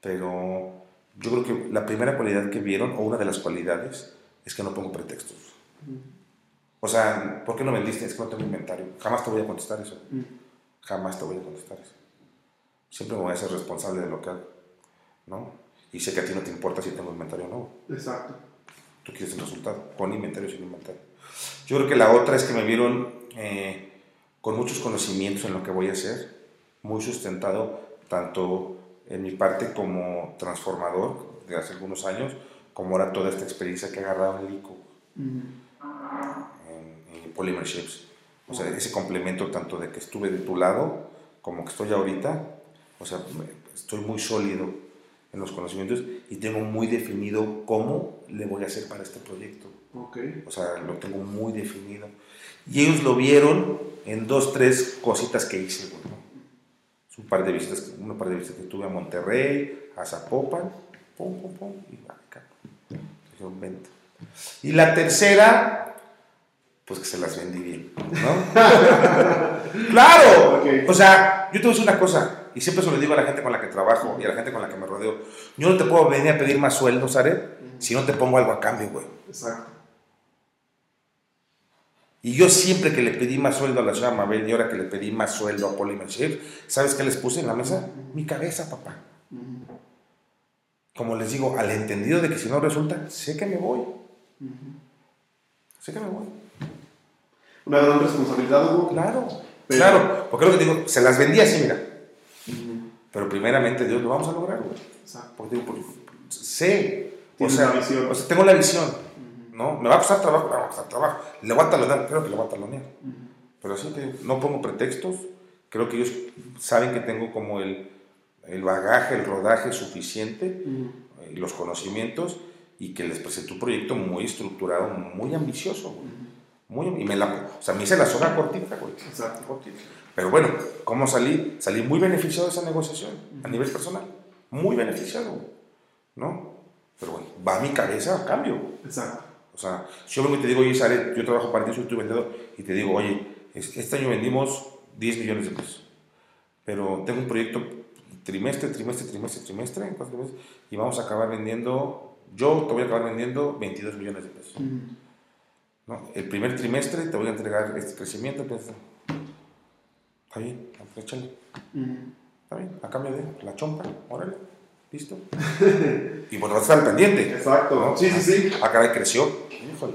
Pero yo creo que la primera cualidad que vieron, o una de las cualidades, es que no pongo pretextos. O sea, ¿por qué no vendiste? Es que no tengo inventario. Jamás te voy a contestar eso. Jamás te voy a contestar eso siempre me voy a ser responsable de lo que hago, ¿no? Y sé que a ti no te importa si tengo inventario o no. Exacto. Tú quieres el resultado, con inventario o sin inventario. Yo creo que la otra es que me vieron eh, con muchos conocimientos en lo que voy a hacer, muy sustentado tanto en mi parte como transformador de hace algunos años, como ahora toda esta experiencia que he agarrado en LICO, en, Polymer Ships. O sea, ese complemento tanto de que estuve de tu lado como que estoy ahorita, o sea, estoy muy sólido en los conocimientos y tengo muy definido cómo le voy a hacer para este proyecto. Okay. O sea, lo tengo muy definido. Y ellos lo vieron en dos, tres cositas que hice. Bueno, un par de visitas, una par de visitas que tuve a Monterrey, a Zapopan, pum, pum, pum, y acá. Y la tercera, pues que se las vendí bien, ¿no? ¡Claro! O sea, yo te voy a decir una cosa y siempre se lo digo a la gente con la que trabajo y a la gente con la que me rodeo, yo no te puedo venir a pedir más sueldo, ¿sabes? Si no te pongo algo a cambio, güey. Exacto. Y yo siempre que le pedí más sueldo a la señora Mabel y ahora que le pedí más sueldo a Polymer ¿sabes qué les puse en la mesa? Mi cabeza, papá. Como les digo, al entendido de que si no resulta, sé que me voy. Sé que me voy. Una gran responsabilidad, Hugo. Claro, claro. Porque lo que digo, se las vendí así, mira. Pero primeramente, Dios, lo vamos a lograr, güey. Porque, porque sé, o sea, o sea, tengo la visión. ¿no? Me va a costar trabajo, me va a costar trabajo. Le voy a talonear, creo que le voy a talonear. Pero así que no pongo pretextos. Creo que ellos saben que tengo como el, el bagaje, el rodaje suficiente y los conocimientos y que les presenté un proyecto muy estructurado, muy ambicioso. Muy, y me la, o sea, me hice la soga cortita, güey. Exacto. Cortita. Pero bueno, ¿cómo salí? Salí muy beneficiado de esa negociación a nivel personal. Muy beneficiado, ¿no? Pero bueno, va a mi cabeza a cambio. Exacto. O sea, si yo vengo y te digo, oye, yo trabajo para ti, soy tu vendedor, y te digo, oye, este año vendimos 10 millones de pesos, pero tengo un proyecto trimestre, trimestre, trimestre, trimestre, y vamos a acabar vendiendo, yo te voy a acabar vendiendo 22 millones de pesos. ¿No? El primer trimestre te voy a entregar este crecimiento, entonces, está bien, échale. Está bien, a cambio de la chompa, órale, listo. y bueno, vas a estar al pendiente. Exacto. Sí, sí, sí. Ah, caray, creció. Híjole.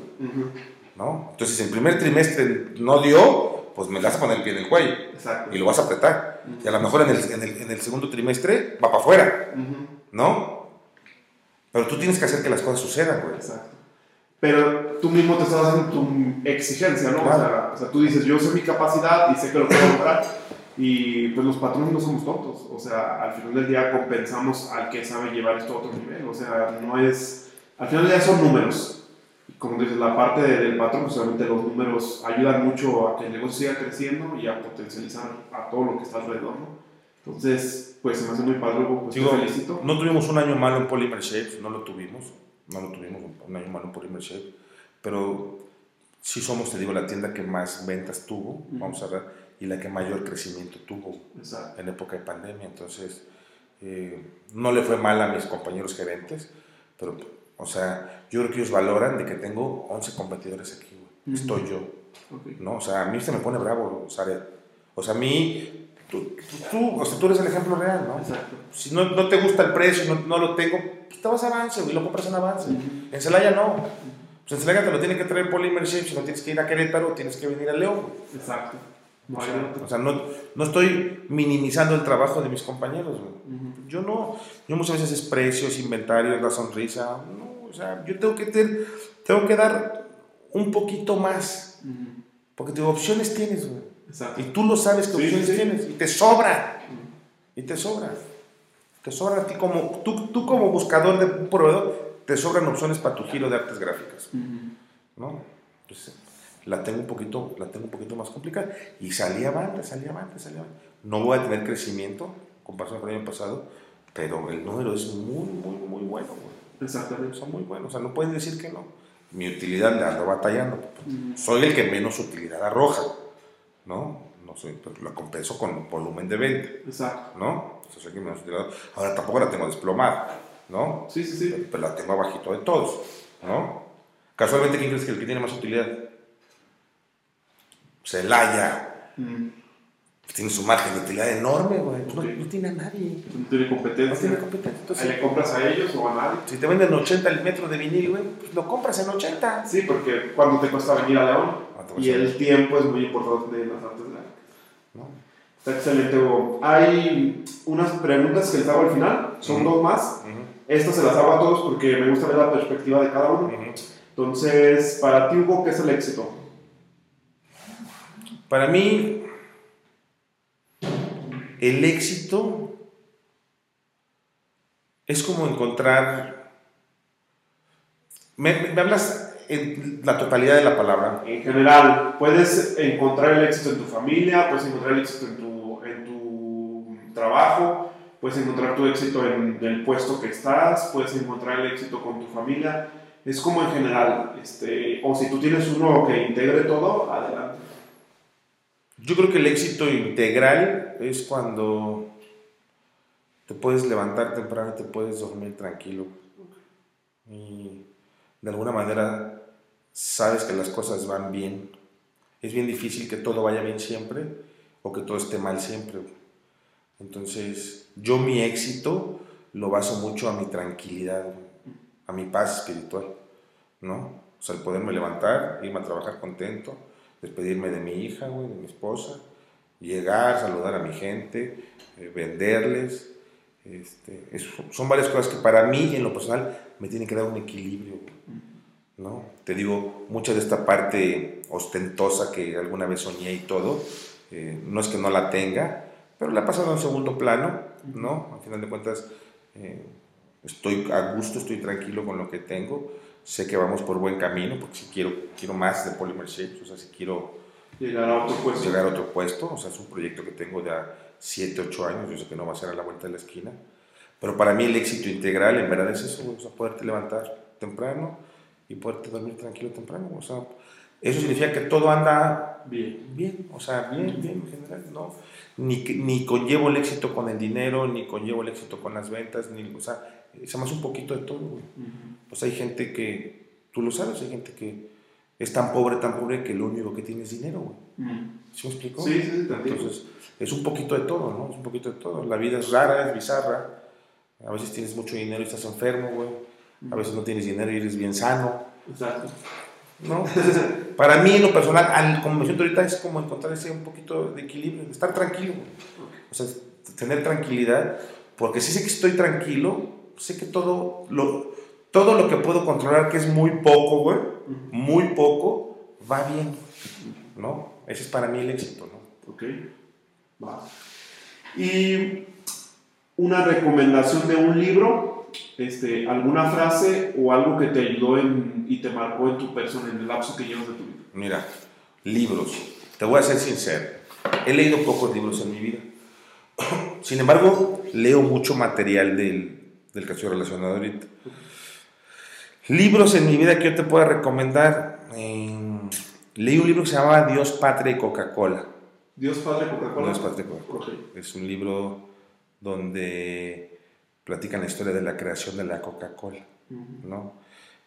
¿No? Entonces, el primer trimestre no dio, pues me vas a poner el pie en el cuello. Exacto. Y lo vas a apretar. Y a lo mejor en el, en el, en el segundo trimestre va para afuera. ¿No? Pero tú tienes que hacer que las cosas sucedan, güey. Exacto. Pero tú mismo te estás haciendo tu exigencia, ¿no? O, sea, o, sea, tú dices, yo sé mi capacidad y sé que lo puedo lograr y pues los patrones no somos tontos, o sea, al final del día compensamos al que sabe llevar esto a otro nivel, o sea, no es, al final del día son números. Como dices, la parte del patrón, pues obviamente los números ayudan mucho a que el negocio siga creciendo y a potencializar a todo lo que está alrededor, ¿no? Entonces, pues se me hace muy padre, pues te felicito. No tuvimos un año malo en Polymer Shapes, no lo tuvimos, no lo tuvimos un año malo en Polymer Shapes, pero sí somos, te digo, la tienda que más ventas tuvo, vamos a ver y la que mayor crecimiento tuvo en época de pandemia. Entonces, eh, no le fue mal a mis compañeros gerentes, pero, o sea, yo creo que ellos valoran de que tengo 11 competidores aquí, Estoy yo, ¿no? O sea, a mí se me pone bravo. O sea, a mí, tú, tú, o sea, tú eres el ejemplo real, ¿no? Exacto. Si no, no te gusta el precio, no, no lo tengo, pues te vas a avance, y lo compras en avance. En Celaya no. Pues en Celaya te lo tiene que traer Polymer Shape, si no tienes que ir a Querétaro, tienes que venir a León. Exacto. O sea, no, no, estoy minimizando el trabajo de mis compañeros. Yo no, yo muchas veces es precios, inventarios, la sonrisa. No, o sea, yo tengo que, tener, tengo que dar un poquito más. Porque te opciones tienes, Y tú lo sabes que opciones tienes. Y te sobra. Y te sobra. Te sobra a ti como, tú, tú como buscador de un proveedor, te sobran opciones para tu giro de artes gráficas. ¿No? Entonces, la tengo un poquito, la tengo un poquito más complicada. Y salía avante, salía avante, salía avante. No voy a tener crecimiento comparación con el año pasado, pero el número es muy, muy, muy bueno. Exactamente. Son muy buenos. O sea, no pueden decir que no. Mi utilidad la ando batallando. Soy el que menos utilidad arroja, ¿no? No soy, pero la compenso con volumen de venta. Exacto. ¿No? menos utilidad. Ahora tampoco la tengo desplomada, ¿no? Sí, sí, sí. Pero, la tengo abajito de todos, ¿no? Casualmente, ¿quién crees que el que tiene más utilidad? Celaya. Mm. Tiene su margen de utilidad enorme, güey. No, tiene a nadie. No tiene competencia. No tiene competencia. Entonces, ¿Le compras a ellos o a nadie? Si te venden 80 el metro de vinil, güey, pues lo compras en 80. Sí, porque ¿cuánto te cuesta venir a León? Y el tiempo es muy importante en las artes gráficas. Está excelente, Hugo. Hay unas preguntas que les hago al final, son dos más. Estas se las hago a todos porque me gusta ver la perspectiva de cada uno. Entonces, para ti, Hugo, ¿qué es el éxito? Para mí, el éxito es como encontrar... Me, hablas en la totalidad de la palabra. En general, puedes encontrar el éxito en tu familia, puedes encontrar el éxito en tu, en tu trabajo, puedes encontrar tu éxito en el puesto que estás, puedes encontrar el éxito con tu familia. Es como en general, este, o si tú tienes uno que integre todo, adelante. Yo creo que el éxito integral es cuando te puedes levantar temprano te puedes dormir tranquilo. Y de alguna manera sabes que las cosas van bien. Es bien difícil que todo vaya bien siempre o que todo esté mal siempre. Entonces, yo mi éxito lo baso mucho a mi tranquilidad, a mi paz espiritual, ¿no? O sea, el poderme levantar, irme a trabajar contento, despedirme de mi hija, güey, de mi esposa, llegar, saludar a mi gente, eh, venderles. Este, son varias cosas que para mí, en lo personal, me tienen que dar un equilibrio. ¿No? Te digo, mucha de esta parte ostentosa que alguna vez soñé y todo, eh, no es que no la tenga, pero la he pasado en segundo plano, ¿no? Al final de cuentas, eh, estoy a gusto, estoy tranquilo con lo que tengo, sé que vamos por buen camino, porque si quiero, quiero más de Polymer Shapes, o sea, si quiero llegar a otro puesto, llegar a otro puesto o sea, es un proyecto que tengo de 7, 8 años, yo sé que no va a ser a la vuelta de la esquina, pero para mí el éxito integral en verdad es eso, o sea, poderte levantar temprano y poderte dormir tranquilo temprano, o sea, eso significa que todo anda bien, bien o sea, bien, bien en general, ¿no? Ni, ni conllevo el éxito con el dinero, ni conllevo el éxito con las ventas, ni, o sea, se más un poquito de todo, güey. Pues hay gente que, tú lo sabes, hay gente que es tan pobre, tan pobre que lo único que tiene es dinero, güey. ¿Sí me explico? Sí, sí, Entonces, es un poquito de todo, ¿no? Es un poquito de todo. La vida es rara, es bizarra. A veces tienes mucho dinero y estás enfermo, güey. A veces no tienes dinero y eres bien sano. Exacto. ¿No? para mí, en lo personal, como me siento ahorita, es como encontrar ese un poquito de equilibrio, estar tranquilo. O sea, tener tranquilidad, porque si sé que estoy tranquilo, sé que todo lo, todo lo que puedo controlar, que es muy poco, güey, muy poco, va bien, ¿no? Ese es para mí el éxito, ¿no? Ok, va. Y una recomendación de un libro, este, alguna frase o algo que te ayudó en, y te marcó en tu persona, en el lapso que llevas de tu vida. Mira, libros. Te voy a ser sincero. He leído pocos libros en mi vida. Sin embargo, leo mucho material del, del que estoy relacionado ahorita. Libros en mi vida que yo te puedo recomendar. leí un libro que se llama Dios, Patria y Coca-Cola. Dios, Padre, Coca-Cola. Dios, Patria y Coca-Cola. Es un libro donde platican la historia de la creación de la Coca-Cola. ¿no?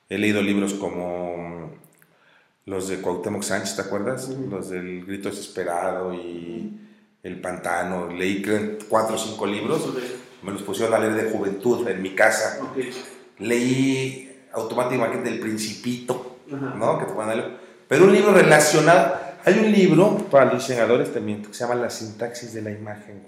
He leído libros como los de Cuauhtémoc Sánchez, ¿te acuerdas? Los del Grito Desesperado y El Pantano. Leí cuatro o cinco libros. Me los pusieron a leer de juventud en mi casa. Leí automáticamente del principito, ¿no? Que te Pero un libro relacionado, hay un libro para los diseñadores también que se llama La sintaxis de la imagen,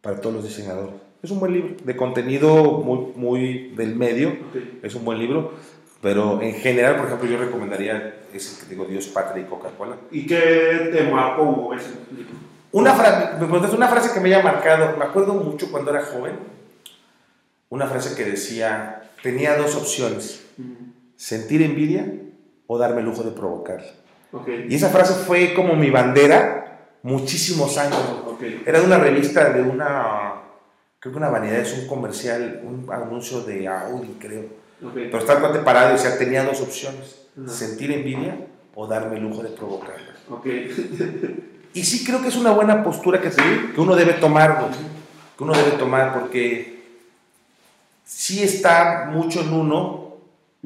para todos los diseñadores. Es un buen libro, de contenido muy, muy del medio, es un buen libro, pero en general, por ejemplo, yo recomendaría ese que digo, Dios, Patria y Coca-Cola. ¿Y qué te marcó ese libro? Una frase, me una frase que me haya marcado, me acuerdo mucho cuando era joven, una frase que decía, tenía dos opciones, sentir envidia o darme el lujo de provocarla. Y esa frase fue como mi bandera muchísimos años. Era de una revista, de una, creo que una vanidad, es un comercial, un anuncio de Audi, creo. Pero estaba parado y decía, tenía dos opciones, sentir envidia o darme el lujo de provocarla. y sí creo que es una buena postura que, que uno debe tomar, que uno debe tomar porque sí está mucho en uno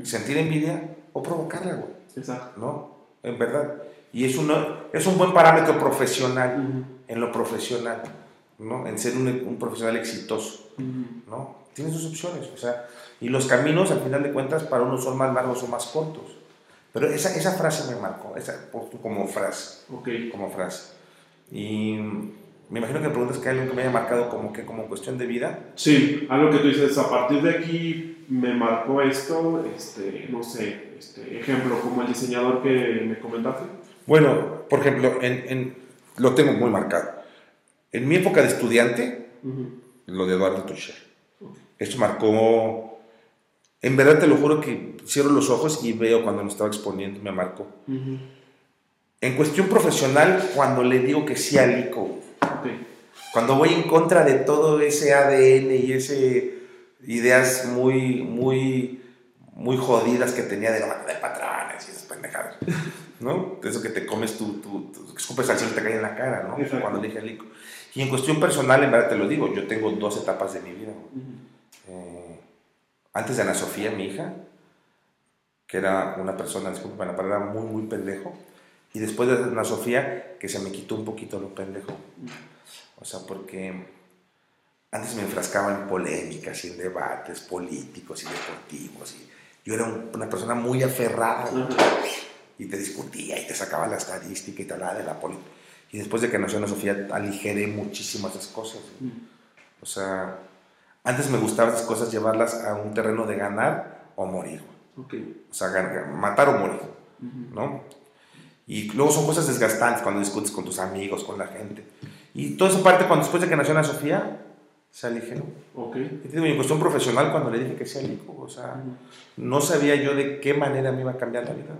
sentir envidia o provocarla, güey. Exacto. ¿No? En verdad. Y es, uno, es un buen parámetro profesional, en lo profesional, ¿no? En ser un, profesional exitoso, ¿no? Tiene sus opciones, o sea, y los caminos, al final de cuentas, para unos son más largos o más cortos. Pero esa, esa frase me marcó, esa, como frase. Ok. Como frase. Y me imagino que me preguntas que hay algo que me haya marcado como que como cuestión de vida. Sí, algo que tú dices, a partir de aquí me marcó esto, este, no sé, este, ejemplo, como el diseñador que me comentaste. Bueno, por ejemplo, en, en, lo tengo muy marcado. En mi época de estudiante, lo de Eduardo Toucher. Esto marcó, en verdad te lo juro que cierro los ojos y veo cuando lo estaba exponiendo, me marcó. En cuestión profesional, cuando le digo que sí al ICO, cuando voy en contra de todo ese ADN y ese ideas muy, muy, muy jodidas que tenía de no de patrones y esas pendejadas, ¿no? Eso que te comes tú, tú, que escupes al cielo y te cae en la cara, ¿no? Cuando dije al Y en cuestión personal, en verdad te lo digo, yo tengo dos etapas de mi vida. Eh, antes de Ana Sofía, mi hija, que era una persona, disculpen la palabra, muy, muy pendejo. Y después de Ana Sofía, que se me quitó un poquito lo pendejo. O sea, porque antes me enfrascaba en polémicas y en debates políticos y deportivos. Y yo era una persona muy aferrada. Y te discutía y te sacaba la estadística y te hablaba de la política. Y después de que nació Ana Sofía, aligeré muchísimas esas cosas. O sea, antes me gustaba esas cosas llevarlas a un terreno de ganar o morir. O sea, matar o morir, ¿no? Y luego son cosas desgastantes cuando discutes con tus amigos, con la gente. Y toda esa parte, cuando después de que nació Ana Sofía, se aligeró. Ok. Y en cuestión profesional, cuando le dije que sea hijo, o sea, no sabía yo de qué manera me iba a cambiar la vida.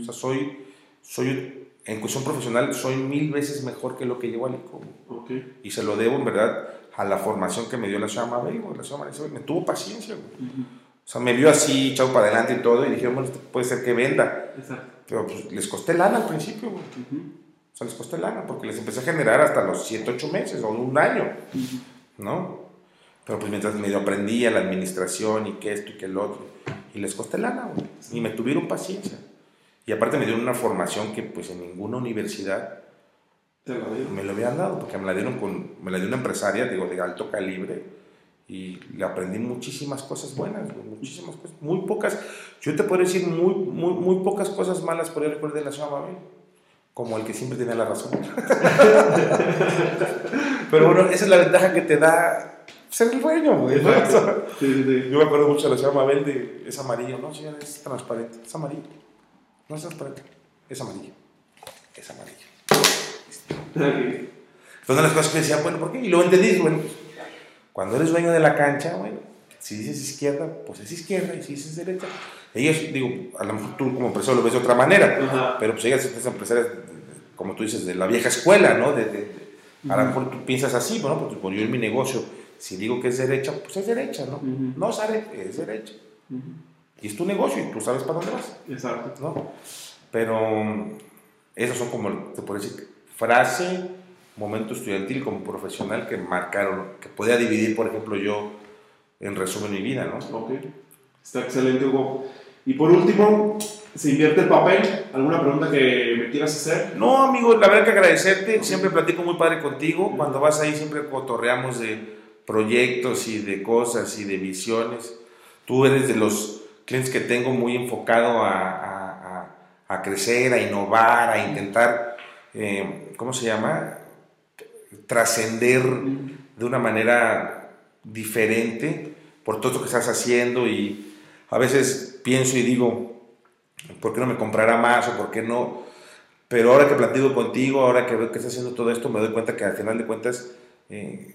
O sea, soy, soy, en cuestión profesional, soy mil veces mejor que lo que llevo al ICO. Okay. Y se lo debo, en verdad, a la formación que me dio la señora Mabel, La Mabel me tuvo paciencia, O sea, me vio así, echado para adelante y todo, y dijeron, bueno, puede ser que venda. Exacto. Pero pues les costé lana al principio, güey. O sea, les costé lana, porque les empecé a generar hasta los 7, 8 meses o un año, ¿no? Pero pues mientras medio aprendía la administración y que esto y que el otro, y les costé lana, güey. Y me tuvieron paciencia. Y aparte me dieron una formación que pues en ninguna universidad ¿Te lo me lo habían dado, porque me la dieron con, me la dio una empresaria, digo, de alto calibre, y le aprendí muchísimas cosas buenas, muchísimas cosas, muy pocas, yo te puedo decir muy, muy, muy pocas cosas malas por el recuerdo de la señora Mabel, como el que siempre tenía la razón. Pero bueno, esa es la ventaja que te da ser el dueño, güey. Sí, sí. Yo me acuerdo mucho de la señora Mabel de, es amarillo, ¿no? Sí, es transparente, es amarillo. No es transparente, es amarillo. Es amarillo. Okay. Entonces las cosas que decía, bueno, ¿por qué? Y luego entendí, bueno, pues, cuando eres dueño de la cancha, bueno, si dices izquierda, pues es izquierda, y si dices derecha. Ellos, digo, a lo mejor tú como empresario lo ves de otra manera, pero pues ellas, estas empresarias, como tú dices, de la vieja escuela, ¿no? De, de- a lo mejor tú piensas así, bueno, pues, pues yo en mi negocio, si digo que es derecha, pues es derecha, ¿no? No sabe, es derecha. Y es tu negocio y tú sabes para dónde vas. Exacto. ¿no? Pero mm, esos son como, te puedo decir, frase, momento estudiantil como profesional que marcaron, que podía dividir, por ejemplo, yo en resumen mi vida, ¿no? Ok. Está excelente, Hugo. Y por último, ¿se invierte el papel? ¿Alguna pregunta que me quieras hacer? No, amigo, la verdad que agradecerte, siempre platico muy padre contigo, cuando vas ahí siempre cotorreamos de proyectos y de cosas y de visiones. Tú eres de los clientes que tengo muy enfocado a, a- a- crecer, a innovar, a intentar, eh, ¿cómo se llama? Trascender de una manera diferente por todo lo que estás haciendo y a veces pienso y digo, ¿por qué no me comprará más o por qué no? Pero ahora que platico contigo, ahora que veo que estás haciendo todo esto, me doy cuenta que al final de cuentas eh,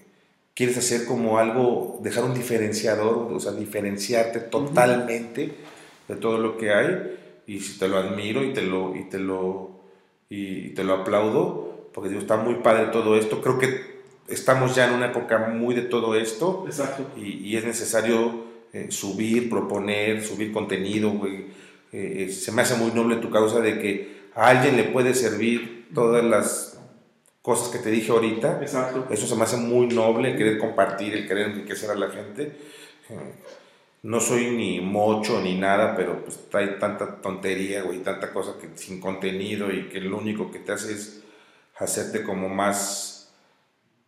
quieres hacer como algo, dejar un diferenciador, o sea, diferenciarte totalmente de todo lo que hay y si te lo admiro y te lo, y te lo, y te lo aplaudo, porque digo, está muy padre todo esto, creo que estamos ya en una época muy de todo esto Exacto. y, y es necesario eh, subir, proponer, subir contenido, güey. Eh, eh, se me hace muy noble tu causa de que a alguien le puede servir todas las cosas que te dije ahorita. Exacto. Eso se me hace muy noble, el querer compartir, el querer enriquecer a la gente. No soy ni mocho ni nada, pero pues hay tanta tontería, güey, tanta cosa que sin contenido y que lo único que te hace es hacerte como más,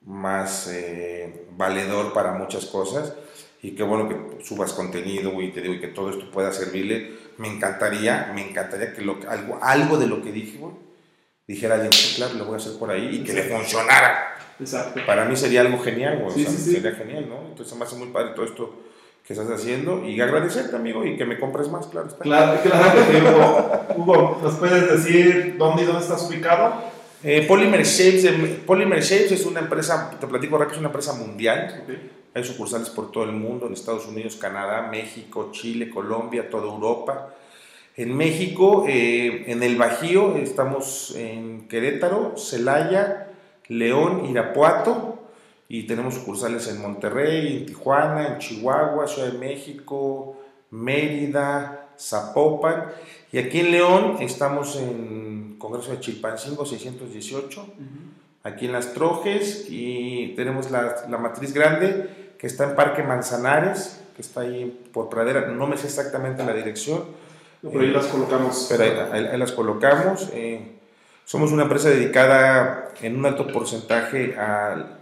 más eh, valedor para muchas cosas. Y qué bueno que subas contenido, güey, y te digo, y que todo esto pueda servirle. Me encantaría, me encantaría que lo, algo, algo de lo que dije, güey, dijera alguien, sí, claro, lo voy a hacer por ahí y que le funcionara. Exacto. Para mí sería algo genial, güey. Sí, o sea, sí, sí. Sería genial, ¿no? Entonces me hace muy padre todo esto que estás haciendo y agradecerte, amigo, y que me compres más, claro. Está. Claro, claro Hugo. Hugo, ¿nos puedes decir dónde y dónde estás ubicado? Eh, Polymer Shapes, eh, Polymer Shapes es una empresa, te platico rápido, es una empresa mundial. Hay sucursales por todo el mundo, en Estados Unidos, Canadá, México, Chile, Colombia, toda Europa. En México, eh, en el Bajío, estamos en Querétaro, Celaya, León, Irapuato, y tenemos sucursales en Monterrey, en Tijuana, en Chihuahua, Ciudad de México, Mérida, Zapopan. Y aquí en León estamos en Congreso de Chilpancingo 618 aquí en Las Trojes y tenemos la, la matriz grande que está en Parque Manzanares, que está ahí por Pradera, no me sé exactamente la dirección, Por ahí las colocamos. pero ahí, ahí- ahí las colocamos. eh, somos una empresa dedicada en un alto porcentaje a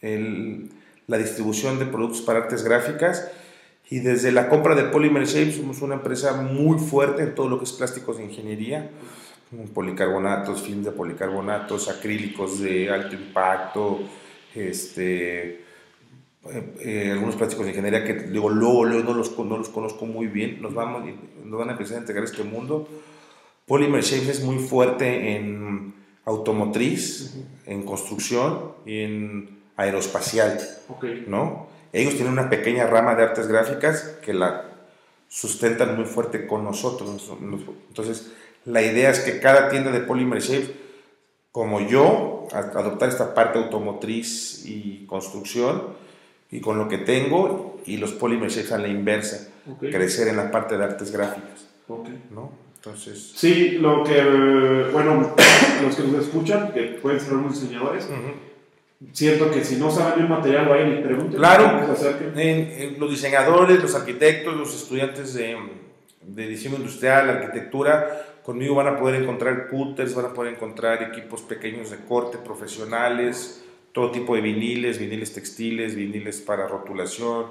el- la distribución de productos para artes gráficas y desde la compra de Polymer Shape somos una empresa muy fuerte en todo lo que es plásticos de ingeniería, policarbonatos, film de policarbonatos, acrílicos de alto impacto, este, eh, eh, algunos plásticos de ingeniería que digo, luego, luego no, los, no los conozco muy bien, nos, vamos, nos van a empezar a entregar este mundo. Polymer Shapes es muy fuerte en automotriz, en construcción y en aeroespacial, ¿no? Ellos tienen una pequeña rama de artes gráficas que la sustentan muy fuerte con nosotros. Entonces, la idea es que cada tienda de Polymer Shapes, como yo, adoptar esta parte automotriz y construcción, y con lo que tengo, y los Polymer Shapes a la inversa, crecer en la parte de artes gráficas. ¿no? Entonces... Sí, lo que, bueno, los que nos escuchan, que pueden ser unos diseñadores, siento que si no saben el material, vayan y pregunten. Claro, los diseñadores, los arquitectos, los estudiantes de, de diseño industrial, arquitectura, conmigo van a poder encontrar cutters, van a poder encontrar equipos pequeños de corte, profesionales, todo tipo de viniles, viniles textiles, viniles para rotulación,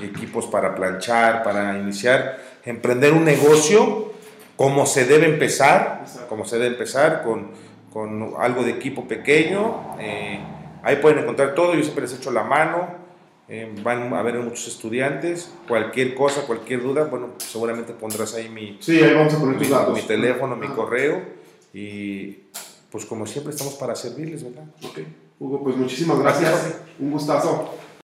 equipos para planchar, para iniciar, emprender un negocio como se debe empezar, como se debe empezar con, con algo de equipo pequeño. Eh, ahí pueden encontrar todo, yo siempre les echo la mano, eh, van a haber muchos estudiantes, cualquier cosa, cualquier duda, bueno, seguramente pondrás ahí mi, sí, ahí vamos a poner mi, mi teléfono, mi correo y pues como siempre estamos para servirles, ¿verdad? Ok. Hugo, pues muchísimas gracias. Un gustazo.